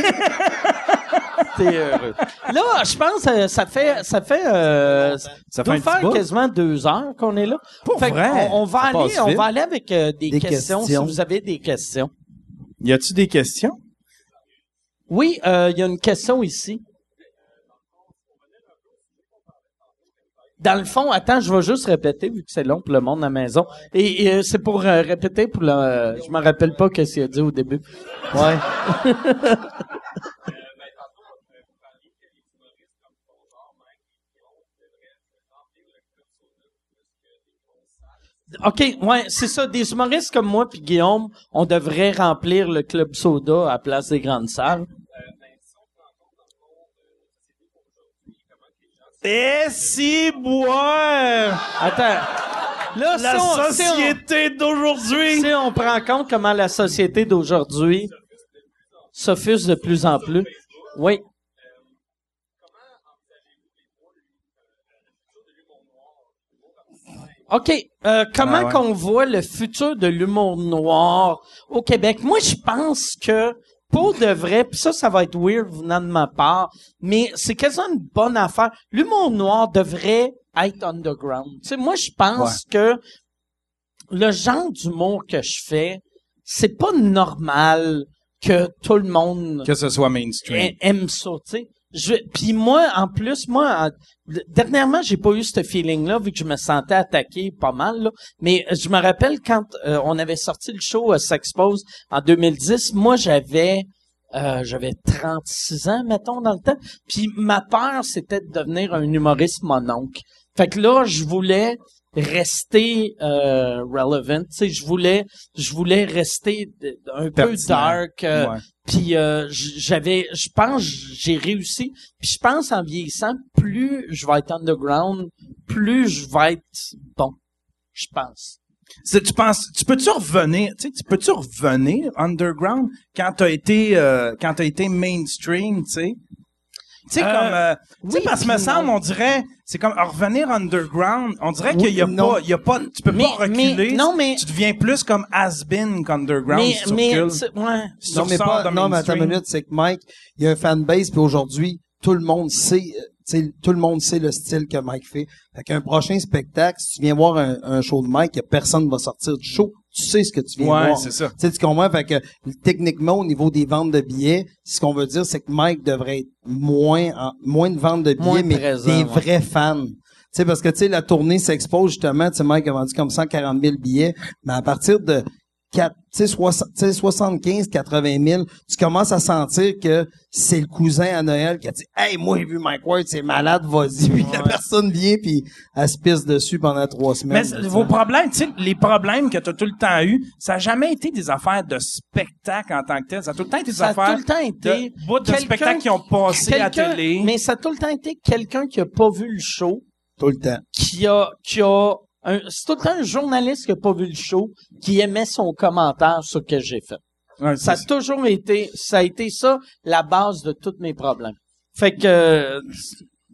T'es heureux. Là, je pense que ça fait, ça fait, euh, Ça fait faire quasiment deux heures qu'on est là. Pour Fait que vrai? On, on va aller, on vite. va aller avec euh, des, Des questions, questions. si vous avez des questions. Y a-tu des questions? Oui, euh, il y a une question ici. Dans le fond, attends, je vais juste répéter vu que c'est long pour le monde à la maison. Et, et, euh, c'est pour euh, répéter pour le. euh, je me rappelle pas ce qu'il a dit au début. Ouais. OK, ouais, c'est ça. Des humoristes comme moi puis Guillaume, on devrait remplir le club soda à la place des grandes salles. Eh si, boire! Attends. Là, La si on, si on- société d'aujourd'hui! si on prend compte comment la société d'aujourd'hui s'offusque de plus en plus. Oui. OK. Euh, comment Ah ouais. qu'on voit le futur de l'humour noir au Québec? Moi, je pense que pour de vrai, puis ça, ça va être weird venant de ma part, mais c'est quasiment une bonne affaire. L'humour noir devrait être underground. Tu sais, moi, je pense que le genre d'humour que je fais, c'est pas normal que tout le monde Que ce soit mainstream. aime ça, tu sais. Je, puis moi, en plus, moi, en- dernièrement, j'ai pas eu ce feeling-là, vu que je me sentais attaqué pas mal, là. Mais je me rappelle quand euh, on avait sorti le show à S'Expose en 2010, moi, j'avais euh, j'avais 36 ans, mettons, dans le temps. Puis ma peur, c'était de devenir un humoriste mononcle. Fait que là, je voulais rester euh, relevant, tu sais, je voulais je voulais rester un peu dark euh, puis euh, j'avais, je pense, j'ai réussi. Puis je pense en vieillissant, plus je vais être underground, plus je vais être bon. Je pense. Tu penses, tu peux-tu revenir, tu sais, tu peux-tu revenir underground quand t'as été, euh, quand t'as été mainstream, tu sais? Tu sais, Euh, comme, euh, tu sais, oui, parce que me semble, on dirait, c'est comme revenir underground, on dirait Oui, qu'il y a non. pas, il y a pas, tu peux Mais- pas reculer. mais- non, mais- Tu deviens plus comme has-been qu'underground mais, si tu mais, ouais. Si non, mais pas, non, mais attends une minute, c'est que Mike, il y a un fanbase, puis aujourd'hui, tout le monde sait, euh, tu sais, tout le monde sait le style que Mike fait. Fait qu'un prochain spectacle, si tu viens voir un, un show de Mike, personne va sortir du show. Tu sais ce que tu viens Ouais, voir. c'est ça. Tu sais, tu comprends? Fait que, techniquement, au niveau des ventes de billets, ce qu'on veut dire, c'est que Mike devrait être moins, en- moins de ventes de billets, Moins mais présent, des ouais. vrais fans. Tu sais, parce que, tu sais, la tournée s'expose, justement, tu sais, Mike a vendu comme 140 000 billets, mais à partir de 4, tu sais, 60 tu sais, 75, 80 000, tu commences à sentir que c'est le cousin à Noël qui a dit, hey, moi, j'ai vu Mike Ward, c'est malade, vas-y. Puis la personne vient, puis elle se pisse dessus pendant trois Mais semaines. tu vos problèmes, tu sais, les problèmes que tu as tout le temps eu, ça a jamais été des affaires de spectacle en tant que tel. Ça a tout le temps été des Ça a affaires tout le temps été de, bouts de spectacles qui ont passé à télé. Mais ça a tout le temps été quelqu'un qui a pas vu le show, Tout le temps. qui a, qui a, c'est tout le temps un journaliste qui a pas vu le show, qui aimait son commentaire sur ce que j'ai fait. Ouais, Ça a toujours été, ça a été ça, la base de tous mes problèmes. Fait que, euh,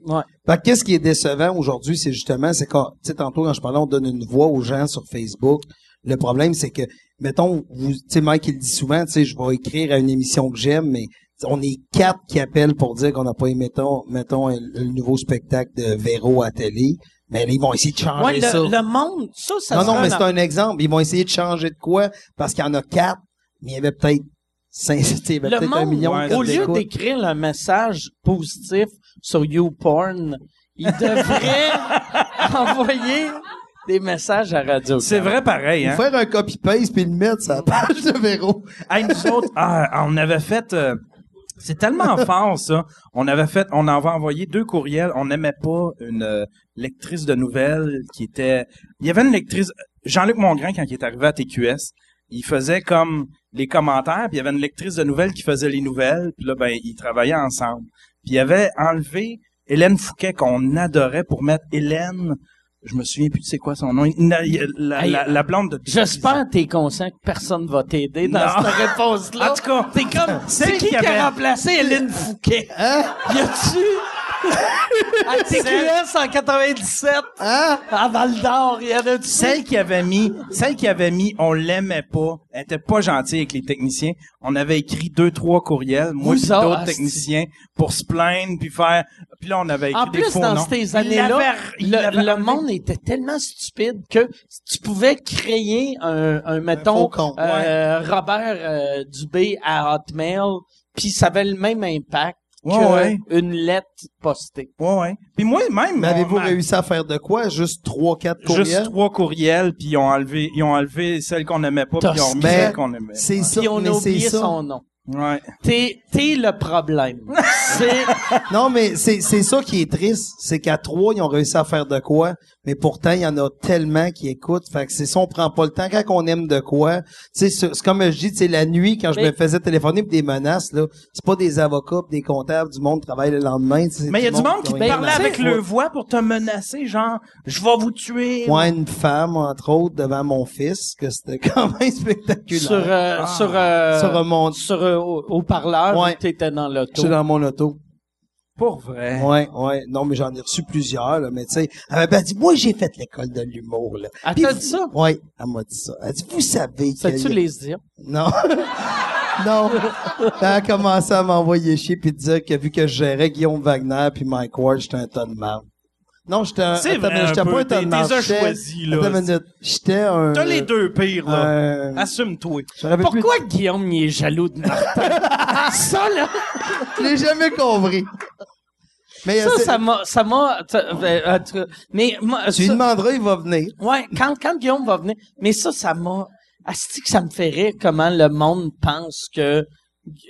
ouais. Fait que qu'est-ce qui est décevant aujourd'hui, c'est justement, c'est quand, tu sais, tantôt, quand je parlais, on donne une voix aux gens sur Facebook. Le problème, c'est que, mettons, vous, tu sais, Mike, il le dit souvent, tu sais, je vais écrire à une émission que j'aime, mais on est quatre qui appellent pour dire qu'on n'a pas aimé, mettons, mettons, le, le nouveau spectacle de Véro à télé. Mais là, ils vont essayer de changer Ouais, ça. le, le monde, ça, ça non, non, mais c'est un exemple. Ils vont essayer de changer de quoi? Parce qu'il y en a quatre, mais il y avait peut-être cinq, il y avait le peut-être un million ouais, de au lieu d'écrire un message positif sur YouPorn, il devrait envoyer des messages à Radio. C'est vrai pareil, hein? Faire un copy-paste puis le mettre sur la page de Véro. Hey, nous autres, ah, on avait fait. euh, c'est tellement fort ça. On avait fait, on avait envoyé deux courriels. On n'aimait pas une euh, lectrice de nouvelles qui était. Il y avait une lectrice. Jean-Luc Mongrain quand il est arrivé à TQS, il faisait comme les commentaires, puis il y avait une lectrice de nouvelles qui faisait les nouvelles, puis là, ben, ils travaillaient ensemble. Puis il avait enlevé Hélène Fouquet, qu'on adorait, pour mettre Hélène, je me souviens plus de c'est quoi son nom, la, la, Hey, la- la blonde de... J'espère que t'es conscient que personne va t'aider dans Non. cette réponse-là. En tout cas, T'es comme, c'est qui qui qui avait- a remplacé Hélène Fouquet? Hein? Y a-tu? À TQS en 97, Hein? à Val d'Or, y en a-tu? Celle qui avait mis, celle qui avait mis, on l'aimait pas, elle était pas gentille avec les techniciens. On avait écrit deux, trois courriels, moi et autres, d'autres techniciens, pour se plaindre puis faire. Puis là, on avait écrit En des plus, faux dans noms. ces Il années-là, il le, monde était tellement stupide que tu pouvais créer un, un mettons, compte, euh, Robert euh, Dubé à Hotmail, puis ça avait le même impact Ouais, que ouais. une lettre postée. Ouais, ouais. Puis moi, même, Mais avez-vous réussi à faire de quoi? Juste trois, quatre courriels? Juste trois courriels, puis ils ont enlevé, ils ont enlevé celles qu'on aimait pas, puis ils ont remis celles qu'on aimait. C'est ça, Puis on mais a c'est oublié ça. son nom. Ouais. T'es, t'es le problème. C'est, Non, mais c'est, c'est ça qui est triste. C'est qu'à trois, ils ont réussi à faire de quoi, mais pourtant, il y en a tellement qui écoutent. Fait que c'est ça, on prend pas le temps quand on aime de quoi. Tu sais, c'est, comme je dis, c'est la nuit, quand je Mais- me faisais téléphoner pour des menaces, là, c'est pas des avocats pis des comptables du monde qui travaillent le lendemain. tu sais, Mais il y a du monde qui parlait avec le voix pour te menacer, genre, je vais vous tuer. Ouais, une femme, entre autres, devant mon fils, que c'était quand même spectaculaire. sur, euh, sur, euh, Sur mon- sur, euh, au, au parleur, Ouais. t'étais dans l'auto. J'étais dans mon auto. Pour vrai? Ouais, ouais. Non, mais j'en ai reçu plusieurs, là. Mais tu sais, elle m'a dit, moi, j'ai fait l'école de l'humour, là. Elle t'a dit ça? Ouais, elle m'a dit ça. Elle dit, vous savez que... Sais-tu les dire? Non. non. Elle a commencé à m'envoyer chier puis dire que vu que je gérais Guillaume Wagner puis Mike Ward, j'étais un ton de. Non, j'étais un, C'est vrai j'étais pas un T'es- un choisi, là. Attends une minute. J'étais un... T'as les deux pires, là. euh, Assume-toi. Pourquoi Guillaume il est jaloux de Martin? ça, là, Je l'ai jamais compris. Mais ça, ça m'a, ça m'a, ça- en tout cas, mais moi, tu lui demanderas, il va venir. ouais, quand, quand Guillaume va venir, mais ça, ça m'a, asti que ça me fait rire comment le monde pense que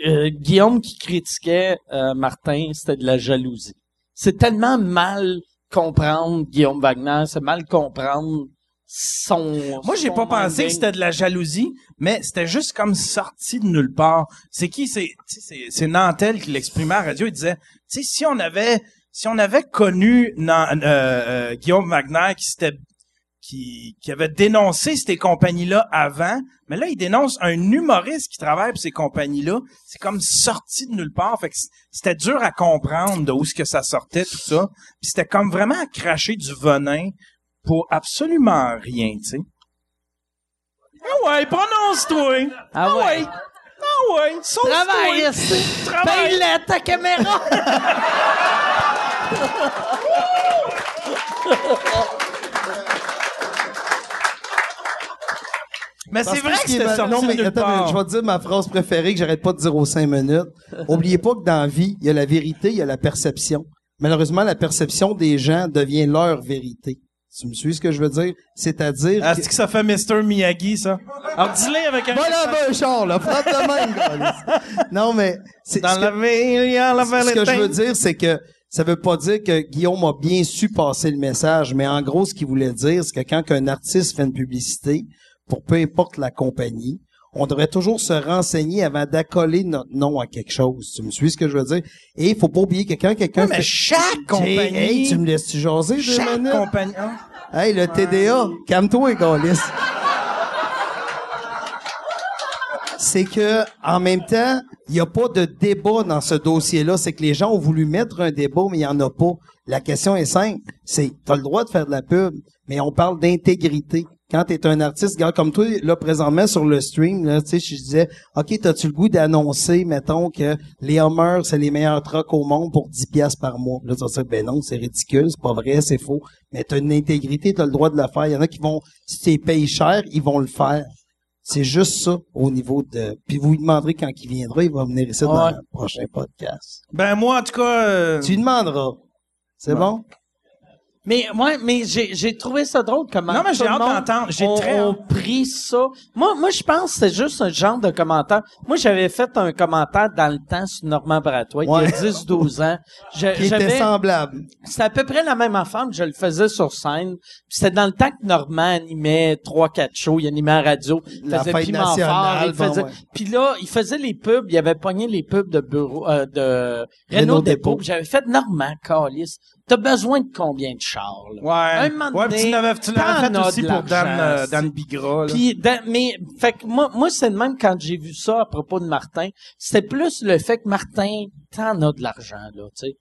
euh, Guillaume qui critiquait euh, Martin, c'était de la jalousie. C'est tellement mal comprendre Guillaume Wagner, c'est mal comprendre son. Moi, j'ai pas pensé que c'était de la jalousie, mais c'était juste comme sorti de nulle part. C'est qui? C'est, c'est, c'est Nantel qui l'exprimait à la radio. Il disait, tu sais, si on avait, si on avait connu Nan- euh, euh, Guillaume Wagner qui s'était, qui, qui avait dénoncé ces compagnies-là avant, mais là, il dénonce un humoriste qui travaille pour ces compagnies-là. C'est comme sorti de nulle part. Fait que c'était dur à comprendre de où ce que ça sortait, tout ça. Puis c'était comme vraiment à cracher du venin pour absolument rien, tu sais. Ah ouais, prononce-toi. Ah ouais. Ah ouais. Travaille, esti. Travaille. Paye-la, ta caméra. Mais c'est vrai que c'était sorti Non, mais attends, part. je vais te dire ma phrase préférée que j'arrête pas de dire aux cinq minutes. Oubliez pas que dans la vie, il y a la vérité, il y a la perception. Malheureusement, la perception des gens devient leur vérité. Tu me suis ce que je veux dire? C'est-à-dire Ah, que... c'est que ça fait Mr. Miyagi, ça? Alors, dis-le avec un... Voilà un char, là. Frappe de même, gars. Non, mais... c'est- Dans ce la que- la ce que je veux dire, c'est que ça veut pas dire que Guillaume a bien su passer le message, mais en gros, ce qu'il voulait dire, c'est que quand un artiste fait une publicité, pour peu importe la compagnie, on devrait toujours se renseigner avant d'accoler notre nom à quelque chose. Tu me suis ce que je veux dire? Et il faut pas oublier que quand quelqu'un Ouais, mais fait... chaque compagnie... Hey, tu me laisses-tu jaser chaque compagnie... hein? Hey, le TDA, calme-toi, Gaulis. C'est que, en même temps, il n'y a pas de débat dans ce dossier-là. C'est que les gens ont voulu mettre un débat, mais il n'y en a pas. La question est simple. C'est, t'as le droit de faire de la pub, mais on parle d'intégrité. Quand t'es un artiste, regarde, comme toi, là, présentement, sur le stream, là, tu sais, je disais, OK, t'as-tu le goût d'annoncer, mettons, que les Hummers, c'est les meilleurs trucks au monde pour 10 piastres par mois? Là, tu vas dire, ben non, c'est ridicule, c'est pas vrai, c'est faux. Mais t'as une intégrité, t'as le droit de le faire. Il y en a qui vont, si tu les payes cher, ils vont le faire. C'est juste ça au niveau de. Puis vous lui demanderez quand il viendra, il va venir ici dans le prochain podcast. Ben, moi, en tout cas... euh, Tu lui demanderas. C'est bon? Mais ouais, mais j'ai j'ai trouvé ça drôle comment Non, mais j'ai hâte d'entendre. J'ai ont- très pris ça. Moi moi je pense que c'est juste un genre de commentaire. Moi j'avais fait un commentaire dans le temps sur Normand Ouais. il y a 10 12 ans. Je- Qui était semblable. c'était à peu près la même affaire, mais je le faisais sur scène. C'était dans le temps que Normand animait trois quatre shows, il animait à la radio, il La faisait fête Piment nationale, Fort, il bon, faisait ouais. puis là, il faisait les pubs, il avait pogné les pubs de bureau euh, de Renault Dépôt. Dépôt. J'avais fait Normand, Calis. T'as besoin de combien de chars là? Ouais. Un moment ouais, donné, puis tu l'avais, tu l'avais fait aussi pour Dan, euh, Dan Bigra, là. Puis, mais, fait que moi, moi, c'est de même quand j'ai vu ça à propos de Martin. C'était plus le fait que Martin, t'en as de l'argent, là, tu sais.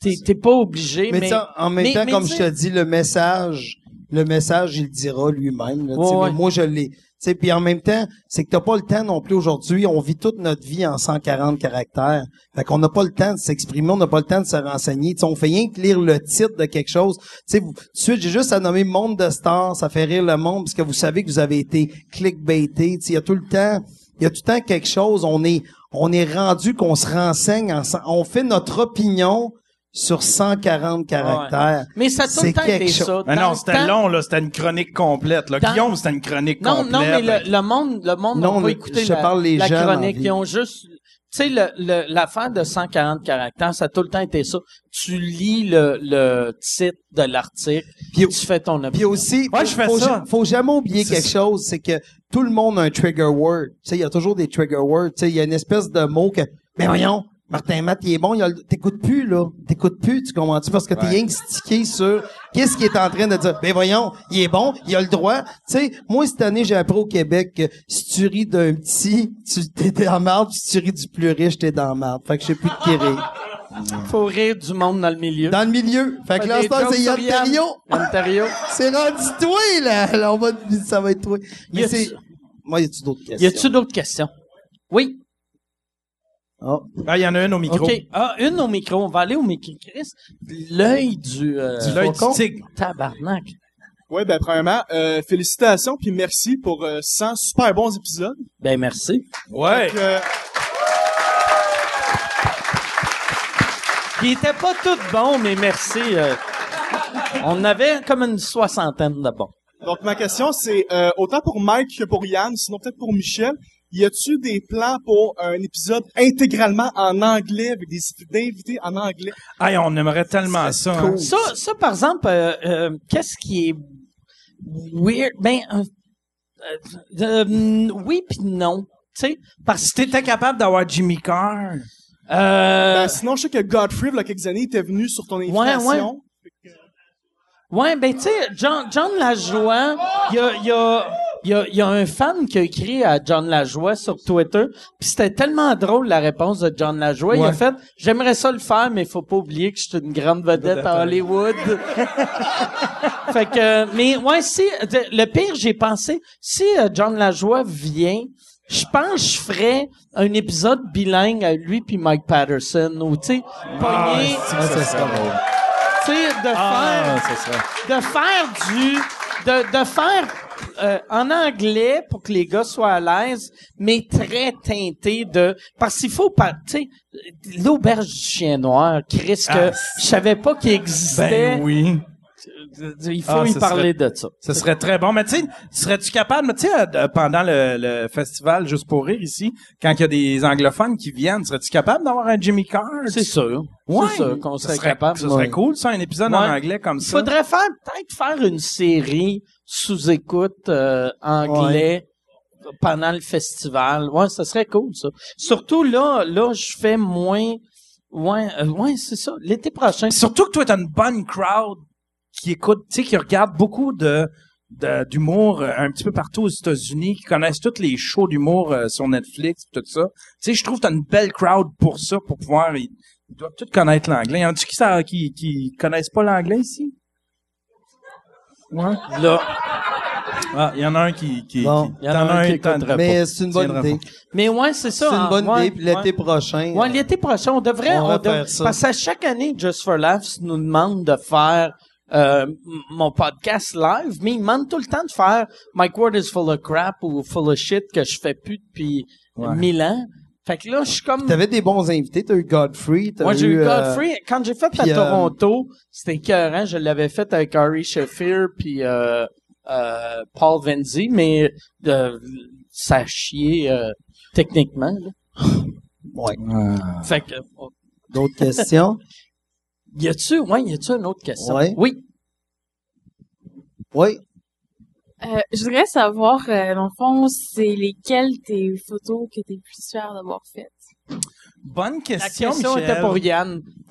T'es, t'es pas obligé, Mais, mais. en même temps, mais comme je te dis, le message, le message, il le dira lui-même. là, tu sais, Ouais, mais ouais. Moi, je l'ai. Sais, Puis en même temps, c'est que t'as pas le temps non plus aujourd'hui. On vit toute notre vie en 140 caractères. Fait qu'on n'a pas le temps de s'exprimer, on n'a pas le temps de se renseigner. Tu sais, on fait rien que lire le titre de quelque chose. Tu sais, suite, j'ai juste à nommer Monde de Stars, ça fait rire le monde parce que vous savez que vous avez été clickbaité. Il y a tout le temps, il y a tout le temps quelque chose. On est, on est rendu qu'on se renseigne, en- on fait notre opinion sur 140 caractères. Mais ça a tout le temps été chose. ça. Mais non, c'était temps- long, là. C'était une chronique complète, là. Dans- Guillaume, c'était une chronique Non, complète. non, mais le, le monde, le monde Non, n'a pas écouté je la, parle les la jeunes chronique. Ils ont juste, tu sais, le, le- l'affaire de 140 caractères, ça a tout le temps été ça. Tu lis le, le titre de l'article, puis tu fais ton Puis opinion. aussi, Ouais, faut, je fais faut, ça. faut jamais oublier quelque ça. chose, c'est que tout le monde a un trigger word. Tu sais, il y a toujours des trigger words. Tu sais, il y a une espèce de mot que, mais voyons, Martin Matt, il est bon, il a le- t'écoutes plus, là. T'écoutes plus, tu comprends-tu? Parce que t'es rien stické sur qu'est-ce qu'il est en train de dire. Ben voyons, il est bon, il a le droit. Tu sais, moi, cette année, j'ai appris au Québec que si tu ris d'un petit, tu t'es dans marde, si tu ris du plus riche, t'es dans marde. Fait que je sais plus de qui rire. Faut rire du monde dans le milieu. Dans le milieu. Fait que là, c'est Yann. Ontario. Ontario. C'est rendu toi, là. là on va, ça va être toi. Mais c'est, moi, y a-tu d'autres questions? Y a-tu d'autres questions? Oui. Ah. Ah, il y en a une au micro. OK. Ah, une au micro. On va aller au micro. Chris, l'œil du, euh, Du l'œil du tigre. tabarnak. Ouais, ben premièrement, euh, félicitations puis merci pour euh, 100 super bons épisodes. Ben, merci. Ouais. Que, euh, Qui étaient pas tous bons, mais merci. euh, on avait comme une soixantaine de bons. donc ma question c'est euh, autant pour Mike que pour Yann, sinon peut-être pour Michel, y a-tu des plans pour un épisode intégralement en anglais avec des invités en anglais? Hey, on aimerait tellement ça. hein. Ça, ça par exemple, euh, euh, qu'est-ce qui est weird? Ben, euh, euh, euh, oui puis non. Tu sais, parce Si t'étais capable d'avoir Jimmy Carr. que euh, Ben, Sinon, je sais que Godfrey, il y a quelques années, était venu sur ton invitation. Ouais, ben tu sais, John, John Lajoie, il y a, il y, a, il y, a, y a un fan qui a écrit à John Lajoie sur Twitter, puis c'était tellement drôle la réponse de John Lajoie. Il a fait, j'aimerais ça le faire, mais faut pas oublier que je suis une grande vedette à Hollywood. fait que, mais ouais, si le pire, j'ai pensé, si euh, John Lajoie vient, je pense que je ferais un épisode bilingue avec lui puis Mike Patterson ou tu sais, pogner, Ah, tu sais, de faire de faire du de, de faire euh, en anglais pour que les gars soient à l'aise mais très teinté de parce qu'il faut pas tu sais l'auberge du chien noir Chris que Ah, je savais pas qu'il existait Ben oui. il faut Ah, y ce parler de ça Ce serait très bon. Mais tu sais, serais-tu capable, mais tu sais, euh, pendant le, le festival Juste pour rire ici, quand il y a des anglophones qui viennent, serais-tu capable d'avoir un Jimmy Carr? c'est sûr Ouais. c'est sûr qu'on serait serait, capable ça serait Ouais. cool, ça, un épisode en anglais comme il ça. faudrait faire peut-être faire une série sous écoute euh, anglais pendant le festival. Ouais, ça serait cool ça. Surtout là, là je fais moins ouais, euh, ouais, c'est ça. L'été prochain. Surtout que toi, t'as une bonne crowd qui écoute, tu sais, qui regarde beaucoup de d'humour euh, un petit peu partout aux États-Unis, qui connaissent tous les shows d'humour euh, sur Netflix, tout ça. Tu sais, je trouve que t'as une belle crowd pour ça, pour pouvoir... Ils, ils doivent tous connaître l'anglais. Y en a-tu qui, ça- qui, qui connaissent pas l'anglais ici? Ouais. Là, Ah, il y en a un qui... qui, Bon. qui- Il y en a un qui écouterait Mais c'est une bonne idée. mais ouais, c'est ça. C'est une hein, bonne idée. Puis l'été ouais. prochain. Ouais, l'été prochain, on devrait, On on va dev- faire ça. parce que chaque année, Just for Laughs nous demande de faire euh, mon podcast live, mais il demande tout le temps de faire Mike Ward is full of crap ou full of shit que je fais plus depuis Ouais. mille ans. Fait que là, je suis comme... T'avais des bons invités, t'as eu Godfrey, t'as Moi, j'ai eu euh, Godfrey. Quand j'ai fait puis, à euh, Toronto, c'était écœurant. Je l'avais fait avec Ari Shafir puis euh, Paul Venzi, mais ça a chié techniquement. là. Ouais. Fait que... oh, D'autres questions? Y a-tu... Ouais, y a-tu une autre question? Ouais. Oui. Oui. Euh, je voudrais savoir, euh, dans le fond, c'est lesquelles tes photos que t'es plus fier d'avoir faites? Bonne La question, question Michel. était pour Yann.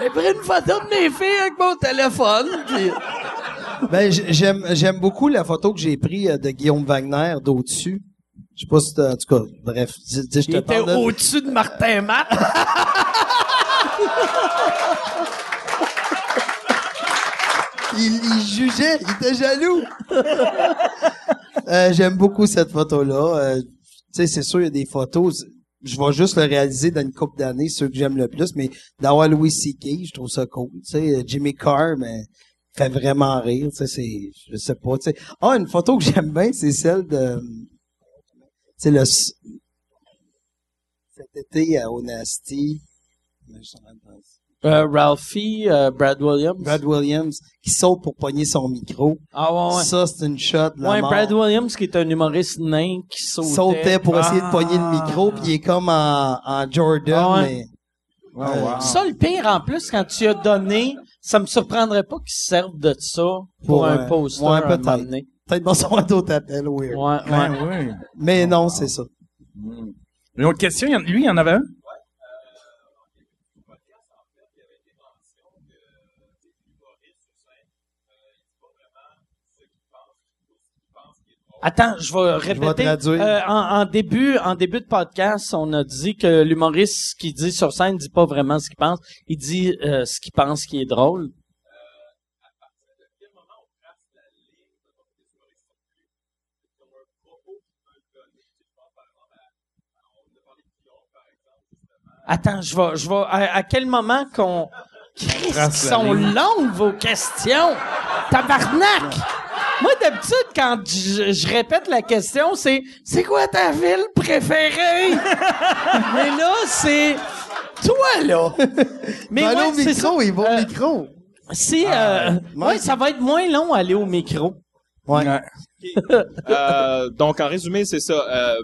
J'ai pris une photo de mes filles avec mon téléphone. puis- Ben, j'aime, j'aime beaucoup la photo que j'ai prise euh, de Guillaume Wagner d'au-dessus. Je sais pas si t'as- en tout cas, bref, dis- dis- je Il te était parle de- au-dessus de Martin Matt. il, jugeait, il était jaloux. Euh, j'aime beaucoup cette photo-là. Euh, tu sais, c'est sûr, il y a des photos. Je vais juste le réaliser dans une couple d'années, ceux que j'aime le plus, mais d'avoir Louis C.K., je trouve ça cool. Tu sais, euh, Jimmy Carr, mais fait vraiment rire. Tu sais, je sais pas. Tu sais. Ah, une photo que j'aime bien, c'est celle de, c'est le cet été à Onasty. Euh, Ralphie, euh, Brad Williams. Brad Williams qui saute pour pogner son micro. Ah ouais, ouais. Ça, c'est une shot. de la Ouais, mort. Brad Williams, qui est un humoriste nain qui sautait. sautait pour essayer de pogner le Ah. micro, puis il est comme en, en Jordan, Ah ouais. mais Oh, wow. Ça, le pire, en plus, quand tu as donné, ça me surprendrait pas qu'ils se servent de ça pour, Pour un un- poster ouais, peut-être. peut-être dans son d'autres appels, weird. Ouais, ouais. Ben oui. Mais non, c'est ça. Une autre question, lui, il y en avait un? Attends, je vais répéter. Euh, en, en début, en début de podcast, on a dit que l'humoriste qui dit sur scène dit pas vraiment ce qu'il pense. Il dit euh, ce qu'il pense qui est drôle. Attends, je vais, je vais. À, à quel moment qu'on la sont longues vos questions? Tabarnak. Moi d'habitude quand je, je répète la question, c'est c'est quoi ta ville préférée? Mais là c'est toi là. Mais aller ouais, au micro, ça. il va au Euh, micro. Si euh, Mike. ouais, ça va être moins long aller au micro. Ouais. Euh, donc, en résumé, c'est ça. Euh,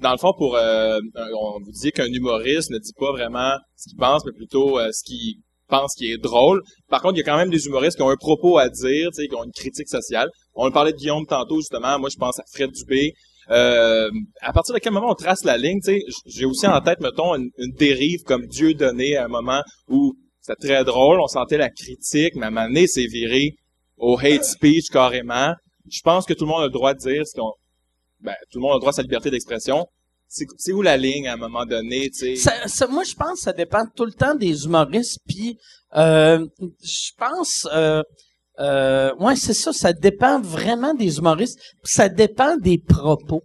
dans le fond, pour euh, on vous dit qu'un humoriste ne dit pas vraiment ce qu'il pense, mais plutôt euh, ce qu'il pense qui est drôle. Par contre, il y a quand même des humoristes qui ont un propos à dire, qui ont une critique sociale. On parlait de Guillaume tantôt, justement. Moi, je pense à Fred Dubé. Euh, à partir de quel moment on trace la ligne, j'ai aussi en tête, mettons, une, une dérive comme Dieu donné à un moment où c'était très drôle, on sentait la critique, mais à un moment donné, c'est viré au hate speech carrément. Je pense que tout le monde a le droit de dire ce qu'on... Ben, tout le monde a le droit à sa liberté d'expression. C'est où la ligne à un moment donné, tu sais? Ça- ça- moi, je pense que ça dépend tout le temps des humoristes. Puis, euh, je pense, euh, euh, ouais, c'est ça. Ça dépend vraiment des humoristes. Puis ça dépend des propos.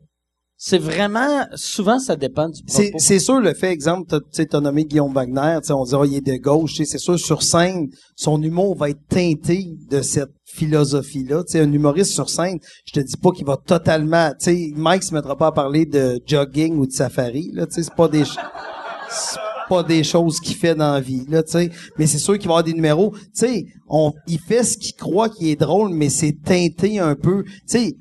C'est vraiment, souvent, ça dépend du C'est, propos. c'est sûr, le fait, exemple, t'as, tu t'as nommé Guillaume Wagner, on dirait, il est de gauche, c'est sûr, sur scène, son humour va être teinté de cette philosophie-là. Tu sais, un humoriste sur scène, je te dis pas qu'il va totalement, tu sais, Mike se mettra pas à parler de jogging ou de safari, là, tu sais, c'est pas des, pas des choses qu'il fait dans la vie, là, tu sais. Mais c'est sûr qu'il va avoir des numéros. Tu sais, on, il fait ce qu'il croit qui est drôle, mais c'est teinté un peu. Tu sais,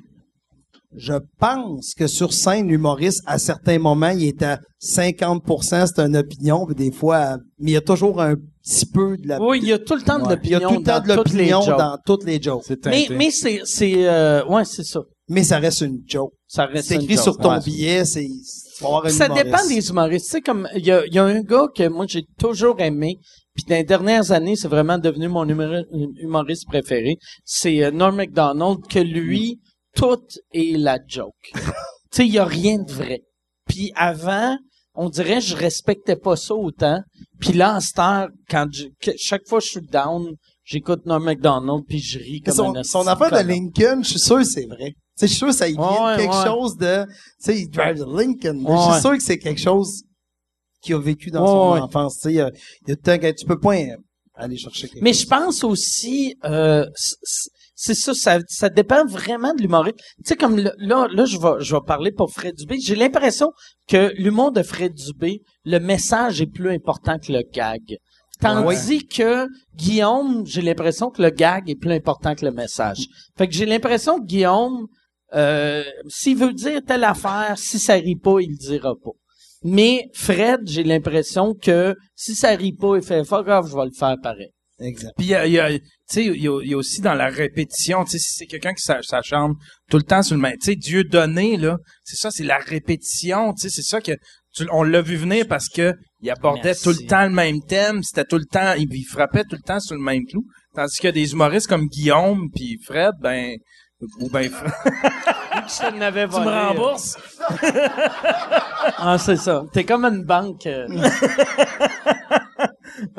je pense que sur scène, l'humoriste, à certains moments, il est à 50%, c'est une opinion, puis des fois, mais il y a toujours un petit peu de la... Oui, il y a tout le temps de Ouais. Il y a l'opinion. tout le temps de dans toutes les l'opinion jokes. dans toutes les jokes. Mais, c'est, c'est, euh, ouais, c'est ça. Mais ça reste une joke. Ça reste C'est une écrit joke. sur ton Ouais. billet, c'est... Ça humoriste. dépend des humoristes. Tu sais, comme, il y a, il y a un gars que moi, j'ai toujours aimé, puis dans les dernières années, c'est vraiment devenu mon humori- humoriste préféré. C'est euh, Norm MacDonald, que lui, tout est la joke. tu sais, il y a rien de vrai. Puis avant, on dirait je respectais pas ça autant. Puis là, en cette heure, quand je, que- chaque fois que je suis down, j'écoute Norm MacDonald, puis je ris comme son, un son affaire de. Lincoln, je suis sûr que c'est vrai. Je suis sûr que ça y vient Ouais, quelque ouais. chose de... Tu sais, il drive the Lincoln. Je Ouais. suis sûr que c'est quelque chose qu'il a vécu dans son enfance. Tu sais, il y a, il y a tout le temps que tu peux pas euh, aller chercher quelque Mais chose. je pense aussi, euh, c- c- c'est ça, ça, ça dépend vraiment de l'humoriste. Tu sais, comme le- là, là, je vais, je vais parler pour Fred Dubé. J'ai l'impression que l'humour de Fred Dubé, le message est plus important que le gag. Tandis que Guillaume, j'ai l'impression que le gag est plus important que le message. Fait que j'ai l'impression que Guillaume, euh, s'il veut dire telle affaire, si ça rit pas, il le dira pas. Mais Fred, j'ai l'impression que si ça rit pas, il fait fuck off, je vais le faire pareil. Exact. Puis il y a, y a- y y aussi dans la répétition, tu sais, si c'est quelqu'un qui s'a- s'acharne tout le temps sur le même, tu sais, Dieu donné là, c'est ça, c'est la répétition, tu sais, c'est ça que tu- on l'a vu venir parce que il abordait Merci. tout le temps le même thème, c'était tout le temps, il, il frappait tout le temps sur le même clou, tandis que des humoristes comme Guillaume puis Fred, ben ou ben n'avait tu me rembourses? Ah, c'est ça. T'es comme une banque. euh.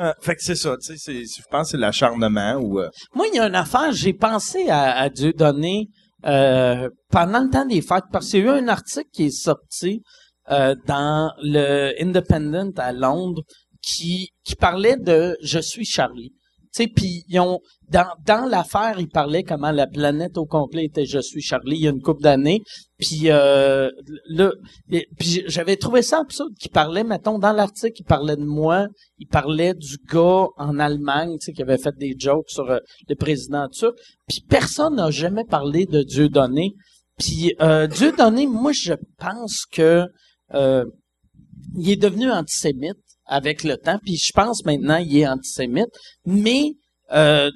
Euh, fait que c'est ça, tu sais, c'est- je pense que c'est l'acharnement ou euh, Moi, il y a une affaire, j'ai pensé à, à Dieu donné euh, pendant le temps des fêtes, parce qu'il y a eu un article qui est sorti euh, dans le Independent à Londres qui, qui parlait de Je suis Charlie. Sais, puis ils ont dans, dans l'affaire, ils parlaient comment la planète au complet était Je suis Charlie il y a une couple d'années. Puis euh, puis j'avais trouvé ça absurde qu'il parlait, mettons, dans l'article, il parlait de moi, il parlait du gars en Allemagne, tu sais, qui avait fait des jokes sur euh, le président turc. Puis personne n'a jamais parlé de Dieu donné. Puis euh, Dieu donné, moi je pense que euh, il est devenu antisémite avec le temps. Puis je pense maintenant il est antisémite, mais euh,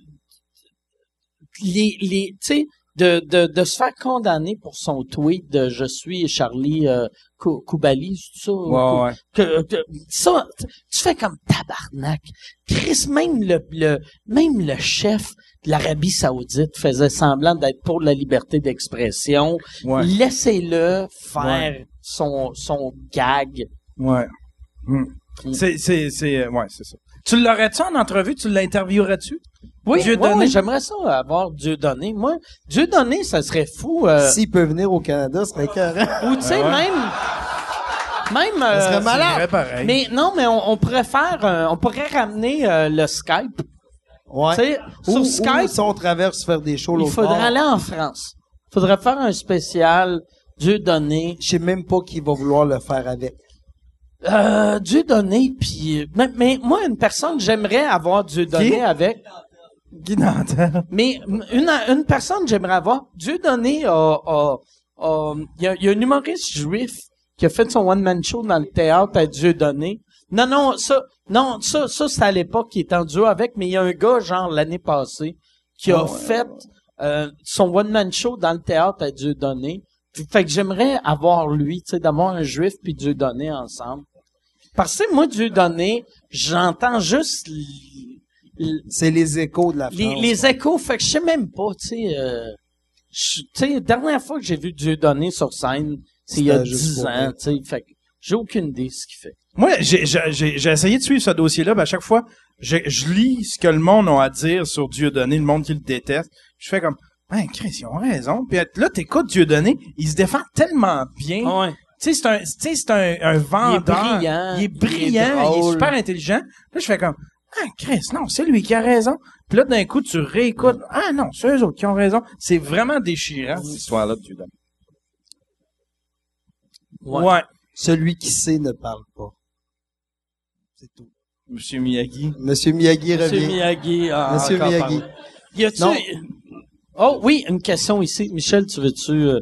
les, les, tu sais, de, de, de se faire condamner pour son tweet de je suis Charlie euh, Cou- ça? ouais. que, que- ça, tu fais comme tabarnak. Chris, même le, le, même le chef de l'Arabie Saoudite faisait semblant d'être pour la liberté d'expression. Ouais. Laissez-le faire son, son gag. Ouais. Hmm. C'est, c'est, c'est, euh, ouais, c'est ça. Tu l'aurais-tu en entrevue? Tu l'interviewerais-tu? Oui, Dieu donné? ouais, j'aimerais ça avoir Dieu donné. Moi, Dieu donné, ça serait fou. euh, S'il peut venir au Canada, ce serait écœurant. Ou tu sais, même, même. Ça serait euh, malade. C'est vrai pareil. Mais non, mais on, on pourrait faire, euh, on pourrait ramener euh, le Skype. Ouais. Tu sais, Ou, sur ou Skype, si on traverse faire des shows il l'autre faudrait bord. aller en France. Il faudrait faire un spécial Dieu donné. Je sais même pas qui va vouloir le faire avec. Euh, Dieu donné, puis mais, mais moi une personne j'aimerais avoir Dieu donné avec. Guy. Mais une une personne j'aimerais avoir Dieu donné a a- a- il y a, il y a un humoriste juif qui a fait son one man show dans le théâtre à Dieu donné. Non non ça non ça ça c'est à l'époque qui était en duo avec mais il y a un gars genre l'année passée qui a ouais, fait euh, son one man show dans le théâtre à Dieu donné. Fait que j'aimerais avoir lui, tu sais, d'avoir un juif puis Dieu donné ensemble. Parce que moi, Dieu donné, j'entends juste l- l- C'est les échos de la France. les, les échos. Fait que je sais même pas, tu sais. Euh, tu sais, dernière fois que j'ai vu Dieu donné sur scène, c'est il y a C'était juste 10 pour ans, tu sais. Fait que j'ai aucune idée de ce qu'il fait. Moi, j'ai, j'ai, j'ai j'ai essayé de suivre ce dossier-là, ben à chaque fois, je, je lis ce que le monde a à dire sur Dieudonné, le monde qui le déteste. Je fais comme, ben, Chris, ils ont raison. Puis là, t'écoutes Dieudonné, il se défend tellement bien. Ouais. Tu sais, c'est un, tu sais, c'est un, un vendeur. brillant, Il est il est brillant, il est, drôle. super intelligent. Là, je fais comme, ah, Chris, non, c'est lui qui a raison. Puis là, d'un coup, tu réécoutes, ah non, c'est eux autres qui ont raison. C'est vraiment déchirant, cette histoire-là de Dieudonné. Ouais. ouais. Celui qui sait ne parle pas. C'est tout. Monsieur Miyagi. Monsieur Miyagi Monsieur revient. Miyagi. ah, Monsieur Miyagi. parlé. Y a-tu... Oh oui, une question ici. Michel, tu veux-tu... euh,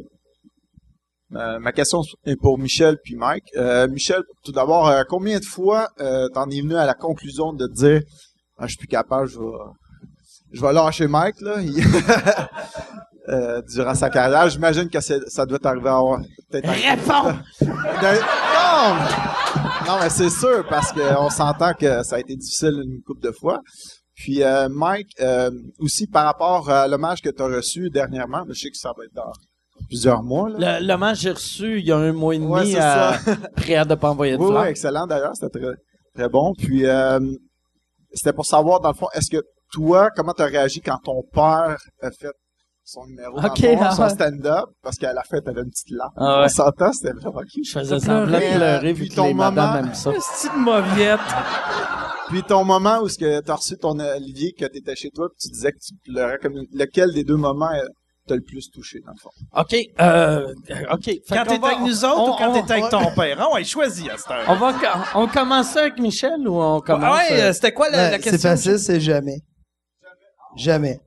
Euh, ma question est pour Michel puis Mike. Euh, Michel, tout d'abord, euh, combien de fois t'en es venu à la conclusion de te dire ah, je suis plus capable, je vais je vais lâcher Mike là durant sa carrière. J'imagine que ça doit t'arriver à avoir Réponds! Non! Non, mais c'est sûr, parce qu'on s'entend que ça a été difficile une couple de fois. Puis, euh, Mike, euh, aussi par rapport à l'hommage que tu as reçu dernièrement, je sais que ça va être dans plusieurs mois. L'hommage que j'ai reçu il y a un mois et demi Ouais, c'est à ça. prière de pas envoyer de Oui, excellent d'ailleurs, c'était très, très bon. Puis, euh, c'était pour savoir, dans le fond, est-ce que toi, comment tu as réagi quand ton père a fait son numéro, dans le Ok, fond, ah son stand-up, parce qu'à la fin, t'avais une petite larme. Ah ouais. On s'entend, c'était vraiment cute. Je faisais semblant de pleurer vu que ton les madames aiment ça. Une mauviette. Puis ton moment où que t'as reçu ton Olivier, que t'étais chez toi, puis tu disais que tu pleurais comme lequel des deux moments euh, t'a le plus touché dans le fond? OK. Euh, OK. Fait Quand va- avec nous autres on- ou quand on- t'étais avec ton père? Ouais, choisis à cette heure. On va, on commence avec Michel ou on commence? Ah ouais, euh, euh, c'était quoi la, la c'est question? facile, c'est jamais. Jamais.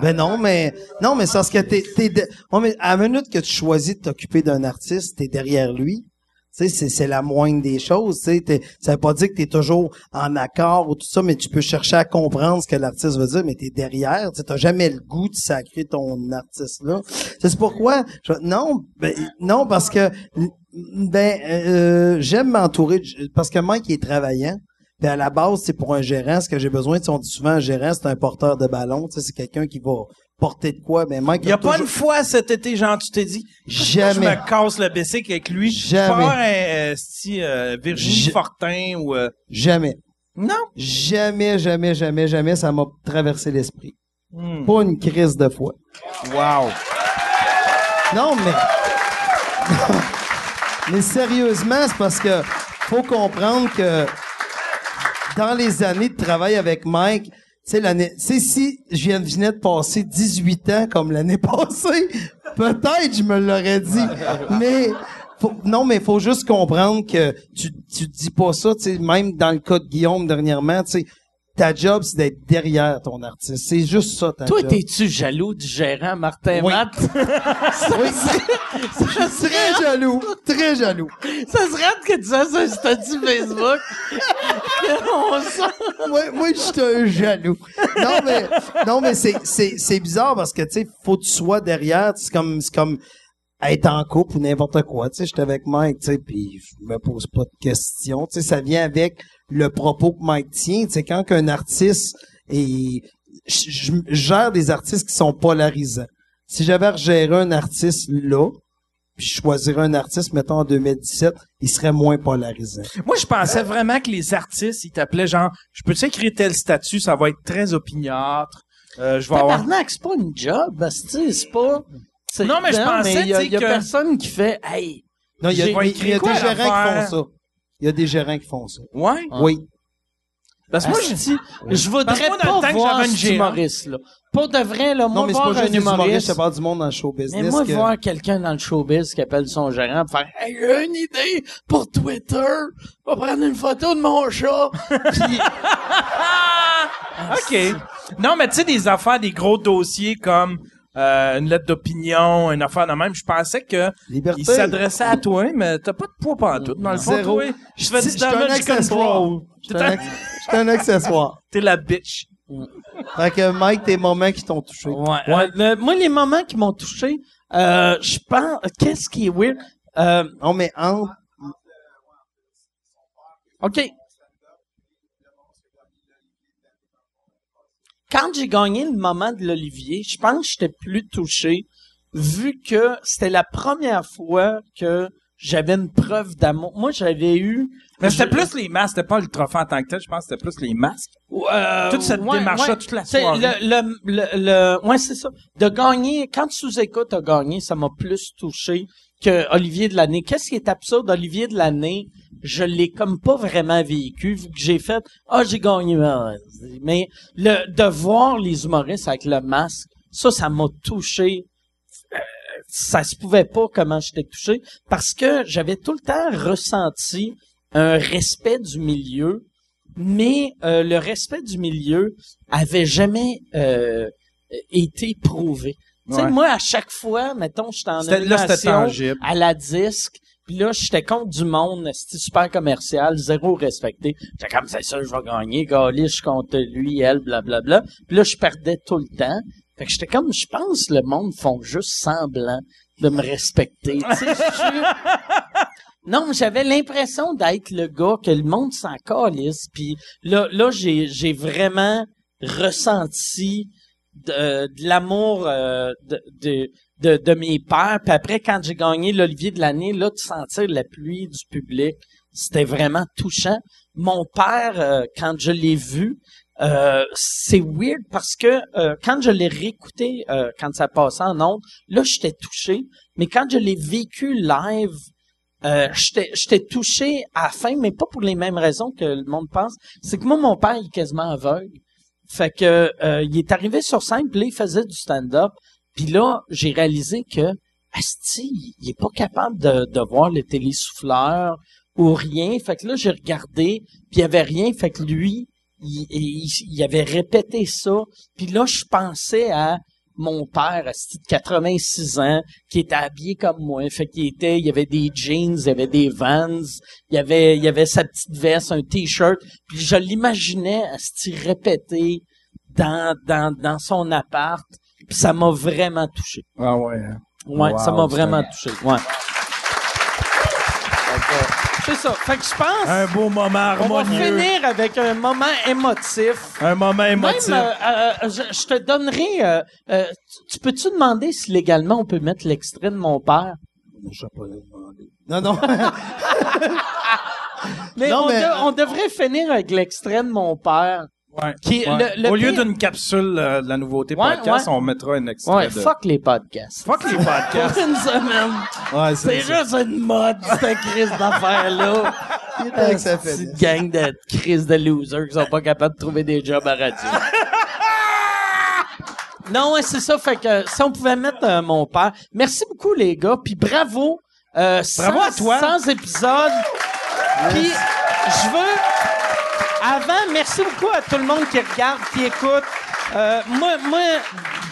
Ben non, mais non, mais c'est parce que t'es, t'es de- Ouais, mais à la minute que tu choisis de t'occuper d'un artiste, t'es derrière lui. Tu sais, c'est, c'est la moindre des choses. Tu sais, T'es- ça veut pas dire que t'es toujours en accord ou tout ça, mais tu peux chercher à comprendre ce que l'artiste veut dire, mais t'es derrière. Tu t'as jamais le goût de sacrer ton artiste là. C'est pourquoi non, ben, non parce que ben euh, j'aime m'entourer parce que Mike il est travaillant. Puis à la base, c'est pour un gérant, ce que j'ai besoin, tu on dit souvent un gérant, c'est un porteur de ballon, tu c'est quelqu'un qui va porter de quoi. Ben Mike Il y a a pas toujours- une fois cet été, genre, tu t'es dit, je jamais. me casse le bicycle avec lui? Je Jamais. un, euh, sti- euh, Virginie Je- Fortin ou, euh, Jamais. non? Jamais, jamais, jamais, jamais, ça m'a traversé l'esprit. Hmm. Pas une crise de foi. Wow. Non, mais. mais sérieusement, c'est parce que faut comprendre que dans les années de travail avec Mike, sais, l'année, sais, si je viens, venais de passer 18 ans comme l'année passée, peut-être je me l'aurais dit. Mais, non, mais faut juste comprendre que tu, tu dis pas ça, tu sais, même dans le cas de Guillaume dernièrement, tu sais, ta job, c'est d'être derrière ton artiste. C'est juste ça, ta Toi, job. t'es-tu jaloux du gérant Martin Oui. Matt? Oui. très jaloux, très jaloux. Ça serait que tu fasses un statut Facebook. On sent- moi, moi je suis un jaloux. Non, mais, non, mais c'est, c'est, c'est bizarre parce que, tu sais, faut que tu sois derrière. C'est comme, c'est comme être en couple ou n'importe quoi. Tu sais, j'étais avec Mike, tu sais, puis je me pose pas de questions. Tu sais, ça vient avec le propos que Mike tient. Tu sais, quand qu'un artiste est... Je, gère des artistes qui sont polarisants. Si j'avais à gérer un artiste là, puis je choisirais un artiste, mettons en 2017, il serait moins polarisant. Moi, je pensais vraiment que les artistes, ils t'appelaient genre, je peux écrire tel statut, ça va être très opiniâtre. Euh, je vais avoir. C'est pas une job, c'est pas... c'est- Non, mais je pensais, il y a, y que- personne qui fait, hey, Non, il y a, y a- il y a quoi, des gérants qui font ça. Il y a des gérants qui font ça. Ouais. Oui. Parce que moi, je dis, je voudrais moi, pas voir gérante- humoriste, là. Pour de vrai, là, moi, Non, mais c'est voir pas juste un humoriste, je parle du monde dans le show business. mais moi, que- voir quelqu'un dans le showbiz qui appelle son gérant pour faire, hey, j'ai une idée pour Twitter, va prendre une photo de mon chat. Puis, OK. Non, mais tu sais, des affaires, des gros dossiers comme euh, une lettre d'opinion, une affaire de même, je pensais que Liberté. il s'adressait à toi, mais t'as pas de poids pantoute. Dans le fond, Zéro. toi, je fais du damage accessoire. control. Je suis un un accessoire. T'es la bitch. Fait que Mike, tes moments qui t'ont touché. Ouais. euh, le- moi, les moments qui m'ont touché, euh, je pense, qu'est-ce qui est weird? Euh, Non, mais entre OK. Quand j'ai gagné le moment de l'Olivier, je pense que j'étais plus touché, vu que c'était la première fois que j'avais une preuve d'amour. Moi, j'avais eu... Mais c'était plus les masques, c'était pas le trophée en tant que tel, je pense que c'était plus les masques. Euh, Toute cette démarche-là, toute la soirée. Le, le, le, le- ouais, c'est ça. De gagner, quand sous-écoute a gagné, ça m'a plus touché que Olivier de l'année. Qu'est-ce qui est absurde, Olivier de l'année, je l'ai comme pas vraiment vécu, vu que j'ai fait, ah, j'ai gagné. Mais le, de voir les humoristes avec le masque, ça, ça m'a touché. Euh, ça se pouvait pas comment j'étais touché parce que j'avais tout le temps ressenti un respect du milieu mais euh, le respect du milieu avait jamais euh, été prouvé. Tu sais, moi, à chaque fois, mettons, j'étais en animation à la disque, puis là, j'étais contre du monde, c'était super commercial, zéro respecté. J'étais comme, c'est ça, je vais gagner, Gali, je compte lui, elle, blablabla. Puis là, je perdais tout le temps. Fait que j'étais comme, je pense, le monde font juste semblant de me respecter. Non, j'avais l'impression d'être le gars que le monde s'en calisse. Puis là, là j'ai, j'ai vraiment ressenti de, de l'amour euh, de, de, de, de mes pères. Puis après, quand j'ai gagné l'Olivier de l'année, là, de sentir la pluie du public, c'était vraiment touchant. Mon père, euh, quand je l'ai vu, euh, c'est weird parce que euh, quand je l'ai réécouté, quand ça passait en ondes, là, j'étais touché. Mais quand je l'ai vécu live, euh, j'étais touché à la fin, mais pas pour les mêmes raisons que le monde pense. C'est que moi, mon père, il est quasiment aveugle. Fait que il est arrivé sur scène, puis il faisait du stand-up. Puis là, j'ai réalisé que Asti, il est pas capable de, de voir le télésouffleur ou rien. Fait que là, j'ai regardé, puis il y avait rien. Fait que lui, il, il, il avait répété ça. Puis là, je pensais à mon père, asti de 86 ans, qui était habillé comme moi. Fait qu'il était, il avait des jeans, il avait des Vans, il avait, il avait sa petite veste, un t-shirt. Puis je l'imaginais, asti, répéter dans, dans, dans son appart. Puis ça m'a vraiment touché. Ah ouais. hein? Ouais, Wow, ça m'a vraiment touché. Ouais. C'est ça. Fait que je pense Un beau moment on va harmonieux. finir avec un moment émotif. Un moment émotif. Même, euh, euh, je, je te donnerai. euh, tu- tu peux-tu demander si légalement on peut mettre l'extrait de mon père? Je sais pas le demander. Non, non. Mais, Non, on, mais- de- on devrait finir avec l'extrait de mon père. Ouais. Qui est Ouais. le- le Au lieu pire- d'une capsule euh, de la nouveauté Ouais, podcast, ouais. on mettra un extrait Ouais, de... fuck les podcasts. Fuck les Pour podcasts. une semaine. Ouais, C'est juste une mode, cette crise d'affaires-là. Ça Petite gang de crises de losers qui sont pas capables de trouver des jobs à radio. non, ouais, c'est ça. Fait que si on pouvait mettre euh, mon père. Merci beaucoup, les gars. Puis bravo. Euh, Bravo 100 à toi. 100 épisodes. Puis je veux... Avant, merci beaucoup à tout le monde qui regarde, qui écoute. Euh, moi, moi,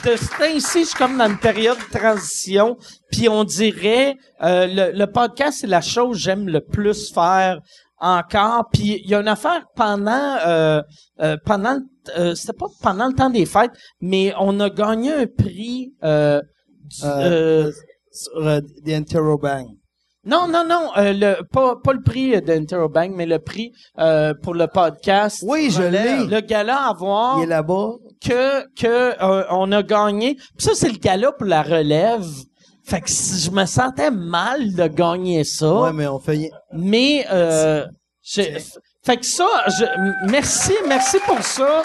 de ce temps-ci, je suis comme dans une période de transition. Puis on dirait, euh, le, le podcast, c'est la chose que j'aime le plus faire encore. Puis il y a une affaire pendant, euh, euh, pendant, euh, c'était pas pendant le temps des fêtes, mais on a gagné un prix. Euh, du- Euh, Sur euh, The Interrobang. Non, non, non, euh, le, pas, pas le prix d'Interobang, mais le prix euh, pour le podcast. Oui, je l'ai. Le gala à voir Il est là-bas. que que euh, on a gagné. Puis ça c'est le gala pour la relève. Fait que si- je me sentais mal de gagner ça, Ouais, mais on fait. mais euh, fait que ça je, merci merci pour ça.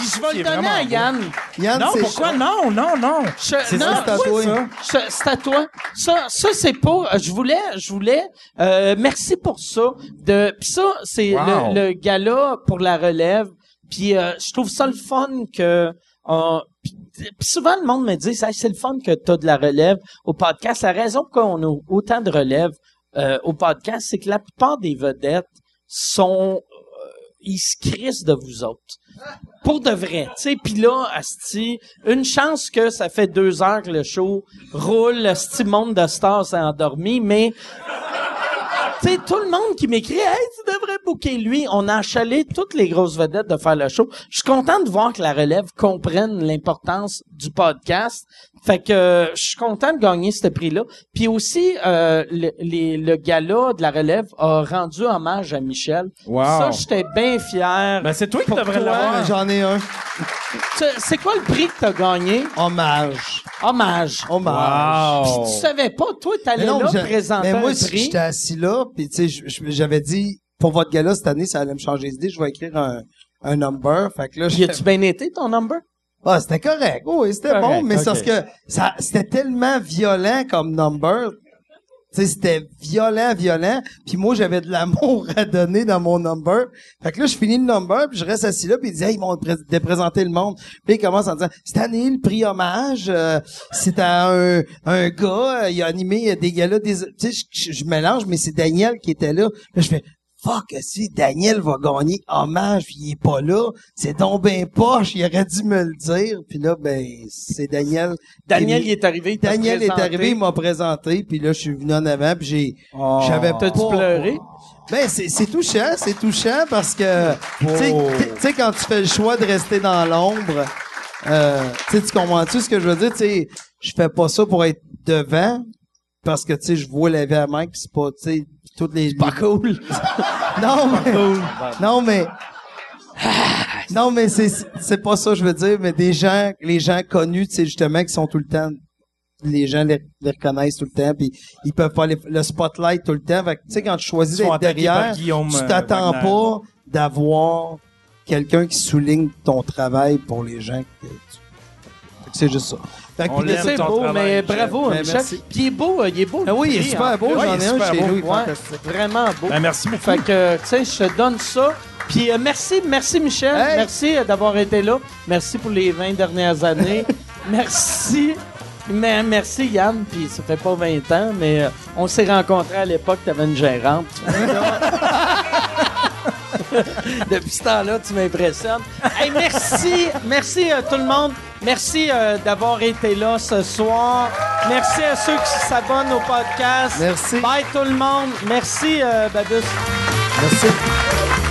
Puis je vais le donner à. Yann. Yann, Non, pourquoi? non, non, non. C'est non, ça, c'est à oui, toi. ça. je- c'est à toi. Ça, ça c'est pas. Je voulais, je voulais. euh, merci pour ça. De, pis ça, c'est Wow. le, le gala pour la relève. Puis euh, je trouve ça le fun que. euh, puis puis souvent le monde me dit, Hey, c'est le fun que t'as de la relève au podcast. La raison pourquoi on a autant de relève euh, au podcast, c'est que la plupart des vedettes sont, euh, ils se crissent de vous autres. Pour de vrai, tu sais. Puis là, asti, une chance que ça fait deux heures que le show roule, asti monde de stars s'est endormi, mais tu sais, tout le monde qui m'écrit, hey, tu devrais booker lui. On a achalé toutes les grosses vedettes de faire le show. Je suis content de voir que la relève comprenne l'importance du podcast. Fait que euh, je suis content de gagner ce prix-là. Puis aussi, euh, le, les- le gala de la relève a rendu hommage à Michel. Wow. Ça, j'étais bien fier. Ben, c'est toi qui devrais l'avoir. J'en ai un. Tu- C'est quoi le prix que t'as gagné? Hommage. Hommage. Hommage. Puis Wow. tu savais pas, toi, t'allais là j'ai- présenter mais moi, un si prix. j'étais assis là, puis tu sais, j'avais dit, pour votre gala cette année, ça allait me changer d'idée, je vais écrire un, un number. Fait que là, Y a-tu bien été ton number? Ah, c'était correct. Oui, c'était bon, mais c'est parce que ça, c'était tellement violent comme number. Sais, c'était violent, violent. Puis moi, j'avais de l'amour à donner dans mon number. Fait que là, je finis le number, puis je reste assis là, puis il dit, hey, ils vont pré- déprésenter le monde. Puis il commence en disant, cette année, le prix hommage, euh, c'est à un, un gars, euh, il a animé des galas des... Tu sais, je- je mélange, mais c'est Daniel qui était là. Là, je fais, fuck, si Daniel va gagner hommage, puis il est pas là, c'est donc ben poche, il aurait dû me le dire. Puis là, ben, c'est Daniel. Daniel, il est arrivé. il Daniel est arrivé, il m'a présenté, puis là, je suis venu en avant, puis j'ai, j'avais pas... T'as-tu pleuré? Ben, c'est, c'est touchant, c'est touchant parce que, tu sais, tu- sais, quand tu fais le choix de rester dans l'ombre, euh, tu sais, tu comprends-tu ce que je veux dire? Tu sais, je fais pas ça pour être devant, parce que, tu sais, je vois la vie à Mike, c'est pas, tu sais, toutes les... pas cool! non, mais... Non, mais... Non, mais c'est, c'est pas ça, je veux dire, mais des gens, les gens connus, tu sais, justement, qui sont tout le temps les gens les, les reconnaissent tout le temps puis ils peuvent pas les- le spotlight tout le temps. Fait que, tu sais quand tu choisis d'être derrière, tu t'attends pas d'avoir quelqu'un qui souligne ton travail pour les gens que tu... Que c'est juste ça. Fait que On l'aime, C'est ton beau, mais Michel. bravo, Ben, Michel. merci. Puis il est beau, euh, il est beau. Ah oui, il est prix, super en beau. J'en ai il est un super chez beau. nous. Ouais, fantastique. vraiment beau. Ben, merci beaucoup. Fait que, tu sais, je te donne ça. Puis euh, merci, merci Michel. Hey! Merci euh, d'avoir été là. Merci pour les 20 dernières années. merci. Mais, merci Yann, puis ça fait pas 20 ans, mais euh, on s'est rencontrés à l'époque, tu avais une gérante. Depuis ce temps-là, tu m'impressionnes. Hey, merci, merci à tout le monde. Merci euh, d'avoir été là ce soir. Merci à ceux qui s'abonnent au podcast. Merci. Bye tout le monde. Merci, euh, Babus. Merci.